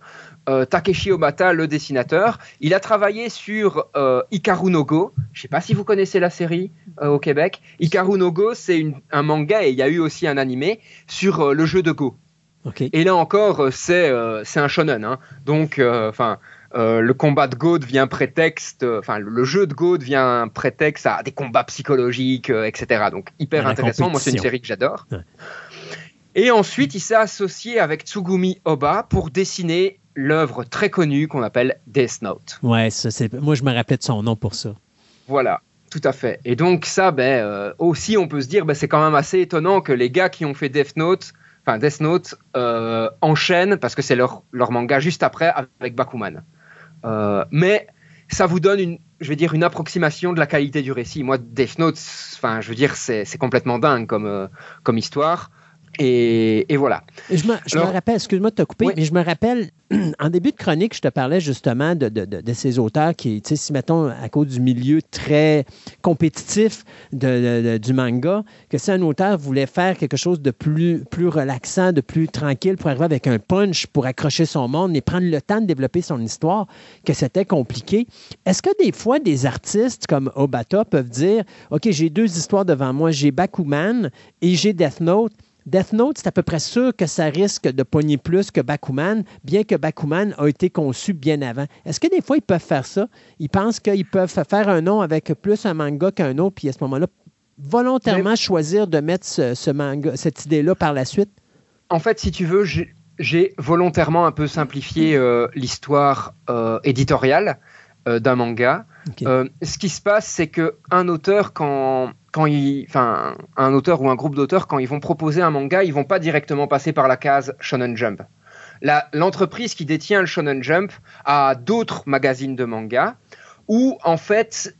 Euh, Takeshi Obata, le dessinateur, il a travaillé sur euh, Ikaru no Go. Je ne sais pas si vous connaissez la série euh, au Québec. Ikaru no Go, c'est un manga et il y a eu aussi un animé sur le jeu de Go. Et là encore, c'est un shonen. Hein. Donc, enfin euh, le combat de Go devient prétexte, euh, enfin le jeu de Go devient prétexte à des combats psychologiques, euh, etc. Donc hyper intéressant. Moi, c'est une série que j'adore. Et ensuite, il s'est associé avec Tsugumi Oba pour dessiner l'œuvre très connue qu'on appelle Death Note. Ouais, moi je me rappelle de son nom pour ça. Voilà. Tout à fait. Et donc ça, ben, aussi, on peut se dire, ben, c'est quand même assez étonnant que les gars qui ont fait Death Note, enfin Death Note, enchaînent parce que c'est leur, leur manga juste après avec Bakuman. Euh, mais ça vous donne une, je vais dire, une approximation de la qualité du récit. Moi, Death Note, enfin, je veux dire, c'est complètement dingue comme, euh, comme histoire. Et, voilà. je, me, rappelle, excuse-moi de te couper, mais je me rappelle, en début de chronique, je te parlais justement de, de, ces auteurs qui, tu sais, si mettons, à cause du milieu très compétitif du manga, que si un auteur voulait faire quelque chose de plus, plus relaxant, de plus tranquille, pour arriver avec un punch, pour accrocher son monde et prendre le temps de développer son histoire, que c'était compliqué. Est-ce que des fois, des artistes comme Obata peuvent dire, OK, j'ai deux histoires devant moi, j'ai Bakuman et j'ai Death Note, Death Note, c'est à peu près sûr que ça risque de pogner plus que Bakuman, bien que Bakuman a été conçu bien avant. Est-ce que des fois, ils peuvent faire ça? Ils pensent qu'ils peuvent faire un nom avec plus un manga qu'un autre, puis à ce moment-là, volontairement choisir de mettre ce, manga, cette idée-là par la suite? En fait, si tu veux, j'ai volontairement un peu simplifié euh, l'histoire euh, éditoriale d'un manga. ce qui se passe, c'est qu'un auteur, quand quand il, enfin, un auteur ou un groupe d'auteurs, quand ils vont proposer un manga, ils vont pas directement passer par la case Shonen Jump. L'entreprise qui détient le Shonen Jump a d'autres magazines de manga où, en fait,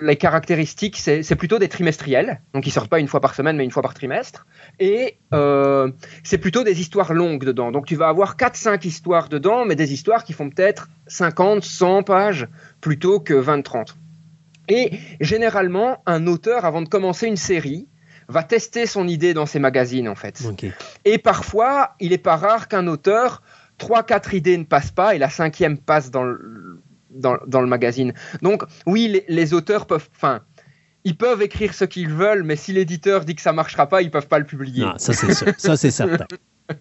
les caractéristiques, c'est plutôt des trimestriels. Donc, ils sortent pas une fois par semaine, mais une fois par trimestre. Et euh, c'est plutôt des histoires longues dedans. Donc, tu vas avoir 4-5 histoires dedans, mais des histoires qui font peut-être 50, 100 pages plutôt que 20-30. Et généralement, un auteur, avant de commencer une série, va tester son idée dans ses magazines, en fait. Et parfois, il n'est pas rare qu'un auteur, trois, quatre idées ne passent pas et la cinquième passe dans le, dans, le magazine. Donc, oui, les, auteurs peuvent. Enfin, ils peuvent écrire ce qu'ils veulent, mais si l'éditeur dit que ça marchera pas, ils peuvent pas le publier. Non, ça c'est ça, c'est certain.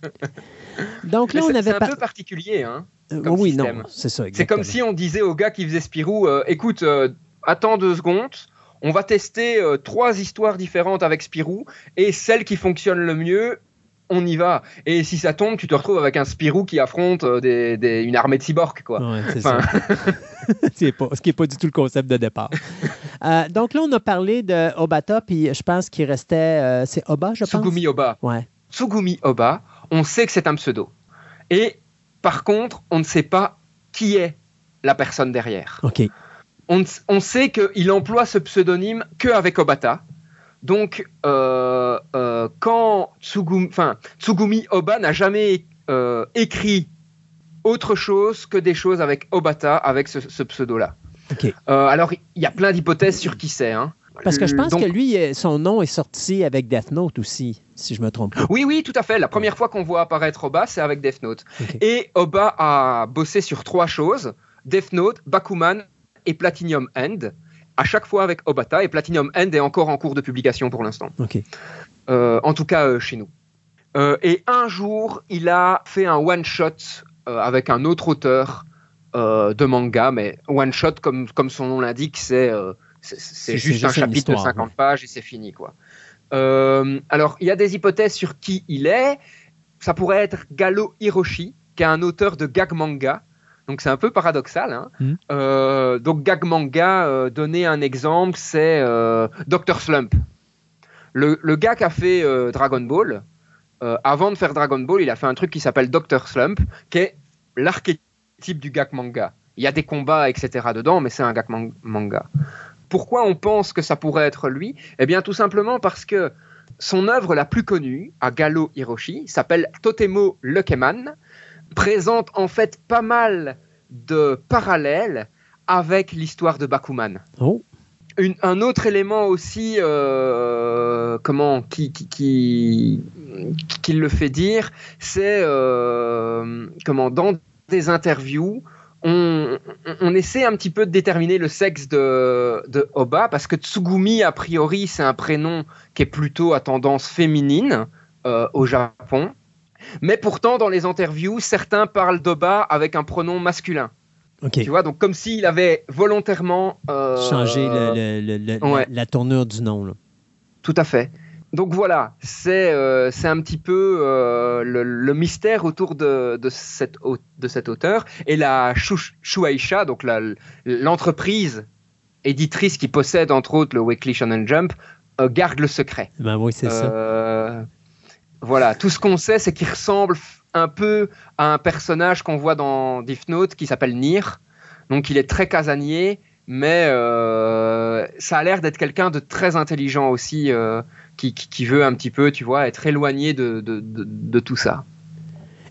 Donc là, on avait c'est un peu particulier, hein. Euh, oui, non, c'est ça. C'est comme si on disait au gars qui faisait Spirou, euh, écoute, euh, attends deux secondes, on va tester euh, trois histoires différentes avec Spirou et celle qui fonctionne le mieux, on y va. Et si ça tombe, tu te retrouves avec un Spirou qui affronte euh, une armée de cyborgs, quoi. c'est ça. ce qui n'est pas du tout le concept de départ. Euh, donc là, on a parlé de Obata, puis je pense qu'il restait. c'est Oba, je pense? Tsugumi Oba. Ouais. Tsugumi Oba, on sait que c'est un pseudo. Et par contre, on ne sait pas qui est la personne derrière. OK on, sait qu'il emploie ce pseudonyme qu'avec Obata. Donc, euh, euh, quand Tsugumi, Tsugumi Oba n'a jamais euh, écrit autre chose que des choses avec Obata, avec ce, pseudo-là. alors, il y a plein d'hypothèses sur qui c'est. Hein. Parce que je pense que lui, son nom est sorti avec Death Note aussi, si je me trompe. Oui, oui, tout à fait. La première fois qu'on voit apparaître Oba, c'est avec Death Note. Et Oba a bossé sur trois choses Death Note, Bakuman et Platinum End à chaque fois avec Obata et Platinum End est encore en cours de publication pour l'instant. Euh, en tout cas euh, chez nous. Euh, et un jour, il a fait un one shot avec un autre auteur de manga, mais one shot comme, comme son nom l'indique, c'est c'est juste, un chapitre de 50 pages et c'est fini quoi. alors il y a des hypothèses sur qui il est. Ça pourrait être Galo Hiroshi, qui est un auteur de gag manga donc c'est un peu paradoxal. Hein. Hmm. Euh, donc gag manga, euh, donner un exemple, c'est euh, Dr Slump. Le, le, gars qui a fait Dragon Ball, avant de faire Dragon Ball, il a fait un truc qui s'appelle Dr Slump, qui est l'archétype du gag manga. Il y a des combats, etc. dedans, mais c'est un gag manga. Pourquoi on pense que ça pourrait être lui? Eh bien tout simplement parce que son œuvre la plus connue, à Galo Hiroshi, s'appelle Totemo Lukeman présente en fait pas mal de parallèles avec l'histoire de Bakuman. Oh. un autre élément aussi, euh, comment, qui, qui, qui, le fait dire, c'est euh, comment, dans des interviews, on, on, essaie un petit peu de déterminer le sexe de, de Oba, parce que Tsugumi, a priori, c'est un prénom qui est plutôt à tendance féminine euh, au Japon. Mais pourtant, dans les interviews, certains parlent d'Oba avec un pronom masculin. Tu vois, donc comme s'il avait volontairement euh, changé la tournure du nom. Tout à fait. Donc voilà, c'est euh, un petit peu euh, le, mystère autour de, de, cette, de cet auteur. Et la Shueisha, donc l'entreprise éditrice qui possède entre autres le Weekly Shonen Jump, garde le secret. Ben oui, c'est ça. Voilà, tout ce qu'on sait, c'est qu'il ressemble un peu à un personnage qu'on voit dans Death Note qui s'appelle Nir. Donc il est très casanier, mais euh, ça a l'air d'être quelqu'un de très intelligent aussi, euh, qui, veut un petit peu, tu vois, être éloigné de, tout ça.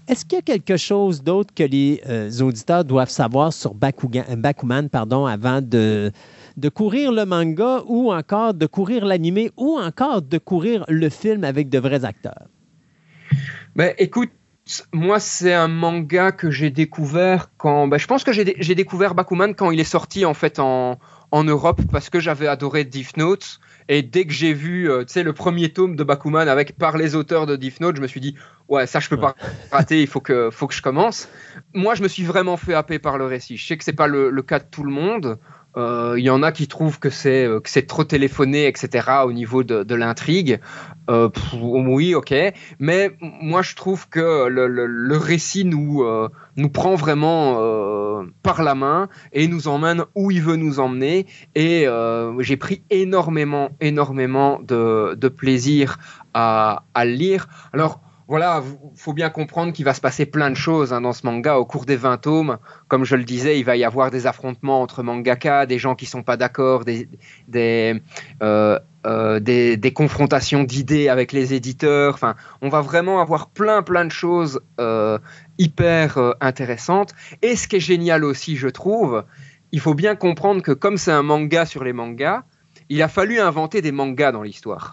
Est-ce qu'il y a quelque chose d'autre que les euh, auditeurs doivent savoir sur Bakuman pardon, avant de, de courir le manga ou encore de courir l'animé ou encore de courir le film avec de vrais acteurs? Ben, écoute, moi, c'est un manga que j'ai découvert quand. Ben, je pense que j'ai découvert Bakuman quand il est sorti en fait en, en Europe parce que j'avais adoré Death Note. Et dès que j'ai vu euh, le premier tome de Bakuman avec par les auteurs de Death Note, je me suis dit ouais ça je peux pas rater, il faut que faut que je commence. Moi je me suis vraiment fait happer par le récit. Je sais que c'est pas le, le, cas de tout le monde. Il euh, y en a qui trouvent que c'est euh, que c'est trop téléphoné, etc. Au niveau de, l'intrigue. Euh, oui, ok. Mais moi, je trouve que le, récit nous nous prend vraiment par la main et nous emmène où il veut nous emmener. Et j'ai pris énormément, énormément de, plaisir à, à lire. Alors voilà, faut bien comprendre qu'il va se passer plein de choses hein, dans ce manga au cours des 20 tomes. Comme je le disais, il va y avoir des affrontements entre mangaka, des gens qui sont pas d'accord, des, des, euh, euh, des, confrontations d'idées avec les éditeurs. Enfin, on va vraiment avoir plein plein de choses euh, hyper intéressantes. Et ce qui est génial aussi, je trouve, il faut bien comprendre que comme c'est un manga sur les mangas, il a fallu inventer des mangas dans l'histoire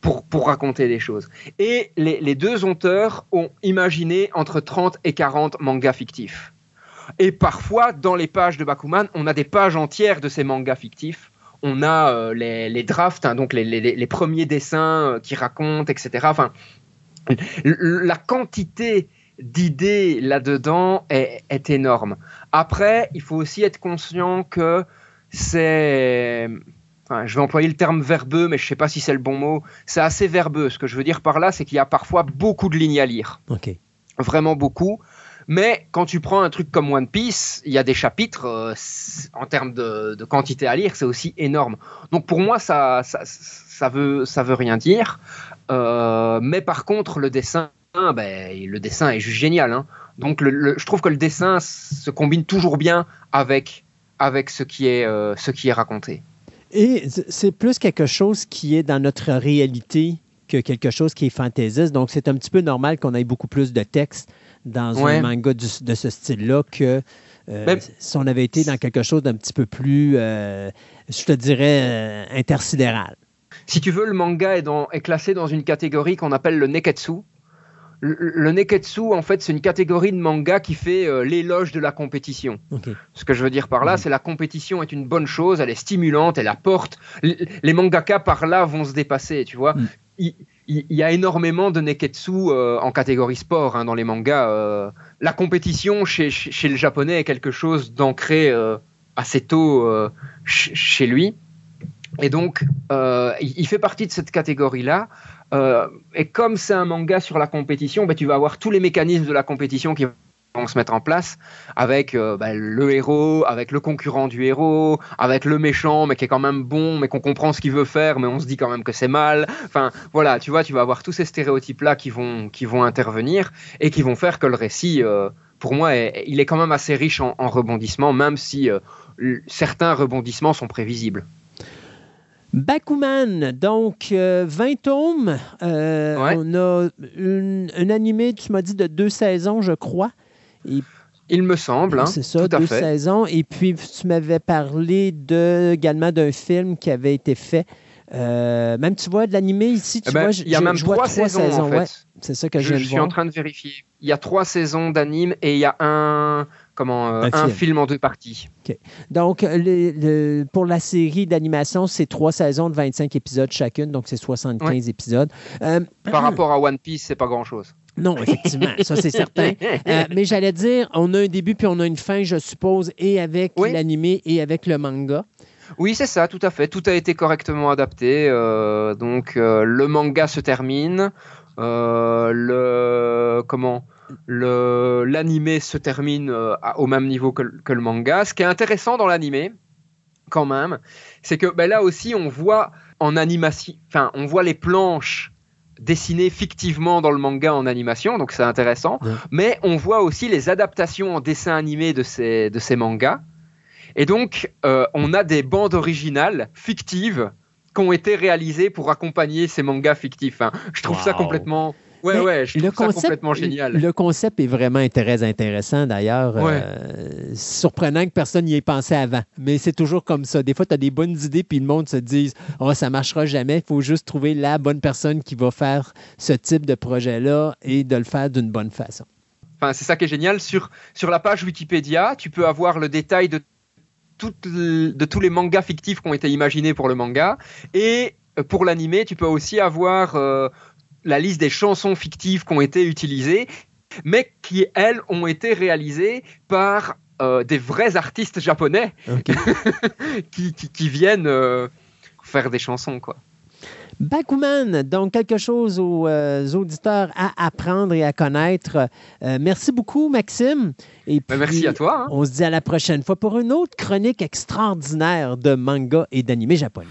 pour, raconter des choses. Et les, deux auteurs ont imaginé entre 30 et 40 mangas fictifs. Et parfois, dans les pages de Bakuman, on a des pages entières de ces mangas fictifs. On a euh, les, drafts, hein, donc les, premiers dessins euh, qui racontent, etc. Enfin, la quantité d'idées là-dedans est énorme. Après, il faut aussi être conscient que c'est je vais employer le terme verbeux, mais je ne sais pas si c'est le bon mot. C'est assez verbeux. Ce que je veux dire par là, c'est qu'il y a parfois beaucoup de lignes à lire. Vraiment beaucoup. Mais quand tu prends un truc comme One Piece, il y a des chapitres, euh, en termes de, quantité à lire, c'est aussi énorme. Donc pour moi, ça, ça, veut, ça veut rien dire. Euh, mais par contre, le dessin, ben, le dessin est juste génial. Hein. Donc je trouve que le dessin se combine toujours bien avec, avec ce, qui est, euh, ce qui est raconté. Et c'est plus quelque chose qui est dans notre réalité que quelque chose qui est fantaisiste. Donc, c'est un petit peu normal qu'on ait beaucoup plus de texte dans un manga de ce style-là que euh, si on avait été dans quelque chose d'un petit peu plus, euh, je te dirais, euh, intersidéral. Si tu veux, le manga est, est classé dans une catégorie qu'on appelle le neketsu. Le, neketsu, en fait, c'est une catégorie de manga qui fait l'éloge de la compétition. Ce que je veux dire par là, c'est la compétition est une bonne chose, elle est stimulante, elle apporte. Les mangaka par là vont se dépasser, tu vois. Mm il, y a énormément de neketsu euh, en catégorie sport hein, dans les mangas. Euh. la compétition chez, chez, le japonais est quelque chose d'ancré euh, assez tôt chez lui. Et donc, il, fait partie de cette catégorie-là. Et comme c'est un manga sur la compétition, ben, tu vas avoir tous les mécanismes de la compétition qui vont se mettre en place avec euh, bah, le héros, avec le concurrent du héros, avec le méchant mais qui est quand même bon, mais qu'on comprend ce qu'il veut faire, mais on se dit quand même que c'est mal. Enfin voilà, tu vois, tu vas avoir tous ces stéréotypes là qui vont intervenir et qui vont faire que le récit, euh, pour moi, il est quand même assez riche en, rebondissements, même si euh, certains rebondissements sont prévisibles. Bakuman, donc 20 tomes. On a un animé, tu m'as dit, de deux saisons, je crois. il me semble. Hein, c'est ça, deux saisons. Et puis, tu m'avais parlé de, également d'un film qui avait été fait. Euh, même, tu vois, de l'animé ici, tu eh ben, vois, il y a même trois, saisons. en fait. c'est ça que je, je suis en train de vérifier. Il y a trois saisons d'anime et il y a un, comment, euh, un, film. en deux parties. Donc, pour la série d'animation, c'est trois saisons de 25 épisodes chacune, donc c'est 75 épisodes. Euh, Par rapport à One Piece, c'est pas grand-chose. Non, effectivement, ça c'est certain. Euh, mais j'allais dire, on a un début puis on a une fin, je suppose, et avec l'animé et avec le manga. Oui, c'est ça, tout à fait. Tout a été correctement adapté. Euh, donc euh, le manga se termine. le comment? Le l'animé se termine au même niveau que, que, le manga. Ce qui est intéressant dans l'animé, quand même, c'est que ben, là aussi on voit en animation, enfin on voit les planches dessiné fictivement dans le manga en animation, donc c'est intéressant. Mais on voit aussi les adaptations en dessin animé de ces, de ces mangas. Et donc, euh, on a des bandes originales fictives qui ont été réalisées pour accompagner ces mangas fictifs. Hein. Je trouve ça complètement Ouais, ouais, je trouve le ça complètement génial. Le concept est vraiment très intéressant d'ailleurs. Euh, surprenant que personne n'y ait pensé avant. Mais c'est toujours comme ça. Des fois, tu as des bonnes idées, puis le monde se dit Oh, ça marchera jamais. Il faut juste trouver la bonne personne qui va faire ce type de projet-là et de le faire d'une bonne façon. Enfin, c'est ça qui est génial. Sur, sur la page Wikipédia, tu peux avoir le détail de, de tous les mangas fictifs qui ont été imaginés pour le manga. Et euh, pour l'animé, tu peux aussi avoir. Euh, la liste des chansons fictives qui ont été utilisées, mais qui, elles, ont été réalisées par euh, des vrais artistes japonais qui, viennent euh, faire des chansons, quoi. Bakuman, donc quelque chose aux, euh, auditeurs à apprendre et à connaître. merci beaucoup, Maxime. Et ben, merci à toi. Hein. On se dit à la prochaine fois pour une autre chronique extraordinaire de manga et d'animé japonais.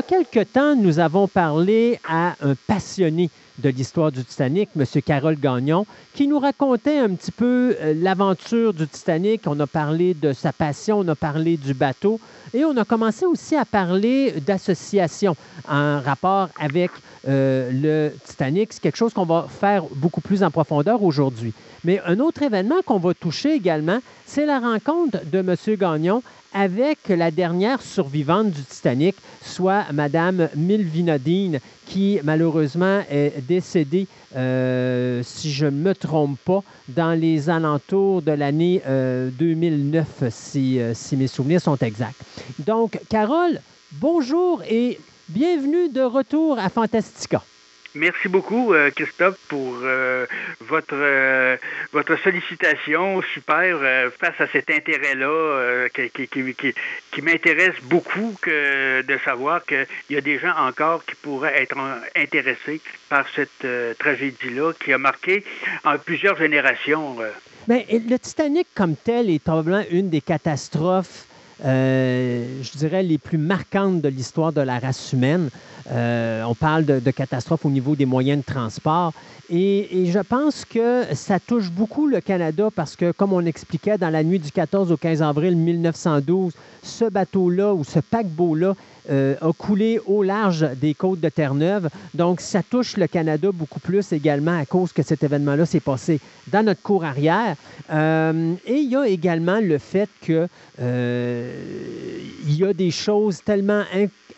A quelque temps, nous avons parlé à un passionné de l'histoire du Titanic, M. Carole Gagnon, qui nous racontait un petit peu euh, l'aventure du Titanic. On a parlé de sa passion, on a parlé du bateau et on a commencé aussi à parler d'association en rapport avec euh, le Titanic. C'est quelque chose qu'on va faire beaucoup plus en profondeur aujourd'hui. Mais un autre événement qu'on va toucher également, c'est la rencontre de M. Gagnon avec la dernière survivante du Titanic, soit Madame Milvinodine, qui malheureusement est décédée, euh, si je ne me trompe pas, dans les alentours de l'année 2009, euh, si, euh, si mes souvenirs sont exacts. Donc, Carole, bonjour et bienvenue de retour à Fantastica. Merci beaucoup, euh, Christophe, pour euh, votre, euh, votre sollicitation super face à cet intérêt-là qui, m'intéresse beaucoup que de savoir qu'il y a des gens encore qui pourraient être intéressés par cette tragédie-là qui a marqué en plusieurs générations. Bien, le Titanic comme tel est probablement une des catastrophes je dirais, les plus marquantes de l'histoire de la race humaine. Euh, on parle de, catastrophes au niveau des moyens de transport. Et, je pense que ça touche beaucoup le Canada parce que, comme on expliquait, dans la nuit du 14 au 15 avril 1912, ce bateau-là ou ce paquebot-là euh, a coulé au large des côtes de Terre-Neuve. Donc, ça touche le Canada beaucoup plus également à cause que cet événement-là s'est passé dans notre cour arrière. Euh, et il y a également le fait que il y a des choses tellement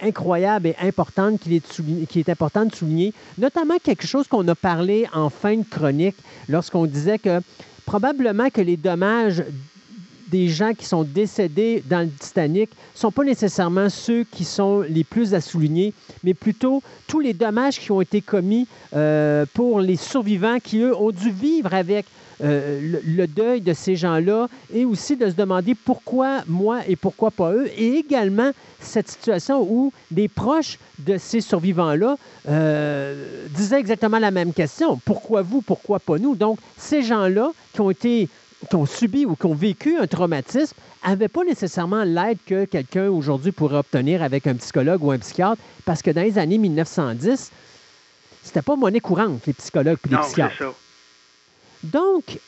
incroyables et importantes qu'il est, qui est important de souligner, notamment quelque chose qu'on a parlé en fin de chronique lorsqu'on disait que probablement que les dommages des gens qui sont décédés dans le Titanic ne sont pas nécessairement ceux qui sont les plus à souligner, mais plutôt tous les dommages qui ont été commis euh, pour les survivants qui, eux, ont dû vivre avec euh, le, deuil de ces gens-là et aussi de se demander pourquoi moi et pourquoi pas eux. Et également cette situation où des proches de ces survivants-là euh, disaient exactement la même question. Pourquoi vous, pourquoi pas nous? Donc, ces gens-là qui ont été qui ont subi ou qui ont vécu un traumatisme n'avaient pas nécessairement l'aide que quelqu'un aujourd'hui pourrait obtenir avec un psychologue ou un psychiatre, parce que dans les années 1910, c'était pas monnaie courante, les psychologues et les psychiatres. Donc,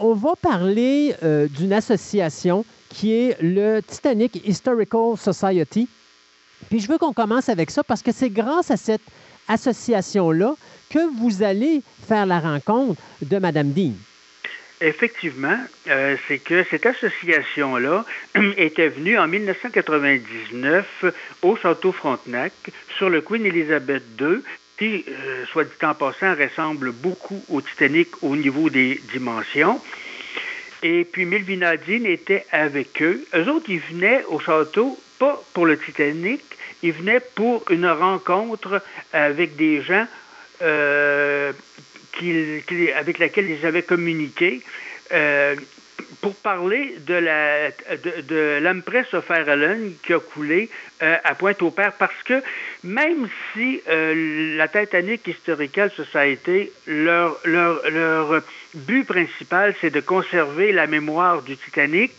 on va parler euh, d'une association qui est le Titanic Historical Society. Puis je veux qu'on commence avec ça parce que c'est grâce à cette association-là que vous allez faire la rencontre de Mme Dean. Effectivement, euh, c'est que cette association-là était venue en 1999 au Château Frontenac sur le Queen Elizabeth II euh, soit dit en passant, ressemble beaucoup au Titanic au niveau des dimensions. Et puis Milvina Dean était avec eux. Eux autres, ils venaient au château, pas pour le Titanic, ils venaient pour une rencontre avec des gens euh, avec lesquels ils avaient communiqué. Euh, pour parler de la de, de l'Empress of Ireland qui a coulé euh, à Pointe-au-Père, parce que même si euh, la Titanic Historical Society, leur, leur, leur but principal, c'est de conserver la mémoire du Titanic,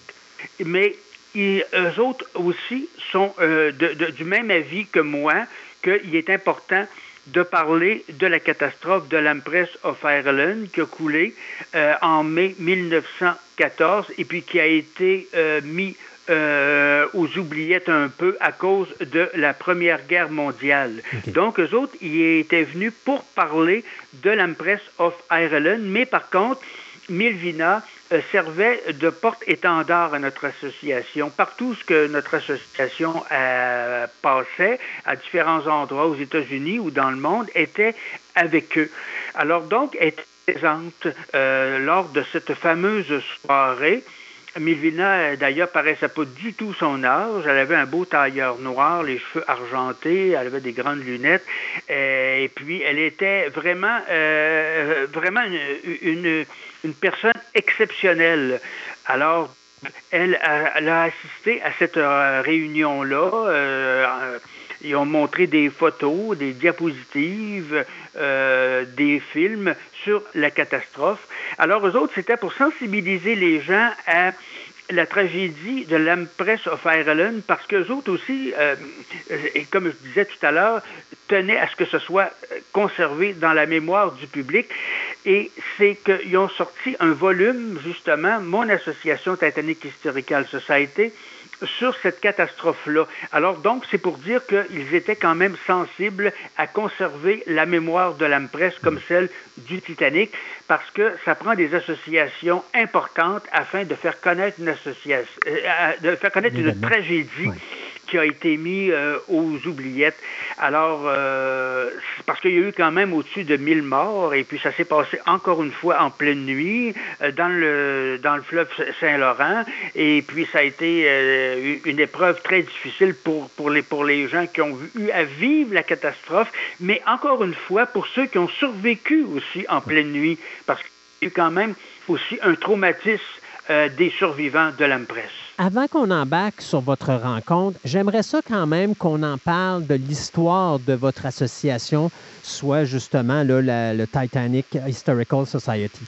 mais ils, eux autres aussi sont euh, de, du même avis que moi qu'il est important de parler de la catastrophe de l'Empress of Ireland qui a coulé euh, en mai 1914 et puis qui a été euh, mis euh, aux oubliettes un peu à cause de la Première Guerre mondiale. Donc, eux autres, ils étaient venus pour parler de l'Empress of Ireland, mais par contre, Milvina servait de porte-étendard à notre association. Partout ce que notre association euh, passait, à différents endroits aux États-Unis ou dans le monde, était avec eux. Alors donc, était présente euh, lors de cette fameuse soirée. Milvina, d'ailleurs, paraissait pas du tout son âge. Elle avait un beau tailleur noir, les cheveux argentés, elle avait des grandes lunettes. et puis, elle était vraiment, vraiment une une personne exceptionnelle. Alors, elle a, assisté à cette euh, réunion-là. Euh, ils ont montré des photos, des diapositives, euh, des films sur la catastrophe. Alors, eux autres, c'était pour sensibiliser les gens à la tragédie de l'Empress of Ireland parce qu'eux autres aussi, et comme je disais tout à l'heure, tenaient à ce que ce soit conservé dans la mémoire du public et c'est qu'ils ont sorti un volume, justement, mon association Titanic Historical Society, sur cette catastrophe-là. Alors donc, c'est pour dire qu'ils étaient quand même sensibles à conserver la mémoire de l'âme presse comme celle du Titanic, parce que ça prend des associations importantes afin de faire connaître une association, euh, de faire connaître une tragédie qui a été mis euh, aux oubliettes. Alors, euh, parce qu'il y a eu quand même au-dessus de 1000 morts, et puis ça s'est passé encore une fois en pleine nuit euh, dans, le, dans le fleuve Saint-Laurent, et puis ça a été une épreuve très difficile pour, pour, les, pour les gens qui ont eu à vivre la catastrophe, mais encore une fois, pour ceux qui ont survécu aussi en pleine nuit, parce qu'il y a eu quand même aussi un traumatisme des survivants de l'Empress. Avant qu'on embarque sur votre rencontre, j'aimerais ça quand même qu'on en parle de l'histoire de votre association, soit justement le Titanic Historical Society.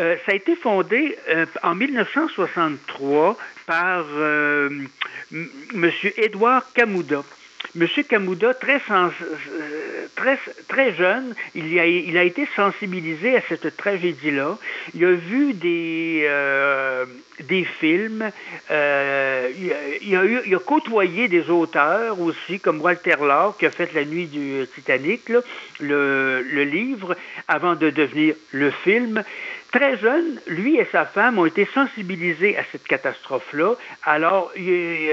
Euh, ça a été fondé euh, en 1963 par euh, M. Édouard Camouda. M. Camouda, très, très, très jeune, il a, il a été sensibilisé à cette tragédie-là. Il a vu des, euh, des films, euh, il, a eu, il, a côtoyé des auteurs aussi, comme Walter Law, qui a fait La nuit du Titanic, le, le livre, avant de devenir le film. Très jeune, lui et sa femme ont été sensibilisés à cette catastrophe-là. Alors, il,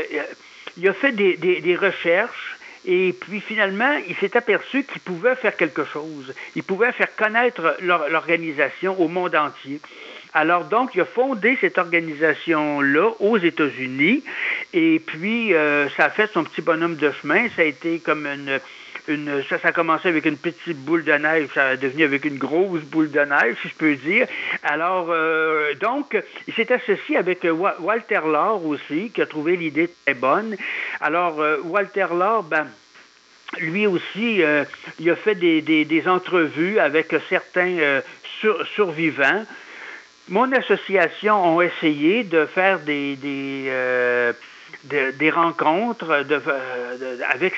il a fait des, des, recherches et puis finalement, il s'est aperçu qu'il pouvait faire quelque chose. Il pouvait faire connaître l'organisation au monde entier. Alors donc, il a fondé cette organisation-là aux États-Unis et puis euh, ça a fait son petit bonhomme de chemin. Ça a été comme une ça, ça a commencé avec une petite boule de neige, ça a devenu avec une grosse boule de neige, si je peux dire. Alors, euh, donc, il s'est associé avec euh, Walter Law aussi, qui a trouvé l'idée très bonne. Alors, euh, Walter Law, ben, lui aussi, il a fait des, des, entrevues avec certains survivants. Mon association a essayé de faire des, des des rencontres avec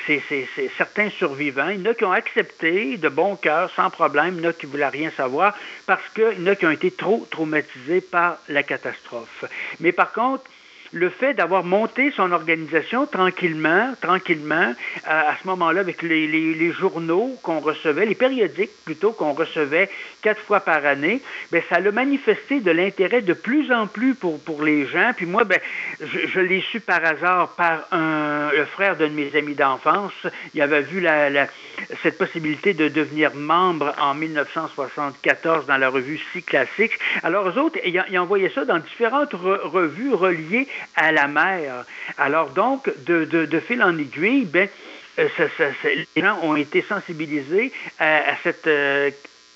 certains survivants. Il y en a qui ont accepté de bon cœur, sans problème. Il y en a qui ne voulaient rien savoir parce qu'il y en a qui ont été trop traumatisés par la catastrophe. Mais par contre, le fait d'avoir monté son organisation tranquillement, tranquillement, à ce moment-là, avec les, les, journaux qu'on recevait, les périodiques plutôt qu'on recevait quatre fois par année, ben, ça a manifesté de l'intérêt de plus en plus pour, pour les gens. Puis moi, ben, je, je l'ai su par hasard par un, le frère d'un de mes amis d'enfance. Il avait vu la, la, cette possibilité de devenir membre en 1974 dans la revue Si Classique. Alors, eux autres, ils, ils envoyaient ça dans différentes revues reliées à la mer. Alors donc, de, de, fil en aiguille, ben, euh, les gens ont été sensibilisés à, cette euh,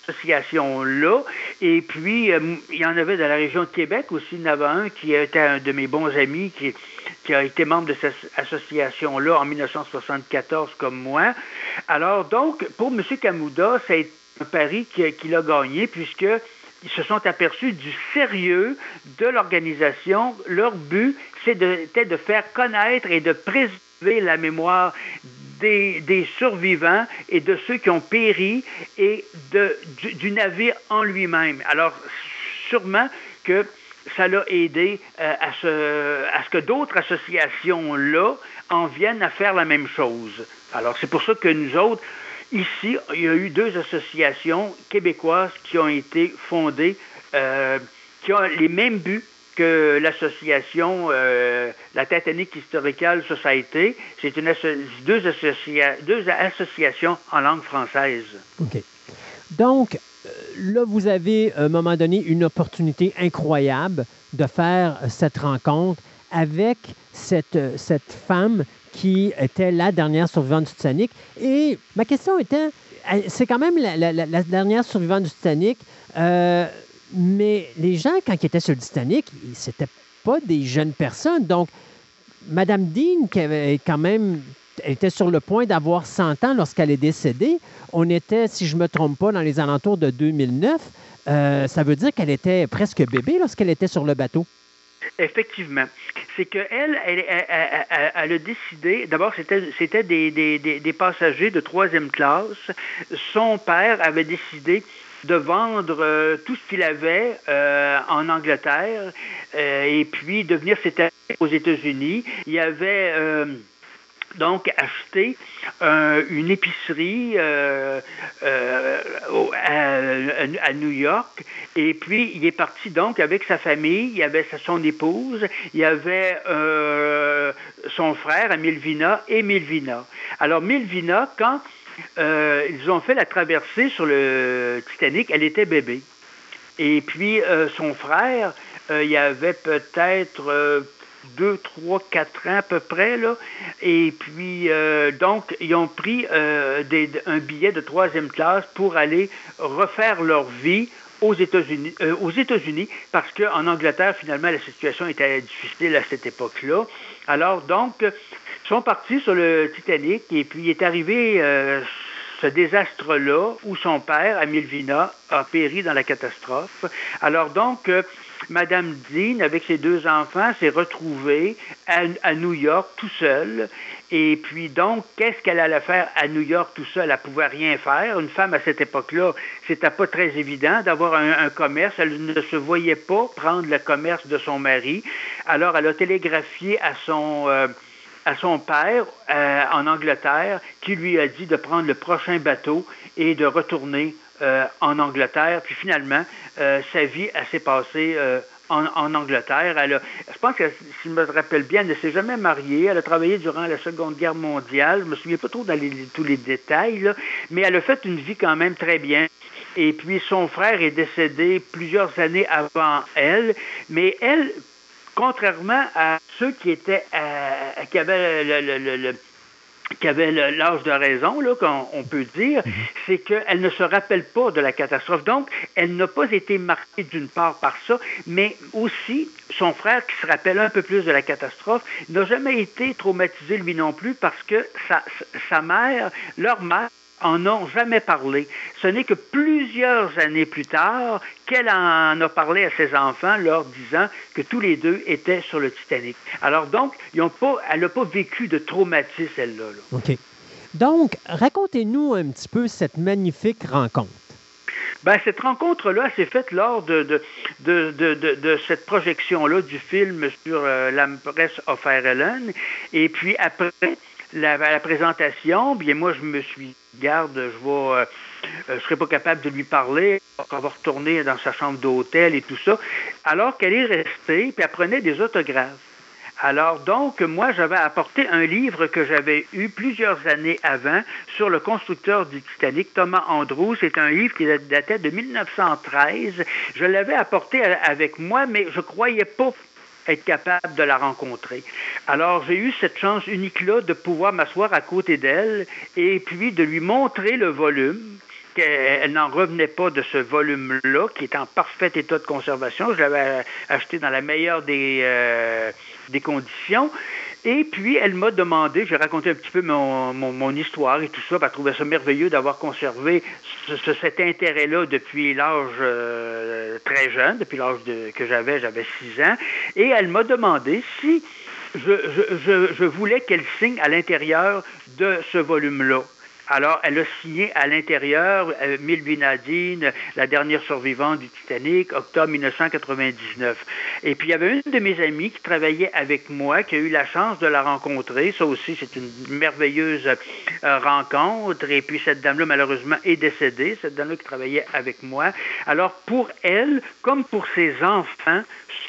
association-là. Et puis, euh, il y en avait dans la région de Québec aussi, il y en avait un qui était un de mes bons amis qui, qui a été membre de cette association-là en 1974 comme moi. Alors donc, pour M. Camouda, c'est un pari qu'il a gagné puisque ils se sont aperçus du sérieux de l'organisation. Leur but, c'était de, faire connaître et de la mémoire des, survivants et de ceux qui ont péri et de, du, navire en lui-même. Alors, sûrement que ça l'a aidé euh, à, ce, à ce que d'autres associations-là en viennent à faire la même chose. Alors, c'est pour ça que nous autres, Ici, il y a eu deux associations québécoises qui ont été fondées, euh, qui ont les mêmes buts que l'association, euh, la Titanic Historical Society. C'est une deux, associations en langue française. OK. Donc, euh, là, vous avez, à un moment donné, une opportunité incroyable de faire cette rencontre avec cette, cette femme qui était la dernière survivante du Titanic. Et ma question était, c'est quand même la, dernière survivante du Titanic, euh, mais les gens, quand ils étaient sur le Titanic, c'était pas des jeunes personnes. Donc, Madame Dean, qui avait quand même était sur le point d'avoir 100 ans lorsqu'elle est décédée. On était, si je ne me trompe pas, dans les alentours de 2009. Euh, ça veut dire qu'elle était presque bébé lorsqu'elle était sur le bateau. Effectivement. C'est qu'elle, elle, elle, a décidé, d'abord, c'était, c'était des, des, des, passagers de troisième classe. Son père avait décidé de vendre euh, tout ce qu'il avait euh, en Angleterre euh, et puis de venir s'établir aux États-Unis. Il avait donc acheté euh, une épicerie euh, euh, à, New York et puis il est parti donc avec sa famille, il y avait son épouse, il y avait son frère Milvina et Milvina. Alors Milvina, quand ils ont fait la traversée sur le Titanic, elle était bébé. Et puis son frère, il y avait peut-être deux, trois, quatre ans à peu près. Là. Et puis, euh, donc, ils ont pris euh, un billet de troisième classe pour aller refaire leur vie aux États-Unis, euh, aux États-Unis parce qu'en Angleterre, finalement, la situation était difficile à cette époque-là. Alors, donc, ils sont partis sur le Titanic et puis est arrivé ce désastre-là où son père, Amilvina, a péri dans la catastrophe. Alors, donc, Madame Dean, avec ses deux enfants, s'est retrouvée à, New York tout seule. Et puis donc, qu'est-ce qu'elle allait faire à New York tout seule? Elle pouvait rien faire. Une femme à cette époque-là, c'était pas très évident d'avoir un, commerce. Elle ne se voyait pas prendre le commerce de son mari. Alors, elle a télégraphié à son... Euh, à son père euh, en Angleterre qui lui a dit de prendre le prochain bateau et de retourner euh, en Angleterre. Puis finalement, sa vie, s'est passée en, Angleterre. Elle je pense que, si je me rappelle bien, elle ne s'est jamais mariée. Elle a travaillé durant la Seconde Guerre mondiale. Je me souviens pas trop dans tous les détails, mais elle a fait une vie quand même très bien. Et puis son frère est décédé plusieurs années avant elle, mais elle, contrairement à ceux qui étaient, qui avaient le qui avait l'âge de raison, là, qu'on peut dire, mhm. c'est qu'elle ne se rappelle pas de la catastrophe. Donc, elle n'a pas été marquée d'une part par ça, mais aussi son frère, qui se rappelle un peu plus de la catastrophe, n'a jamais été traumatisé lui non plus parce que sa, sa mère, leur mère, en ont jamais parlé. Ce n'est que plusieurs années plus tard qu'elle en a parlé à ses enfants, leur disant que tous les deux étaient sur le Titanic. Alors donc, ils ont pas, elle n'a pas vécu de traumatisme, celle-là. OK. Donc, racontez-nous un petit peu cette magnifique rencontre. Ben, cette rencontre-là s'est faite lors de, de, de, de cette projection-là du film sur euh, l'Empress of Ireland. Et puis après, la, présentation, bien moi, je me suis garde, je vais, euh, je serai pas capable de lui parler, on va retourner dans sa chambre d'hôtel et tout ça, alors qu'elle est restée, puis elle prenait des autographes. Alors donc, moi, j'avais apporté un livre que j'avais eu plusieurs années avant sur le constructeur du Titanic, Thomas Andrews. C'est un livre qui datait de 1913. Je l'avais apporté avec moi, mais je croyais pas être capable de la rencontrer. Alors, j'ai eu cette chance unique-là de pouvoir m'asseoir à côté d'elle et puis de lui montrer le volume qu'elle n'en revenait pas de ce volume-là, qui est en parfait état de conservation. Je l'avais acheté dans la meilleure des, euh, des conditions. Et puis, elle m'a demandé, j'ai raconté un petit peu mon, mon, histoire et tout ça, elle trouvait ça merveilleux d'avoir conservé cet intérêt-là depuis l'âge euh, très jeune, depuis l'âge que j'avais, j'avais six ans. Et elle m'a demandé si je, je, je voulais qu'elle signe à l'intérieur de ce volume-là. Alors, elle a signé à l'intérieur euh, Nadine, la dernière survivante du Titanic, octobre 1999. Et puis, il y avait une de mes amies qui travaillait avec moi, qui a eu la chance de la rencontrer. Ça aussi, c'est une merveilleuse euh, rencontre. Et puis, cette dame-là, malheureusement, est décédée, cette dame-là qui travaillait avec moi. Alors, pour elle, comme pour ses enfants,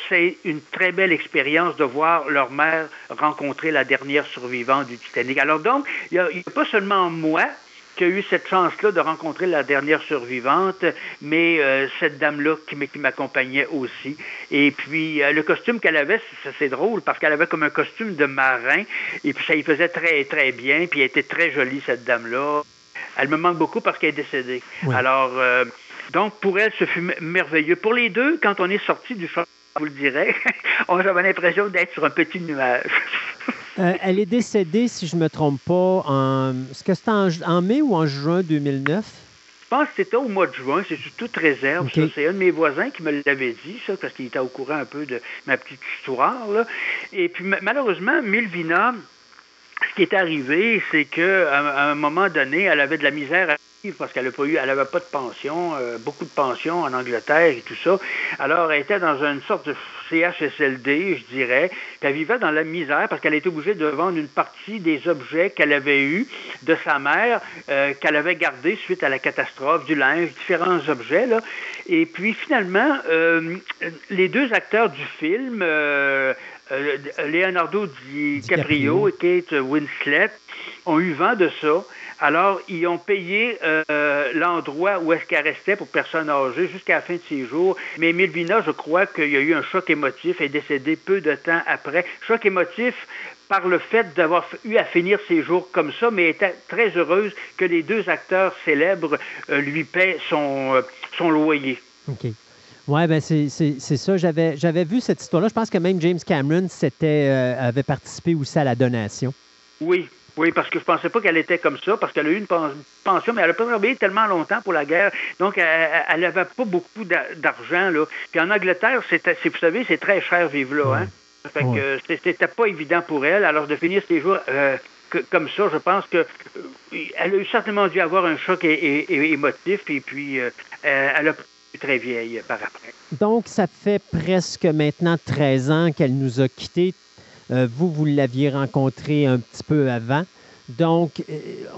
c'est une très belle expérience de voir leur mère rencontrer la dernière survivante du Titanic. Alors donc, il n'y a, pas seulement moi qui a eu cette chance-là de rencontrer la dernière survivante, mais euh, cette dame-là qui, m'accompagnait aussi. Et puis, euh, le costume qu'elle avait, c'est drôle, parce qu'elle avait comme un costume de marin, et puis ça y faisait très, très bien, puis elle était très jolie, cette dame-là. Elle me manque beaucoup parce qu'elle est décédée. Alors, euh, donc, pour elle, ce fut merveilleux. Pour les deux, quand on est sorti du vous le direz, j'avais l'impression d'être sur un petit nuage. Euh, elle est décédée, si je ne me trompe pas, en, est-ce que c'était en, mai ou en juin 2009? Je pense que c'était au mois de juin, c'est sous toute réserve. C'est un de mes voisins qui me l'avait dit, ça, parce qu'il était au courant un peu de ma petite histoire. Et puis, malheureusement, Milvina, ce qui est arrivé, c'est qu'à un moment donné, elle avait de la misère à parce qu'elle n'avait pas de pension, euh, beaucoup de pensions en Angleterre et tout ça. Alors, elle était dans une sorte de CHSLD, je dirais, puis elle vivait dans la misère parce qu'elle était obligée de vendre une partie des objets qu'elle avait eus de sa mère, euh, qu'elle avait gardés suite à la catastrophe, du linge, différents objets. Là. Et puis, finalement, euh, les deux acteurs du film, Leonardo DiCaprio et Kate Winslet ont eu vent de ça. Alors, ils ont payé l'endroit où est-ce qu'elle restait pour personne âgée jusqu'à la fin de ses jours. Mais Milvina, je crois qu'il y a eu un choc émotif. Elle est décédée peu de temps après. Choc émotif par le fait d'avoir eu à finir ses jours comme ça, mais était très heureuse que les deux acteurs célèbres euh, lui paient son, euh, son loyer. OK. Oui, ben c'est ça. J'avais, j'avais vu cette histoire-là. Je pense que même James Cameron euh, avait participé aussi à la donation. Oui, oui, parce que je pensais pas qu'elle était comme ça, parce qu'elle a eu une pension, mais elle n'a pas travaillé tellement longtemps pour la guerre, donc elle n'avait pas beaucoup d'argent. Là. Puis en Angleterre, c'est, vous savez, c'est très cher vivre là. Hein? Fait que c'était pas évident pour elle. Alors de finir ses jours euh, comme ça, je pense que euh, elle a certainement dû avoir un choc émotif et puis euh, elle a très vieille par après. Donc, ça fait presque maintenant 13 ans qu'elle nous a quittés. Vous, vous l'aviez rencontrée un petit peu avant. Donc,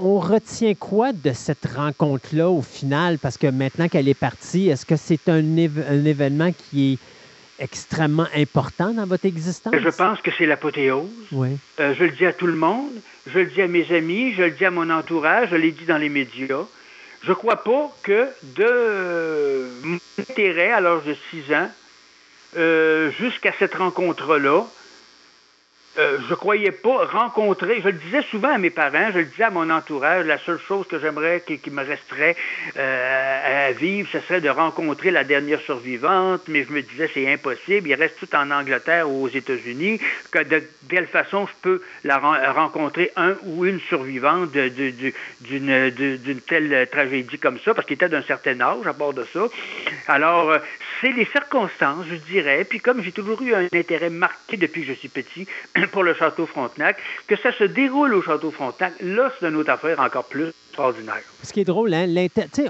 on retient quoi de cette rencontre-là au final? Parce que maintenant qu'elle est partie, est-ce que c'est un, un, événement qui est extrêmement important dans votre existence? Je pense que c'est l'apothéose. Oui. Euh, je le dis à tout le monde, je le dis à mes amis, je le dis à mon entourage, je l'ai dit dans les médias. Je ne crois pas que de mon intérêt à l'âge de 6 ans euh, jusqu'à cette rencontre-là, euh, je croyais pas rencontrer, je le disais souvent à mes parents, je le disais à mon entourage, la seule chose que j'aimerais qui, me resterait euh, à vivre, ce serait de rencontrer la dernière survivante, mais je me disais c'est impossible, il reste tout en Angleterre ou aux États-Unis, que de quelle façon je peux la rencontrer un ou une survivante d'une telle tragédie comme ça, parce qu'il était d'un certain âge à bord de ça. Alors, euh, c'est les circonstances, je dirais, puis comme j'ai toujours eu un intérêt marqué depuis que je suis petit, pour le Château Frontenac, que ça se déroule au Château Frontenac, là, c'est une autre affaire encore plus extraordinaire. Ce qui est drôle, hein,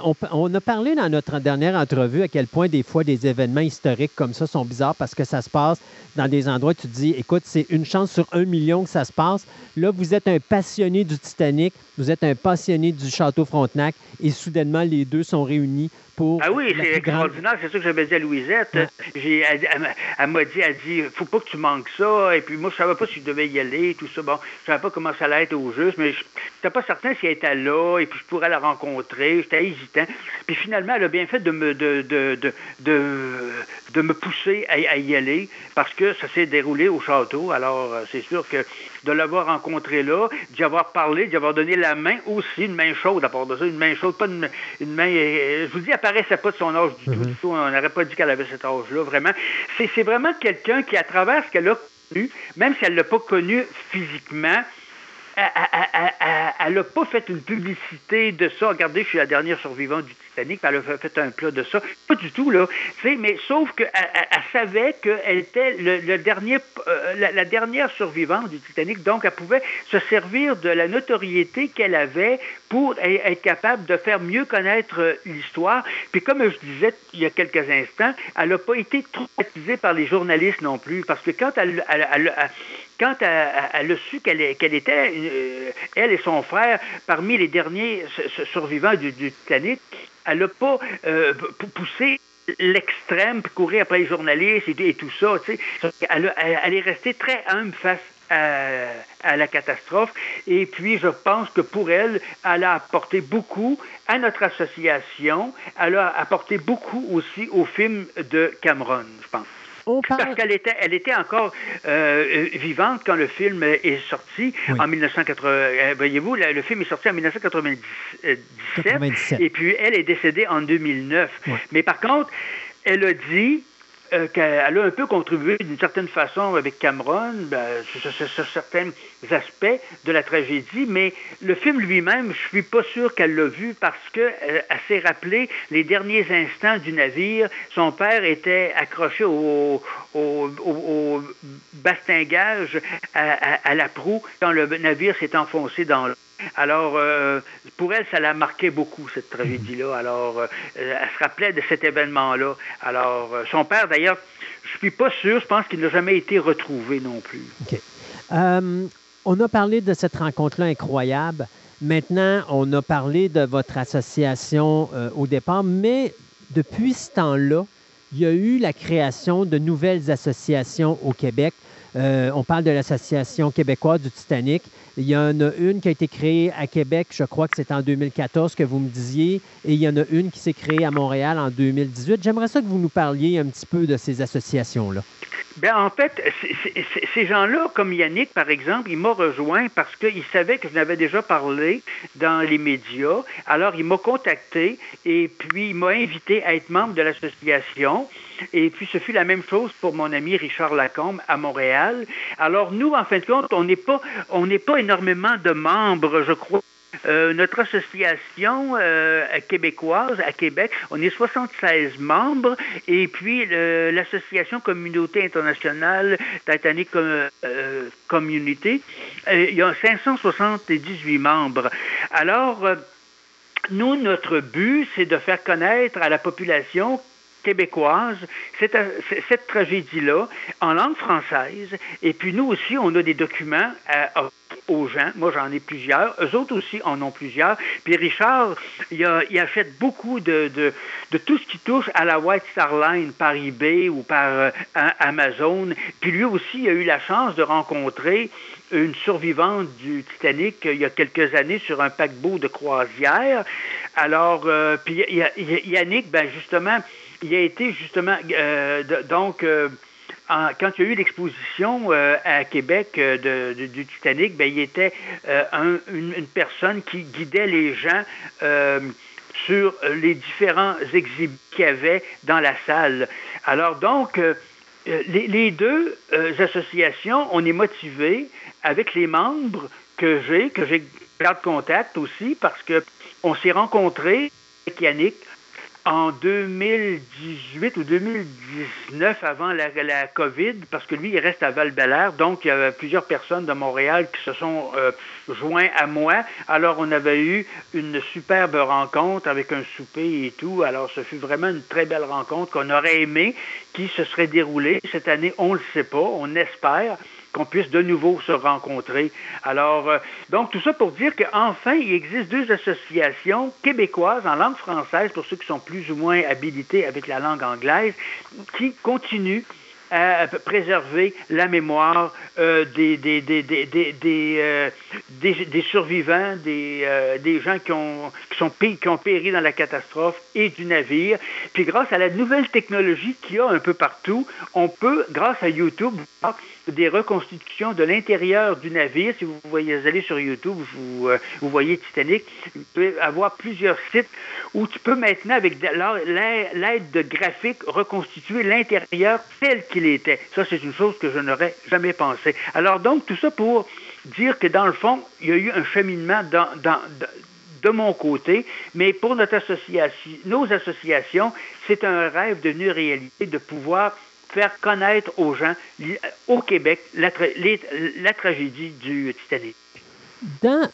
on, on, a parlé dans notre dernière entrevue à quel point des fois des événements historiques comme ça sont bizarres parce que ça se passe dans des endroits où tu te dis, écoute, c'est une chance sur un million que ça se passe. Là, vous êtes un passionné du Titanic, vous êtes un passionné du Château Frontenac et soudainement, les deux sont réunis pour. Ah oui, c'est extraordinaire. C'est ça que j'avais dit à Louisette. J'ai, elle, m'a dit, elle dit, faut pas que tu manques ça. Et puis moi, je savais pas si je devais y aller, tout ça. Bon, je savais pas comment ça allait être au juste, mais je n'étais pas certain si elle était là et puis je pourrais la rencontrer. J'étais hésitant. Puis finalement, elle a bien fait de me, de, de, de, de, me pousser à, y aller parce que ça s'est déroulé au château. Alors, euh, c'est sûr que de l'avoir rencontré là, d'y avoir parlé, d'y avoir donné la main aussi, une main chaude à part de ça, une main chaude, pas une, main. Euh, je vous dis, elle paraissait pas de son âge du tout, mhm. du tout. On n'aurait pas dit qu'elle avait cet âge-là, vraiment. C'est vraiment quelqu'un qui, à travers ce qu'elle a connu, même si elle ne l'a pas connu physiquement, elle n'a pas fait une publicité de ça. Regardez, je suis la dernière survivante du Titanic, elle a fait un plat de ça. Pas du tout, là. mais sauf qu'elle elle savait qu'elle était le, dernier, euh, la, dernière survivante du Titanic, donc elle pouvait se servir de la notoriété qu'elle avait pour être capable de faire mieux connaître euh, l'histoire. Puis comme je disais il y a quelques instants, elle n'a pas été traumatisée par les journalistes non plus, parce que quand elle, elle quand elle, a su qu'elle était, euh, elle et son frère, parmi les derniers survivants du, Titanic, elle n'a pas euh, poussé l'extrême pour courir après les journalistes et, tout ça. Elle, est restée très humble face à, la catastrophe. Et puis, je pense que pour elle, elle a apporté beaucoup à notre association. Elle a apporté beaucoup aussi au film de Cameron, je pense. Parce qu'elle était, elle était encore euh, vivante quand le film est sorti en 1980. Euh, voyez-vous, le, film est sorti en 1997, et puis elle est décédée en 2009. Mais par contre, elle a dit euh, qu'elle a un peu contribué d'une certaine façon avec Cameron ben, sur, certains aspects de la tragédie, mais le film lui-même, je suis pas sûr qu'elle l'a vu parce qu'elle euh, s'est rappelé les derniers instants du navire. Son père était accroché au, au, bastingage à, la proue quand le navire s'est enfoncé dans l'eau. Alors, euh, pour elle, ça l'a marqué beaucoup, cette tragédie-là. Alors, euh, elle se rappelait de cet événement-là. Alors, euh, son père, d'ailleurs, je suis pas sûr, je pense qu'il n'a jamais été retrouvé non plus. OK. on a parlé de cette rencontre-là incroyable. Maintenant, on a parlé de votre association au départ, mais depuis ce temps-là, il y a eu la création de nouvelles associations au Québec. On parle de l'Association québécoise du Titanic. Il y en a une qui a été créée à Québec, je crois que c'est en 2014 que vous me disiez, et il y en a une qui s'est créée à Montréal en 2018. J'aimerais ça que vous nous parliez un petit peu de ces associations-là. Bien, en fait, ces gens-là, comme Yannick, par exemple, il m'a rejoint parce qu'il savait que je n'avais déjà parlé dans les médias. Alors, il m'a contacté et puis il m'a invité à être membre de l'association. Et puis, ce fut la même chose pour mon ami Richard Lacombe à Montréal. Alors, nous, en fin de compte, on n'est pas, on n'est pas énormément de membres, je crois. Euh, notre association euh, québécoise à Québec, on est 76 membres et puis l'association Communauté internationale Titanic euh, Community, il y a 578 membres. Alors, nous, notre but, c'est de faire connaître à la population québécoise cette, tragédie-là en langue française. Et puis nous aussi, on a des documents à, aux gens. Moi, j'en ai plusieurs. Eux autres aussi en ont plusieurs. Puis Richard, il, achète beaucoup de, tout ce qui touche à la White Star Line par eBay ou par euh, Amazon. Puis lui aussi, a eu la chance de rencontrer une survivante du Titanic il y a quelques années sur un paquebot de croisière. Alors, euh, puis Yannick, ben justement, il a été justement, euh, donc, quand il y a eu l'exposition euh, à Québec euh, du Titanic, ben, il était euh, une, personne qui guidait les gens sur les différents exhibits qu'il y avait dans la salle. Alors donc, les, deux associations, on est motivés avec les membres que j'ai, que j'ai garde contact aussi, parce que on s'est rencontrés avec Yannick en 2018 ou 2019, avant la, COVID, parce que lui, il reste à val donc il y avait plusieurs personnes de Montréal qui se sont euh, joints à moi. Alors, on avait eu une superbe rencontre avec un souper et tout. Alors, ce fut vraiment une très belle rencontre qu'on aurait aimé, qui se serait déroulée cette année. On ne le sait pas, on espère qu'on puisse de nouveau se rencontrer. Alors, euh, donc tout ça pour dire qu'enfin, il existe deux associations québécoises en langue française, pour ceux qui sont plus ou moins habilités avec la langue anglaise, qui continuent à préserver la mémoire euh, des, des, des, des, euh, des, survivants, des, euh, des gens qui ont, qui, sont, qui ont péri dans la catastrophe et du navire. Puis grâce à la nouvelle technologie qu'il y a un peu partout, on peut, grâce à YouTube, des reconstitutions de l'intérieur du navire. Si vous voyez aller sur YouTube, vous, vous voyez Titanic, vous pouvez avoir plusieurs sites où tu peux maintenant, avec l'aide de graphiques, reconstituer l'intérieur tel qu'il était. Ça, c'est une chose que je n'aurais jamais pensé. Alors donc, tout ça pour dire que dans le fond, il y a eu un cheminement dans, de mon côté, mais pour notre association, nos associations, c'est un rêve devenu réalité de pouvoir faire connaître aux gens au Québec la, la tragédie du Titanic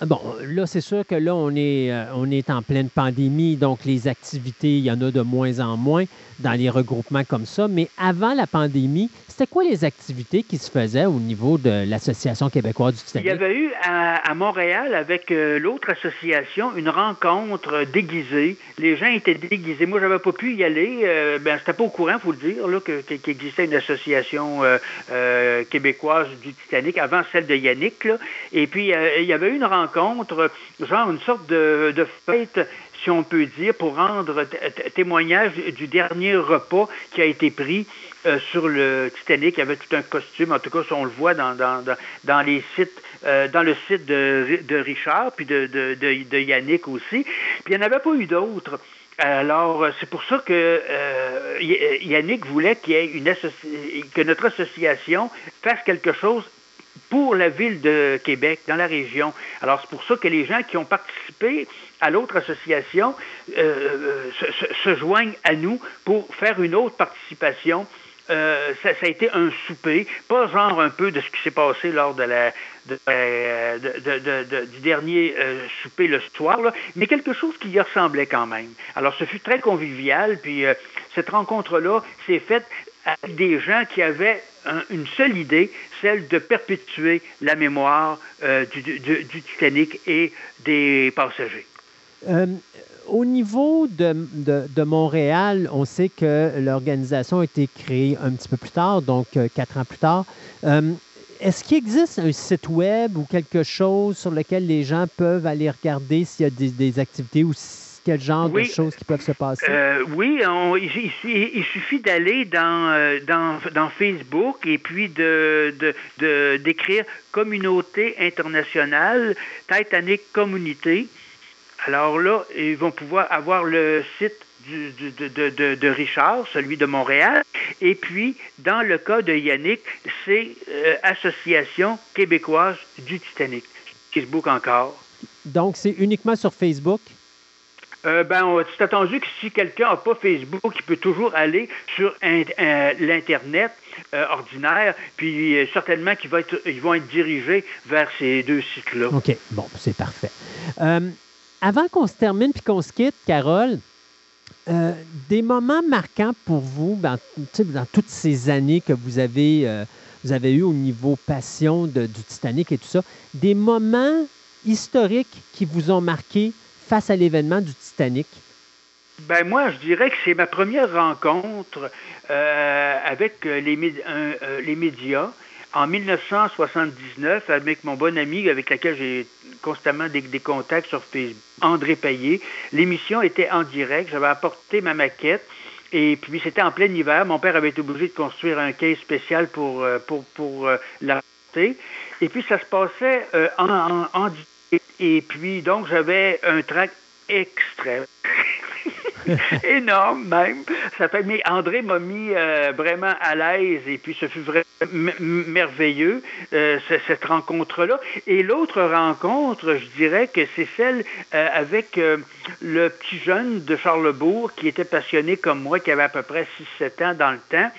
bon, là, c'est sûr que là, on est, euh, on est en pleine pandémie, donc les activités, il y en a de moins en moins dans les regroupements comme ça. Mais avant la pandémie, c'était quoi les activités qui se faisaient au niveau de l'Association québécoise du Titanic? Il y avait eu à, Montréal, avec euh, l'autre association, une rencontre déguisée. Les gens étaient déguisés. Moi, j'avais pas pu y aller. Euh, ben, c'était pas au courant, il faut le dire, là, qu'il existait une association québécoise du Titanic avant celle de Yannick. Là. Et puis, il y avait avait eu une rencontre, genre une sorte de, fête si on peut dire, pour rendre témoignage du dernier repas qui a été pris euh, sur le Titanic. Il y avait tout un costume, en tout cas, on le voit dans, dans, les sites, euh, dans le site de, Richard, puis de, de, Yannick aussi. Puis il n'y en avait pas eu d'autres. Alors, c'est pour ça que euh, Yannick voulait qu'il y ait une que notre association fasse quelque chose pour la ville de Québec, dans la région. Alors, c'est pour ça que les gens qui ont participé à l'autre association euh, se, joignent à nous pour faire une autre participation. Euh, ça, a été un souper, pas genre un peu de ce qui s'est passé lors de la, euh, du dernier souper le soir, mais quelque chose qui y ressemblait quand même. Alors, ce fut très convivial, puis cette rencontre-là s'est faite avec des gens qui avaient une seule idée, celle de perpétuer la mémoire euh, du, Titanic et des passagers. Euh, au niveau de, Montréal, on sait que l'organisation a été créée un petit peu plus tard, donc euh, quatre ans plus tard. est-ce qu'il existe un site web ou quelque chose sur lequel les gens peuvent aller regarder s'il y a des, activités ou quel genre de choses qui peuvent se passer? Euh, oui, il, suffit d'aller dans, dans, Facebook et puis de, d'écrire Communauté internationale, Titanic Community. Alors là, ils vont pouvoir avoir le site de, Richard, celui de Montréal. Et puis, dans le cas de Yannick, c'est euh, Association québécoise du Titanic. Facebook encore. Donc, c'est uniquement sur Facebook? Euh, ben, c'est attendu que si quelqu'un n'a pas Facebook, il peut toujours aller sur euh, l'Internet ordinaire, puis certainement qu'ils vont, être, ils vont être dirigés vers ces deux sites-là. OK, bon, c'est parfait. Avant qu'on se termine puis qu'on se quitte, Carole, euh, des moments marquants pour vous dans, toutes ces années que vous avez, euh, vous avez eu au niveau passion du Titanic et tout ça, des moments historiques qui vous ont marqué face à l'événement du Titanic? Ben moi, je dirais que c'est ma première rencontre euh, avec les, les médias en 1979 avec mon bon ami avec lequel j'ai constamment des, contacts sur Facebook, André Payet. L'émission était en direct. J'avais apporté ma maquette. Et puis, c'était en plein hiver. Mon père avait été obligé de construire un quai spécial pour, euh, pour, pour euh, la Et puis, ça se passait euh, en, en, en, Et puis, donc, j'avais un track extrême. énorme même. Ça fait, mais André m'a mis euh, vraiment à l'aise et puis ce fut vraiment merveilleux, euh, cette rencontre-là. Et l'autre rencontre, je dirais que c'est celle euh, avec le petit jeune de Charlebourg qui était passionné comme moi, qui avait à peu près 6-7 ans dans le temps.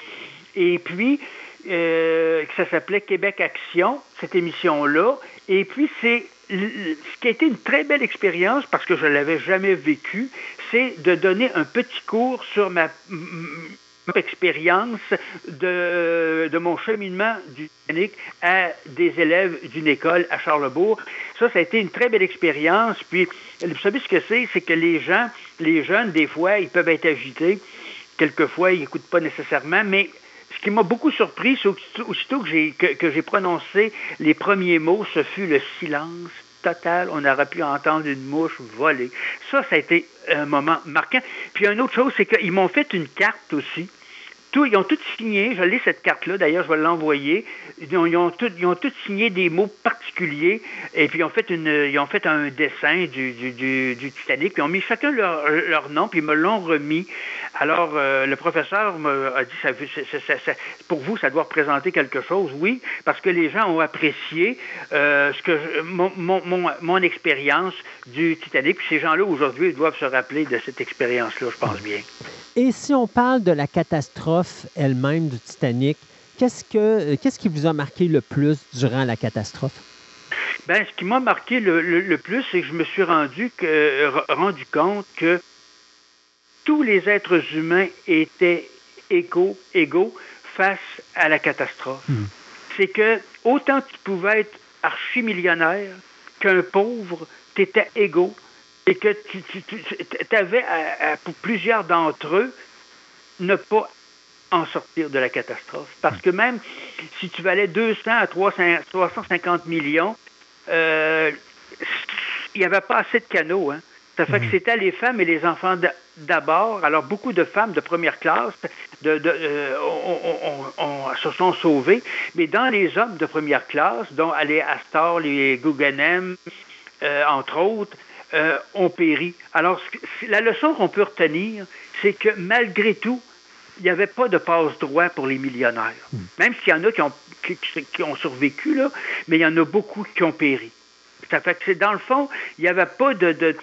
Et puis, ça s'appelait Québec Action, cette émission-là. Et puis, c'est ce qui a été une très belle expérience parce que je ne l'avais jamais vécu, c'est de donner un petit cours sur ma, expérience de, mon cheminement du Titanic à des élèves d'une école à Charlebourg. Ça, ça a été une très belle expérience. Puis, vous savez ce que c'est? C'est que les gens, les jeunes, des fois, ils peuvent être agités. Quelquefois, ils n'écoutent pas nécessairement, mais qui m'a beaucoup surpris, c'est aussitôt que j'ai, que, j'ai prononcé les premiers mots, ce fut le silence total. On aurait pu entendre une mouche voler. Ça, ça a été un moment marquant. Puis une autre chose, c'est qu'ils m'ont fait une carte aussi. Tout, ils ont tous signé, je lis cette carte-là, d'ailleurs, je vais l'envoyer. Ils ont, ils, tout, ils ont tous signé des mots particuliers, et puis ils ont fait, une, ils ont fait un dessin du, du, du, du Titanic, puis ils ont mis chacun leur, leur nom, puis ils me l'ont remis. Alors, euh, le professeur m'a dit, ça, ça, pour vous, ça doit représenter quelque chose. Oui, parce que les gens ont apprécié euh, ce que mon, mon, mon, mon expérience du Titanic, puis ces gens-là, aujourd'hui, doivent se rappeler de cette expérience-là, je pense bien. Et si on parle de la catastrophe elle-même du Titanic, qu'est-ce, que, euh, qu'est-ce qui vous a marqué le plus durant la catastrophe? Ben, ce qui m'a marqué le, plus, c'est que je me suis rendu, que, rendu compte que tous les êtres humains étaient égaux, égaux face à la catastrophe. Hmm. C'est que autant tu pouvais être archimillionnaire qu'un pauvre, tu étais égaux et que tu, avais, pour plusieurs d'entre eux, ne pas en sortir de la catastrophe. Parce que même si tu valais 200 à 350 millions, euh, il n'y avait pas assez de canaux. Hein. Ça fait que mhm. c'était les femmes et les enfants d'abord. Alors, beaucoup de femmes de première classe de, de, euh, on, se sont sauvées. Mais dans les hommes de première classe, dont les Astor, les Guggenheim, euh, entre autres, euh, ont péri. Alors, la leçon qu'on peut retenir, c'est que malgré tout, il n'y avait pas de passe-droit pour les millionnaires. Hmm. Même s'il y en a qui ont, qui, ont survécu, là, mais il y en a beaucoup qui ont péri. Ça fait que dans le fond, il n'y avait pas de,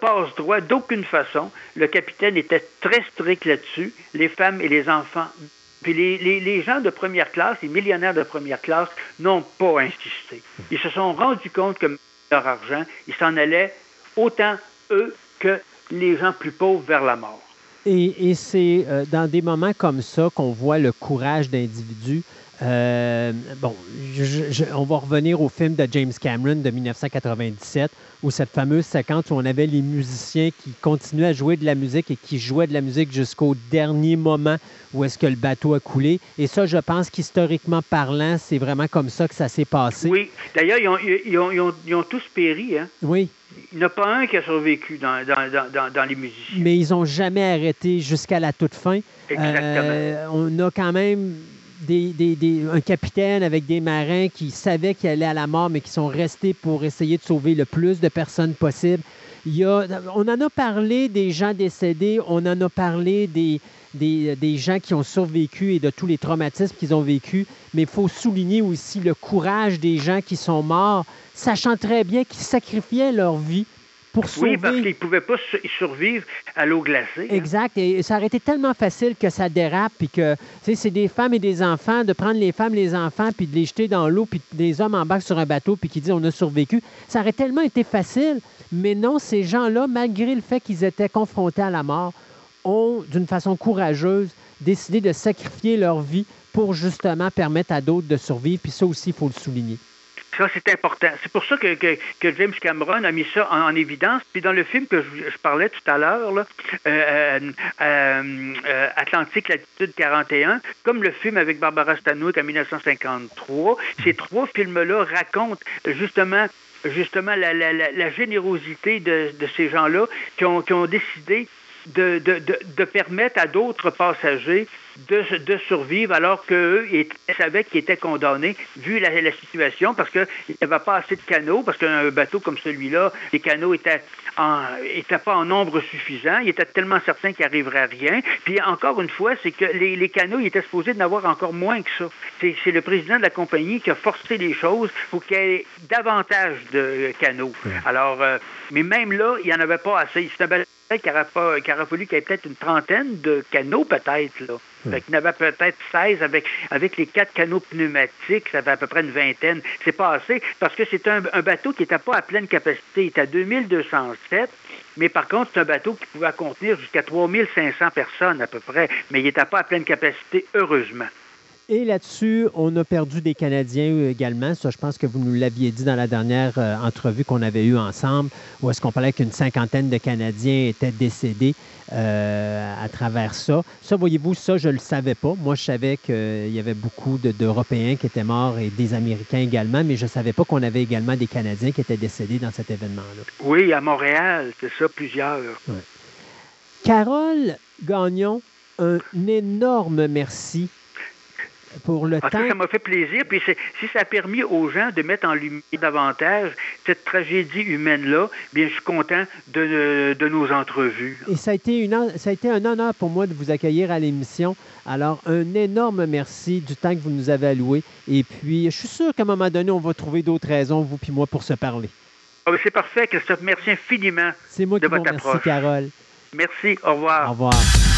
passe-droit d'aucune façon. Le capitaine était très strict là-dessus, les femmes et les enfants. Puis les, gens de première classe, les millionnaires de première classe, n'ont pas insisté. Ils se sont rendus compte que leur argent, ils s'en allaient autant eux que les gens plus pauvres vers la mort. Et, c'est euh, dans des moments comme ça qu'on voit le courage d'individus. Euh, bon, on va revenir au film de James Cameron de 1997, où cette fameuse séquence où on avait les musiciens qui continuaient à jouer de la musique et qui jouaient de la musique jusqu'au dernier moment où est-ce que le bateau a coulé. Et ça, je pense qu'historiquement parlant, c'est vraiment comme ça que ça s'est passé. Oui. D'ailleurs, ils ont, tous péri. Hein? Oui. Il n'y en a pas un qui a survécu dans, les musiciens. Mais ils n'ont jamais arrêté jusqu'à la toute fin. Exactement. Euh, on a quand même des, un capitaine avec des marins qui savaient qu'il allait à la mort, mais qui sont restés pour essayer de sauver le plus de personnes possible. Il y a, on en a parlé des gens décédés, on en a parlé des, des, gens qui ont survécu et de tous les traumatismes qu'ils ont vécu, mais il faut souligner aussi le courage des gens qui sont morts, sachant très bien qu'ils sacrifiaient leur vie oui, parce qu'ils ne pouvaient pas survivre à l'eau glacée. Hein. Exact. Et ça aurait été tellement facile que ça dérape, puis que, c'est des femmes et des enfants, de prendre les femmes et les enfants, puis de les jeter dans l'eau, puis des hommes embarquent sur un bateau, puis qui disent on a survécu. Ça aurait tellement été facile. Mais non, ces gens-là, malgré le fait qu'ils étaient confrontés à la mort, ont, d'une façon courageuse, décidé de sacrifier leur vie pour justement permettre à d'autres de survivre. Puis ça aussi, il faut le souligner. Ça, c'est important. C'est pour ça que, James Cameron a mis ça en, évidence. Puis dans le film que je, parlais tout à l'heure, euh, euh, euh, Atlantique, latitude 41, comme le film avec Barbara Stanwyck en 1953, ces trois films-là racontent justement la, générosité de, ces gens-là qui ont, décidé de, permettre à d'autres passagers de, de, survivre alors qu'eux savaient qu'ils étaient condamnés vu la, la situation parce qu'il n'y avait pas assez de canaux, parce qu'un bateau comme celui-là, les canaux étaient, en, étaient pas en nombre suffisant, ils étaient tellement certains qu'il n'arriverait rien. Puis encore une fois, c'est que les, les canaux, ils étaient supposés d'en avoir encore moins que ça. C'est le président de la compagnie qui a forcé les choses pour qu'il y ait davantage de canaux. Alors, euh, mais même là, il n'y en avait pas assez. C'est un qu'il aurait, pas, qu'il aurait fallu qu'il y ait peut-être une trentaine de canaux, peut-être. Là. Hmm. Fait qu'il y en avait peut-être 16 avec, avec les quatre canaux pneumatiques, ça fait à peu près une vingtaine. C'est pas assez parce que c'est un, bateau qui n'était pas à pleine capacité. Il était à 2207, mais par contre, c'est un bateau qui pouvait contenir jusqu'à 3500 personnes à peu près, mais il n'était pas à pleine capacité, heureusement. Et là-dessus, on a perdu des Canadiens également. Ça, je pense que vous nous l'aviez dit dans la dernière euh, entrevue qu'on avait eue ensemble, où est-ce qu'on parlait qu'une cinquantaine de Canadiens étaient décédés euh, à travers ça. Ça, voyez-vous, ça, je ne le savais pas. Moi, je savais qu'il y avait beaucoup d'Européens qui étaient morts et des Américains également, mais je ne savais pas qu'on avait également des Canadiens qui étaient décédés dans cet événement-là. Oui, à Montréal, c'est ça, plusieurs. Carole Gagnon, un énorme merci pour le temps. ça m'a fait plaisir. Puis si ça a permis aux gens de mettre en lumière davantage cette tragédie humaine-là, bien, je suis content de, de, nos entrevues. Et ça a, été une, ça a été un honneur pour moi de vous accueillir à l'émission. Alors, un énorme merci du temps que vous nous avez alloué. Et puis, je suis sûr qu'à un moment donné, on va trouver d'autres raisons, vous puis moi, pour se parler. Ah, c'est parfait, Christophe. Merci infiniment. C'est moi qui vous remercie, Carole. Merci. Au revoir. Au revoir.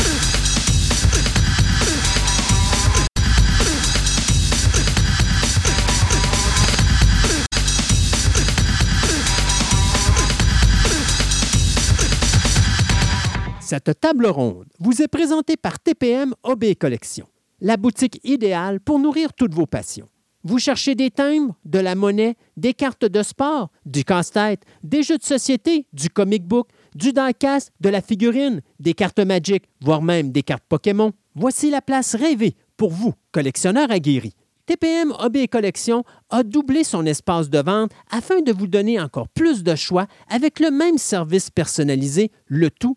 Cette table ronde vous est présentée par TPM OB Collection, la boutique idéale pour nourrir toutes vos passions. Vous cherchez des timbres, de la monnaie, des cartes de sport, du casse-tête, des jeux de société, du comic book, du diecast, de la figurine, des cartes Magic, voire même des cartes Pokémon. Voici la place rêvée pour vous, collectionneurs aguerris. TPM OB Collection a doublé son espace de vente afin de vous donner encore plus de choix avec le même service personnalisé, le tout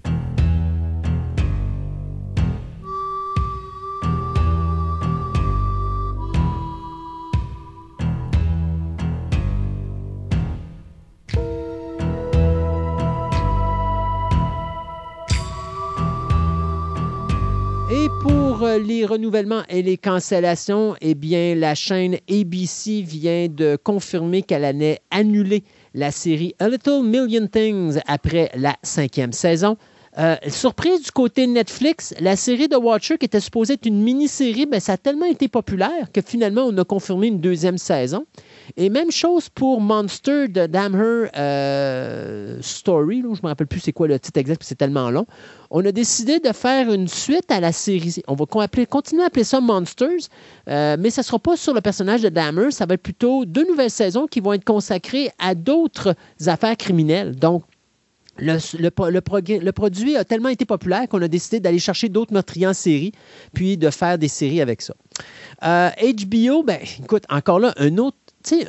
euh, les renouvellements et les cancellations, eh bien, la chaîne ABC vient de confirmer qu'elle allait annuler la série A Little Million Things après la cinquième saison. Euh, surprise du côté Netflix, la série de Watcher qui était supposée être une mini-série, ben, ça a tellement été populaire que finalement on a confirmé une deuxième saison. Et même chose pour Monster de Damher euh, Story, je ne me rappelle plus c'est quoi le titre exact, c'est tellement long. On a décidé de faire une suite à la série. On va continuer à appeler ça Monsters, euh, mais ça ne sera pas sur le personnage de Damher, ça va être plutôt deux nouvelles saisons qui vont être consacrées à d'autres affaires criminelles. Donc, le, produit a tellement été populaire qu'on a décidé d'aller chercher d'autres meurtriers en série, puis de faire des séries avec ça. HBO, euh, ben, écoute, encore là, un autre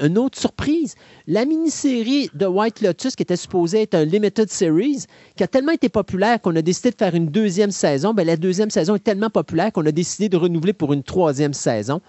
une autre surprise. La mini-série de White Lotus, qui était supposée être un limited series, qui a tellement été populaire qu'on a décidé de faire une deuxième saison. Bien, la deuxième saison est tellement populaire qu'on a décidé de renouveler pour une troisième saison.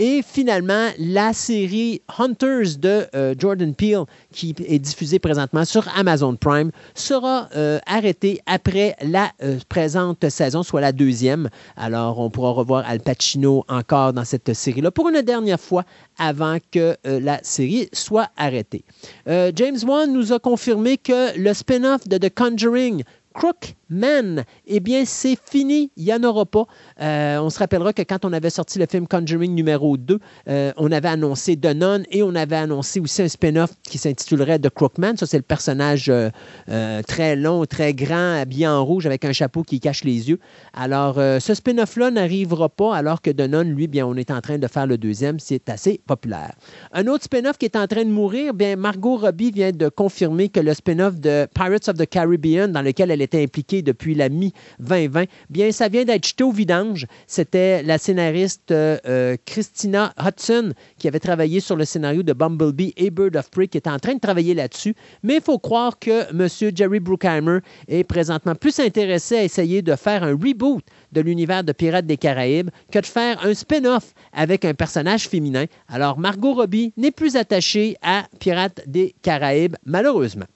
Et finalement, la série Hunters de euh, Jordan Peele, qui est diffusée présentement sur Amazon Prime, sera euh, arrêtée après la euh, présente saison, soit la deuxième. Alors, on pourra revoir Al Pacino encore dans cette série-là pour une dernière fois avant que la série soit arrêtée. James Wan nous a confirmé que le spin-off de The Conjuring Crookman, eh bien, c'est fini. Il n'y en aura pas. Euh, on se rappellera que quand on avait sorti le film Conjuring numéro 2, euh, on avait annoncé The et on avait annoncé aussi un spin-off qui s'intitulerait The Crookman. Ça, c'est le personnage euh, très long, très grand, habillé en rouge avec un chapeau qui cache les yeux. Alors, ce spin-off-là n'arrivera pas alors que The lui, bien, on est en train de faire le deuxième. C'est assez populaire. Un autre spin-off qui est en train de mourir, bien, Margot Robbie vient de confirmer que le spin-off de Pirates of the Caribbean, dans lequel elle était impliquée depuis la mi-2020, bien, ça vient d'être jeté au vidange. C'était la scénariste euh, euh, Christina Hudson qui avait travaillé sur le scénario de Bumblebee et Bird of Prey, qui est en train de travailler là-dessus. Mais il faut croire que M. Jerry Bruckheimer est présentement plus intéressé à essayer de faire un reboot de l'univers de Pirates des Caraïbes que de faire un spin-off avec un personnage féminin. Alors, Margot Robbie n'est plus attachée à Pirates des Caraïbes, malheureusement.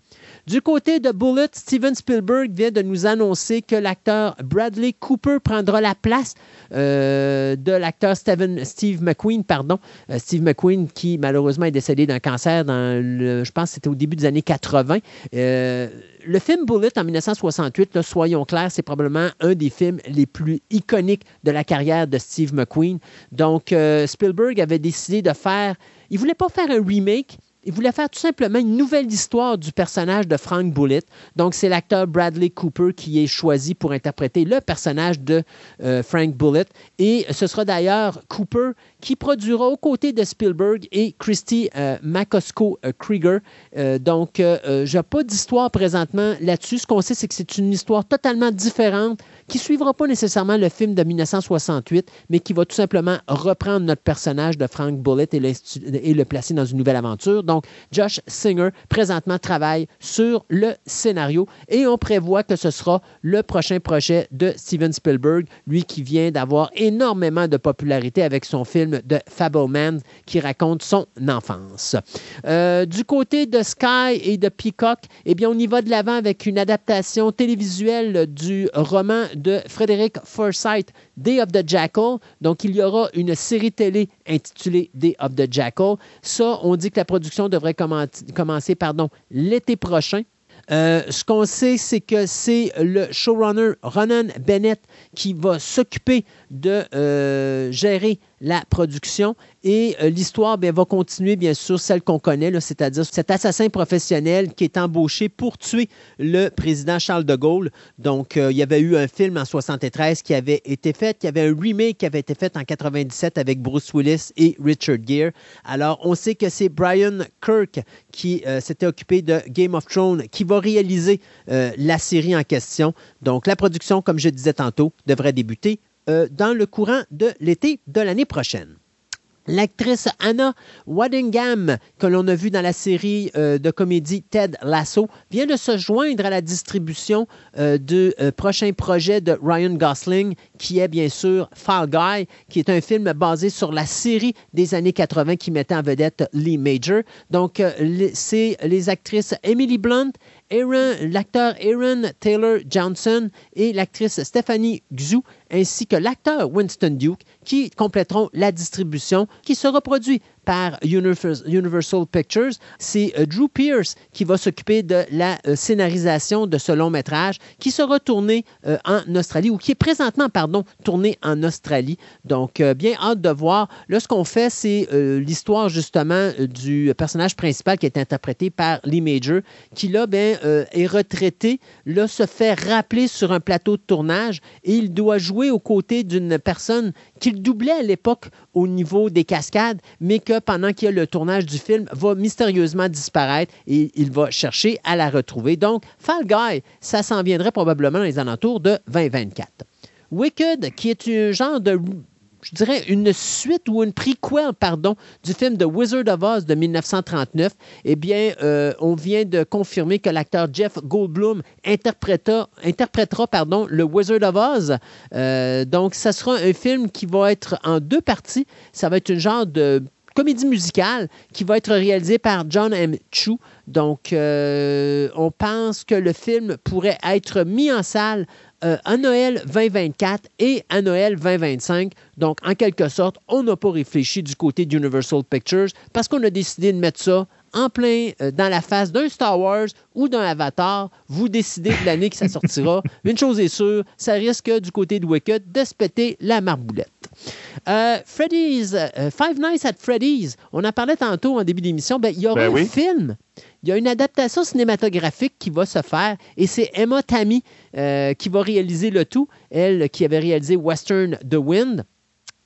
Du côté de Bullet, Steven Spielberg vient de nous annoncer que l'acteur Bradley Cooper prendra la place euh, de l'acteur Steve McQueen, pardon, euh, Steve McQueen qui malheureusement est décédé d'un cancer dans je pense c'était au début des années 80. Euh, le film Bullet en 1968, soyons clairs, c'est probablement un des films les plus iconiques de la carrière de Steve McQueen. Donc, Spielberg avait décidé de faire, il voulait pas faire un remake, il voulait faire tout simplement une nouvelle histoire du personnage de Frank Bullitt. Donc, c'est l'acteur Bradley Cooper qui est choisi pour interpréter le personnage de euh, Frank Bullitt. Et ce sera d'ailleurs Cooper qui produira aux côtés de Spielberg et Christy euh, euh Krieger. Euh, donc, je n'ai pas d'histoire présentement là-dessus. Ce qu'on sait, c'est que c'est une histoire totalement différente qui suivra pas nécessairement le film de 1968, mais qui va tout simplement reprendre notre personnage de Frank Bullitt et, et le placer dans une nouvelle aventure. Donc, Josh Singer, présentement, travaille sur le scénario et on prévoit que ce sera le prochain projet de Steven Spielberg, lui qui vient d'avoir énormément de popularité avec son film de Fableman qui raconte son enfance. Euh, du côté de Sky et de Peacock, eh bien, on y va de l'avant avec une adaptation télévisuelle du roman de Frédéric Forsyth, Day of the Jackal. Donc, il y aura une série télé intitulée Day of the Jackal. Ça, on dit que la production devrait commencer pardon, l'été prochain. Euh, ce qu'on sait, c'est que c'est le showrunner Ronan Bennett qui va s'occuper de euh, gérer la production. Et euh, l'histoire ben, va continuer, bien sûr, celle qu'on connaît, c'est-à-dire cet assassin professionnel qui est embauché pour tuer le président Charles de Gaulle. Donc, il y avait eu un film en 73 qui avait été fait, il y avait un remake qui avait été fait en 97 avec Bruce Willis et Richard Gere. Alors, on sait que c'est Brian Kirk qui s'était occupé de Game of Thrones qui va réaliser la série en question. Donc, la production, comme je disais tantôt, devrait débuter euh, dans le courant de l'été de l'année prochaine. L'actrice Anna Waddingham, que l'on a vue dans la série euh, de comédie Ted Lasso, vient de se joindre à la distribution euh, du prochain projet de Ryan Gosling, qui est bien sûr Fall Guy, qui est un film basé sur la série des années 80 qui mettait en vedette Lee Major. Donc, c'est les actrices Emily Blunt l'acteur Aaron Taylor Johnson et l'actrice Stephanie Xu, ainsi que l'acteur Winston Duke qui compléteront la distribution qui sera produit par Universal Pictures. C'est euh, Drew Pierce qui va s'occuper de la euh, scénarisation de ce long métrage qui sera tourné euh, en Australie ou qui est présentement, pardon, tourné en Australie. Donc, bien hâte de voir. Là, ce qu'on fait, c'est l'histoire justement du personnage principal qui est interprété par Lee Major, qui là, bien, est retraité, là, se fait rappeler sur un plateau de tournage et il doit jouer aux côtés d'une personne qu'il doublait à l'époque au niveau des cascades, mais que pendant qu'il y a le tournage du film, va mystérieusement disparaître et il va chercher à la retrouver. Donc, Fall Guy, ça s'en viendrait probablement dans les alentours de 2024. Wicked, qui est un genre de je dirais, une suite ou une prequel, pardon, du film The Wizard of Oz de 1939, eh bien, euh, on vient de confirmer que l'acteur Jeff Goldblum interprétera, pardon, le Wizard of Oz. Euh, donc, ça sera un film qui va être en deux parties. Ça va être une genre de comédie musicale qui va être réalisée par John M. Chu. Donc, euh, on pense que le film pourrait être mis en salle euh, à Noël 2024 et à Noël 2025. Donc, en quelque sorte, on n'a pas réfléchi du côté d'Universal Pictures parce qu'on a décidé de mettre ça en plein euh, dans la face d'un Star Wars ou d'un Avatar. Vous décidez de l'année que ça sortira. Une chose est sûre, ça risque du côté de Wicked de se péter la marboulette. Euh, Freddy's, Five Nights at Freddy's, on en parlait tantôt en début d'émission, ben, il y aura ben un film il y a une adaptation cinématographique qui va se faire et c'est Emma Tammy euh, qui va réaliser le tout, elle qui avait réalisé Western The Wind.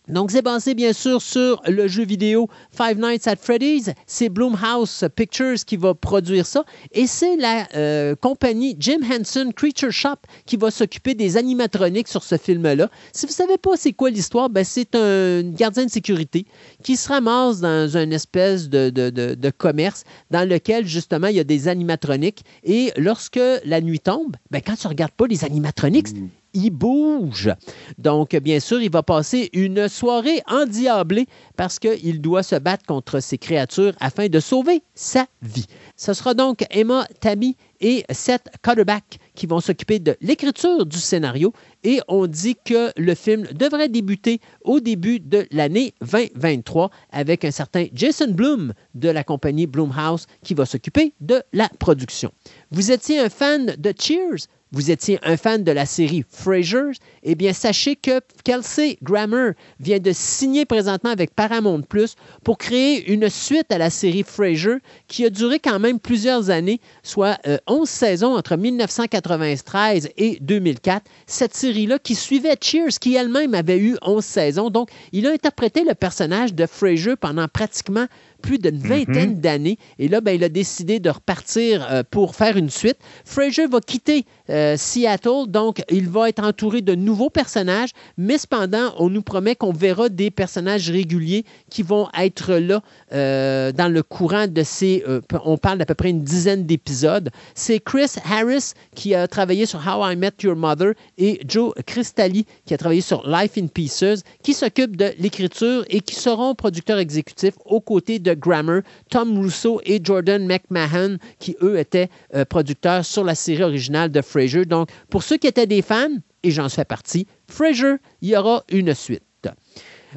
Donc, c'est basé bien sûr sur le jeu vidéo Five Nights at Freddy's. C'est Bloomhouse Pictures qui va produire ça. Et c'est la euh, compagnie Jim Henson Creature Shop qui va s'occuper des animatroniques sur ce film-là. Si vous ne savez pas c'est quoi l'histoire, ben, c'est un gardien de sécurité qui se ramasse dans une espèce de, de, commerce dans lequel justement il y a des animatroniques. Et lorsque la nuit tombe, ben, quand tu ne regardes pas les animatroniques, mmh il bouge. Donc, bien sûr, il va passer une soirée endiablée parce qu'il doit se battre contre ces créatures afin de sauver sa vie. Ce sera donc Emma Tammy et Seth Cutterback qui vont s'occuper de l'écriture du scénario et on dit que le film devrait débuter au début de l'année 2023 avec un certain Jason Bloom de la compagnie Bloomhouse qui va s'occuper de la production. Vous étiez un fan de Cheers? Vous étiez un fan de la série Frasier, eh bien, sachez que Kelsey Grammer vient de signer présentement avec Paramount Plus pour créer une suite à la série Frasier qui a duré quand même plusieurs années, soit 11 euh, saisons entre 1993 et 2004. Cette série-là qui suivait Cheers, qui elle-même avait eu 11 saisons. Donc, il a interprété le personnage de Frasier pendant pratiquement plus d'une mhm. vingtaine d'années. Et là, ben, il a décidé de repartir euh, pour faire une suite. Fraser va quitter euh, Seattle, donc il va être entouré de nouveaux personnages, mais cependant, on nous promet qu'on verra des personnages réguliers qui vont être là euh, dans le courant de ces, on parle d'à peu près une dizaine d'épisodes. C'est Chris Harris qui a travaillé sur How I Met Your Mother et Joe Cristalli qui a travaillé sur Life in Pieces, qui s'occupe de l'écriture et qui seront producteurs exécutifs aux côtés de Grammer, Tom Russo et Jordan McMahon, qui eux étaient euh, producteurs sur la série originale de Donc, pour ceux qui étaient des fans, et j'en fais partie, Frasier, il y aura une suite.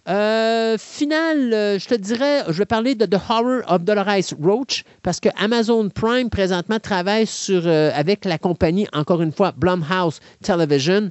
Euh, final, euh, je te dirais, je vais parler de The Horror of Dolores Roach parce que Amazon Prime présentement travaille sur, euh, avec la compagnie, encore une fois, Blumhouse Television,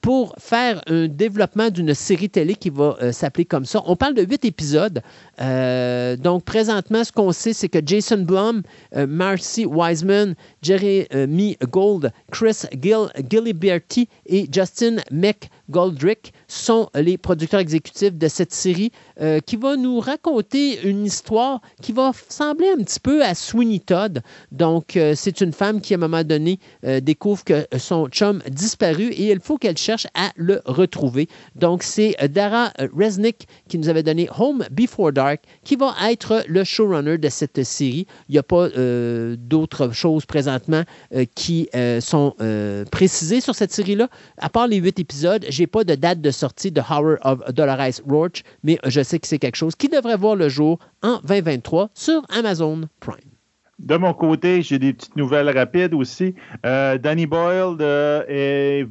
pour faire un développement d'une série télé qui va s'appeler comme ça. On parle de huit épisodes. donc, présentement, ce qu'on sait, c'est que Jason Blum, Marcy Wiseman, Jeremy Gold, Chris Gill, Gilliberti et Justin McGoldrick sont les producteurs exécutifs de cette série euh, qui va nous raconter une histoire qui va sembler un petit peu à Sweeney Todd. Donc, euh, c'est une femme qui, à un moment donné, euh, découvre que son chum disparu et il faut qu'elle cherche à le retrouver. Donc, c'est Dara Resnick qui nous avait donné Home Before Dark qui va être le showrunner de cette série. Il n'y a pas d'autres choses présentement qui sont précisées sur cette série-là. À part les huit épisodes, j'ai pas de date de sortie de Horror of Dolores Roach, mais je sais que c'est quelque chose qui devrait voir le jour en 2023 sur Amazon Prime. De mon côté, j'ai des petites nouvelles rapides aussi. Euh, Danny Boyle euh, est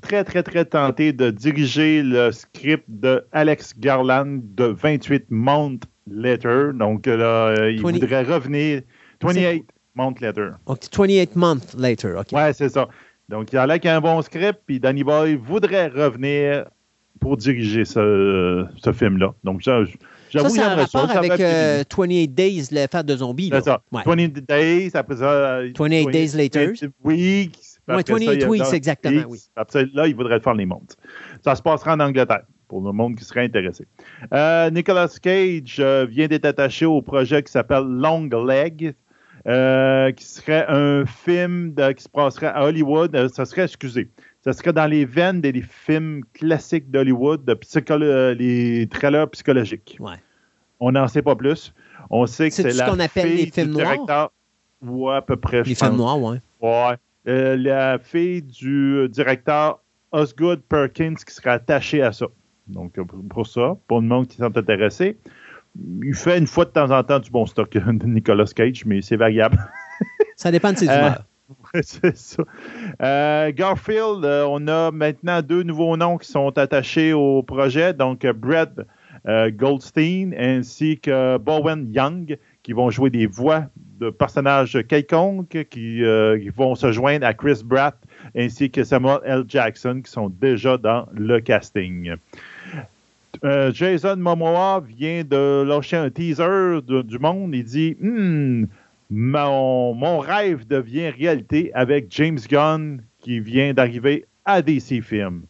très, très, très tenté de diriger le script de Alex Garland de 28 Month Later. Donc là, il voudrait revenir. 28 Month Later. 28 Month Later, OK. Ouais, c'est ça. Donc, il a l'air qu'il a un bon script, puis Danny Boy voudrait revenir pour diriger ce, ce film-là. Donc, j'avoue, ça, c'est un rapport avec 28 euh, Days, l'affaire de zombies. C'est ça. 28 Days, après ça... 28 Days Later. Oui. Ouais, 28 Weeks, exactement, oui. Après là, il voudrait faire les montres. Ça se passera en Angleterre pour le monde qui serait intéressé. Euh, Nicolas Cage euh, vient d'être attaché au projet qui s'appelle Long Leg. Euh, qui serait un film qui se passerait à Hollywood. Ça serait, excusez, ça serait dans les veines des films classiques d'Hollywood, de euh, les trailers psychologiques. Ouais. On n'en sait pas plus. On sait que c'est la ce qu'on appelle les films noirs? Ouais, à peu près. Les films noirs, ouais. Ouais. La fille du directeur Osgood Perkins qui serait attachée à ça. Donc, pour ça, pour le monde qui sont intéressés il fait une fois de temps en temps du bon stock de Nicolas Cage, mais c'est variable. ça dépend de ses euh, humeurs. c'est ça. Euh, Garfield, euh, on a maintenant deux nouveaux noms qui sont attachés au projet. Donc, Brett Goldstein ainsi que Bowen Young, qui vont jouer des voix de personnages quelconques qui, qui, vont se joindre à Chris Bratt ainsi que Samuel L. Jackson, qui sont déjà dans le casting. Euh, Jason Momoa vient de lâcher un teaser du monde. Il dit hmm, mon, rêve devient réalité avec James Gunn qui vient d'arriver à DC Films.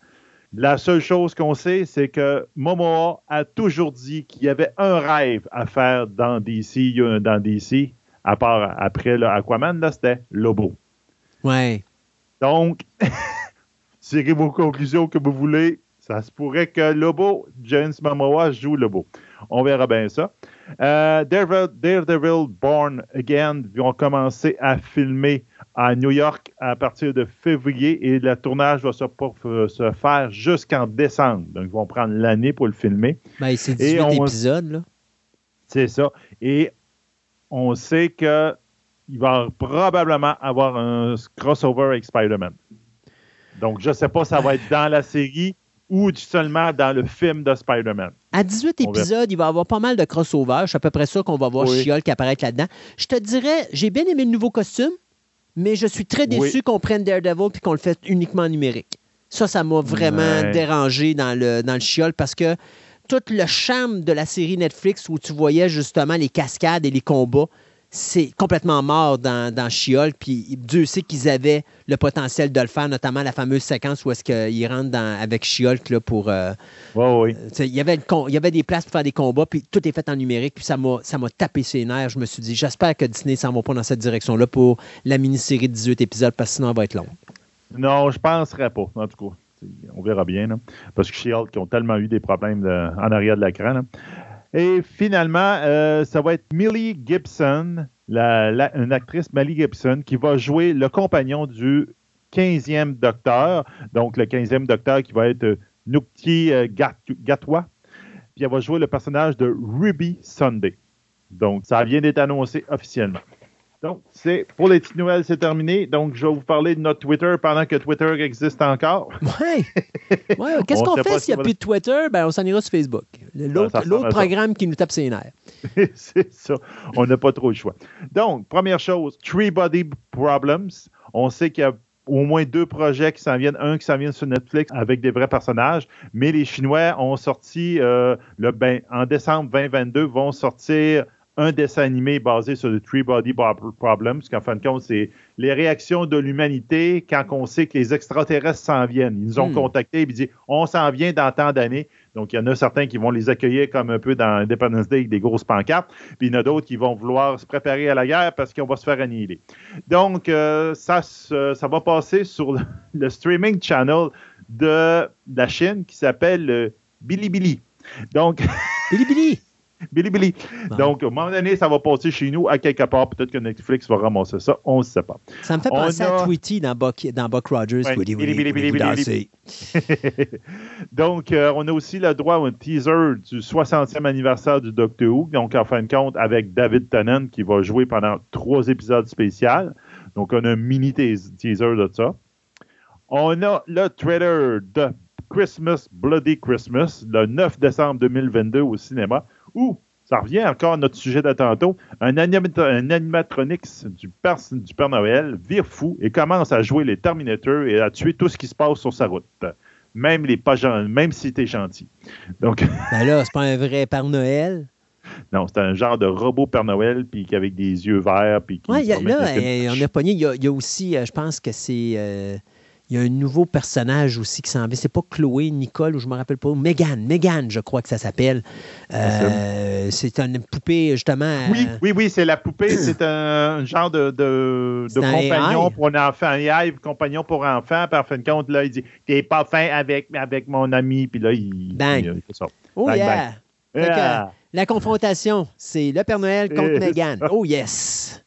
La seule chose qu'on sait, c'est que Momoa a toujours dit qu'il y avait un rêve à faire dans DC, dans DC, à part après le Aquaman, c'était Lobo. Ouais. Donc, tirez vos conclusions que vous voulez. Ça se pourrait que Lobo, James Momoa joue Lobo. On verra bien ça. Euh, Daredevil, Born Again vont commencer à filmer à New York à partir de février et le tournage va se, se faire jusqu'en décembre. Donc, ils vont prendre l'année pour le filmer. Ben, c'est 18 épisodes, là. C'est ça. Et on sait qu'il va probablement avoir un crossover avec Spider-Man. Donc, je ne sais pas si ça va être dans la série ou seulement dans le film de Spider-Man. À 18 épisodes, il va y avoir pas mal de crossover. C'est à peu près ça qu'on va voir oui. qui apparaît là-dedans. Je te dirais, j'ai bien aimé le nouveau costume, mais je suis très déçu qu'on prenne Daredevil et qu'on le fasse uniquement numérique. Ça, ça m'a vraiment dérangé dans le, dans le chiol parce que tout le charme de la série Netflix où tu voyais justement les cascades et les combats, c'est complètement mort dans, dans. Puis Dieu sait qu'ils avaient le potentiel de le faire, notamment la fameuse séquence où est-ce qu'ils rentrent avec Chiol là, pour. Euh, oui. il, y avait il y avait des places pour faire des combats, puis tout est fait en numérique. Puis ça m'a tapé ses nerfs. Je me suis dit, j'espère que Disney s'en va pas dans cette direction-là pour la mini-série de 18 épisodes, parce que sinon, elle va être longue. Non, je penserais pas, en tout cas. On verra bien. parce que qui ont tellement eu des problèmes en arrière de l'écran. Et finalement, euh, ça va être Millie Gibson, une actrice Millie Gibson, qui va jouer le compagnon du 15e docteur. Donc, le 15e docteur qui va être Nukti euh, Gatwa. Puis elle va jouer le personnage de Ruby Sunday. Donc, ça vient d'être annoncé officiellement. Donc, c'est pour les petites nouvelles, c'est terminé. Donc, je vais vous parler de notre Twitter pendant que Twitter existe encore. Oui. Ouais. Qu'est-ce qu'on fait s'il n'y a plus de Twitter? Ben, on s'en ira sur Facebook. L'autre programme qui nous tape ses nerfs. c'est ça. On n'a pas trop le choix. Donc, première chose, Three Body Problems. On sait qu'il y a au moins deux projets qui s'en viennent. Un qui s'en vient sur Netflix avec des vrais personnages. Mais les Chinois ont sorti, euh, le, ben, en décembre 2022, vont sortir un dessin animé basé sur le Three Body Problem, parce qu'en fin de compte, c'est les réactions de l'humanité quand on sait que les extraterrestres s'en viennent. Ils nous ont hmm. contactés et ils disent on s'en vient dans tant d'années. Donc, il y en a certains qui vont les accueillir comme un peu dans Independence Day avec des grosses pancartes, puis il y en a d'autres qui vont vouloir se préparer à la guerre parce qu'on va se faire annihiler. Donc, euh, ça, ça va passer sur le, streaming channel de la Chine qui s'appelle Bilibili. Donc. Bilibili! Billy Billy. Donc, à un moment donné, ça va passer chez nous à quelque part. Peut-être que Netflix va ramasser ça. On ne sait pas. Ça me fait penser à Tweety dans Buck, dans Buck Rogers. Billy, Billy, Billy, Billy, Donc, euh, on a aussi le droit à un teaser du 60e anniversaire du Doctor Who. Donc, en fin de compte, avec David Tennant qui va jouer pendant trois épisodes spéciaux. Donc, on a un mini teaser de ça. On a le trailer de Christmas, Bloody Christmas, le 9 décembre 2022 au cinéma, où ça revient encore à notre sujet de tantôt. Un, animatronics du Père, du Père Noël vire fou et commence à jouer les Terminators et à tuer tout ce qui se passe sur sa route. Même, les pas même si t'es gentil. Donc... ben là, c'est pas un vrai Père Noël? Non, c'est un genre de robot Père Noël, puis avec des yeux verts. Puis qui là, on a pogné. Il y a, aussi, euh, je pense que c'est. Euh, il y a un nouveau personnage aussi qui s'en vient. C'est pas Chloé, Nicole, ou je me rappelle pas. Megan, Megan, je crois que ça s'appelle. Euh, c'est une poupée, justement. Oui, oui, oui, c'est la poupée. c'est un genre de, de, compagnon pour un enfant. Un AI, compagnon pour enfant. En fin de compte, là, il dit T'es pas fin avec, avec mon ami. Puis là, il. Bang. Il, ça. Oh, yeah. La confrontation, c'est le Père Noël contre Megan. Oh, yes.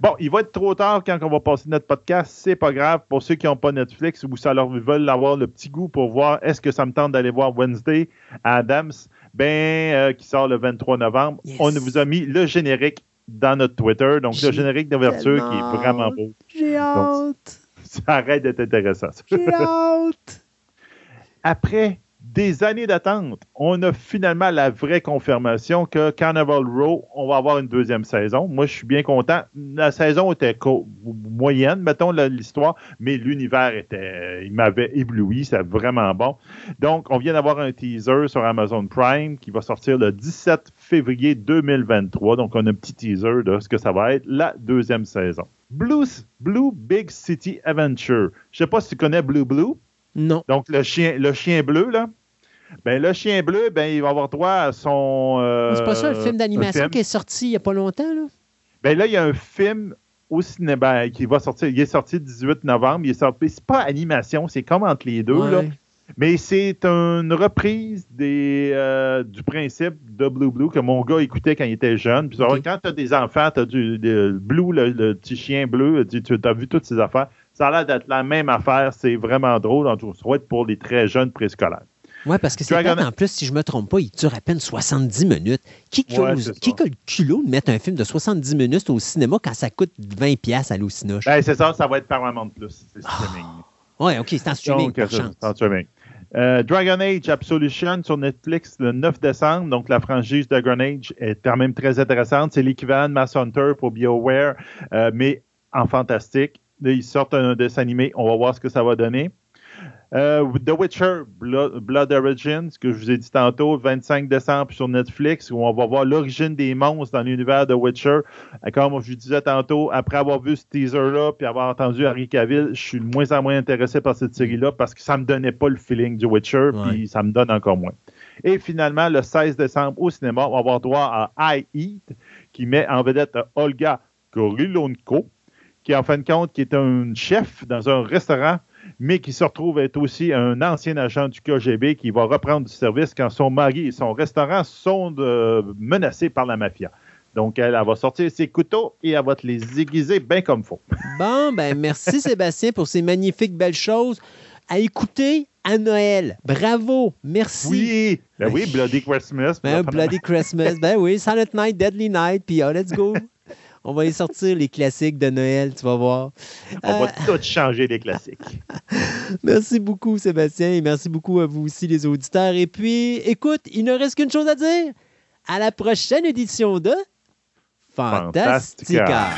Bon, il va être trop tard quand on va passer notre podcast. C'est pas grave. Pour ceux qui n'ont pas Netflix ou ça leur veulent avoir le petit goût pour voir est-ce que ça me tente d'aller voir Wednesday Adams, ben, euh, qui sort le 23 novembre. On vous a mis le générique dans notre Twitter. Donc, le générique d'ouverture qui est vraiment beau. J'ai hâte. ça arrête d'être intéressant. J'ai hâte. Après des années d'attente, on a finalement la vraie confirmation que Carnival Row, on va avoir une deuxième saison. Moi, je suis bien content. La saison était moyenne, mettons l'histoire, mais l'univers était, il m'avait ébloui, c'est vraiment bon. Donc, on vient d'avoir un teaser sur Amazon Prime qui va sortir le 17 février 2023. Donc, on a un petit teaser de ce que ça va être la deuxième saison. Blue, Blue Big City Adventure. Je sais pas si tu connais Blue Blue? Non. Donc, le chien, le chien bleu, là. Ben, le chien bleu, ben, il va avoir droit à son. Euh, c'est pas ça, le film d'animation qui est sorti il n'y a pas longtemps, là? Ben là, il y a un film au cinéma ben, qui va sortir. Il est sorti le 18 novembre. Il est sorti. C'est pas animation, c'est comme entre les deux, là. Mais c'est une reprise des, euh, du principe de Blue Blue que mon gars écoutait quand il était jeune. Puis, quand tu as des enfants, tu as du Blue, le, petit chien bleu, tu as vu toutes ces affaires. Ça a l'air d'être la même affaire. C'est vraiment drôle. En tout cas, pour les très jeunes préscolaires. Oui, parce que c'est en plus, si je ne me trompe pas, il dure à peine 70 minutes. Qui, qui, a, le culot de mettre un film de 70 minutes au cinéma quand ça coûte 20$ à l'Ocinoche? Ben, c'est ça, ça va être Paramount Plus. C'est ah. streaming. Oui, OK, c'est en streaming. Donc, c'est en streaming. Euh, Dragon Age Absolution sur Netflix le 9 décembre. Donc, la franchise Dragon Age est quand même très intéressante. C'est l'équivalent de Mass Hunter pour BioWare, euh, mais en fantastique. Là, ils sortent un dessin animé. On va voir ce que ça va donner. Euh, The Witcher, Blood, Origins, que je vous ai dit tantôt, 25 décembre sur Netflix, où on va voir l'origine des monstres dans l'univers de Witcher. Comme je vous disais tantôt, après avoir vu ce teaser-là, puis avoir entendu Harry Cavill, je suis de moins en moins intéressé par cette série-là parce que ça me donnait pas le feeling du Witcher, puis ça me donne encore moins. Et finalement, le 16 décembre au cinéma, on va avoir droit à I Eat, qui met en vedette Olga Gorilonko, qui en fin de compte, qui est un chef dans un restaurant mais qui se retrouve être aussi un ancien agent du KGB qui va reprendre du service quand son mari et son restaurant sont euh, menacés par la mafia. Donc, elle, va sortir ses couteaux et elle va te les aiguiser bien comme faut. Bon, ben merci Sébastien pour ces magnifiques belles choses à écouter à Noël. Bravo, merci. Oui, ben oui, Bloody Christmas. Ben, Bloody Christmas, ben oui, Silent Night, Deadly Night, puis oh, let's go. On va y sortir les classiques de Noël, tu vas voir. On va euh, tout changer les classiques. merci beaucoup, Sébastien, et merci beaucoup à vous aussi, les auditeurs. Et puis, écoute, il ne reste qu'une chose à dire. À la prochaine édition de Fantastica.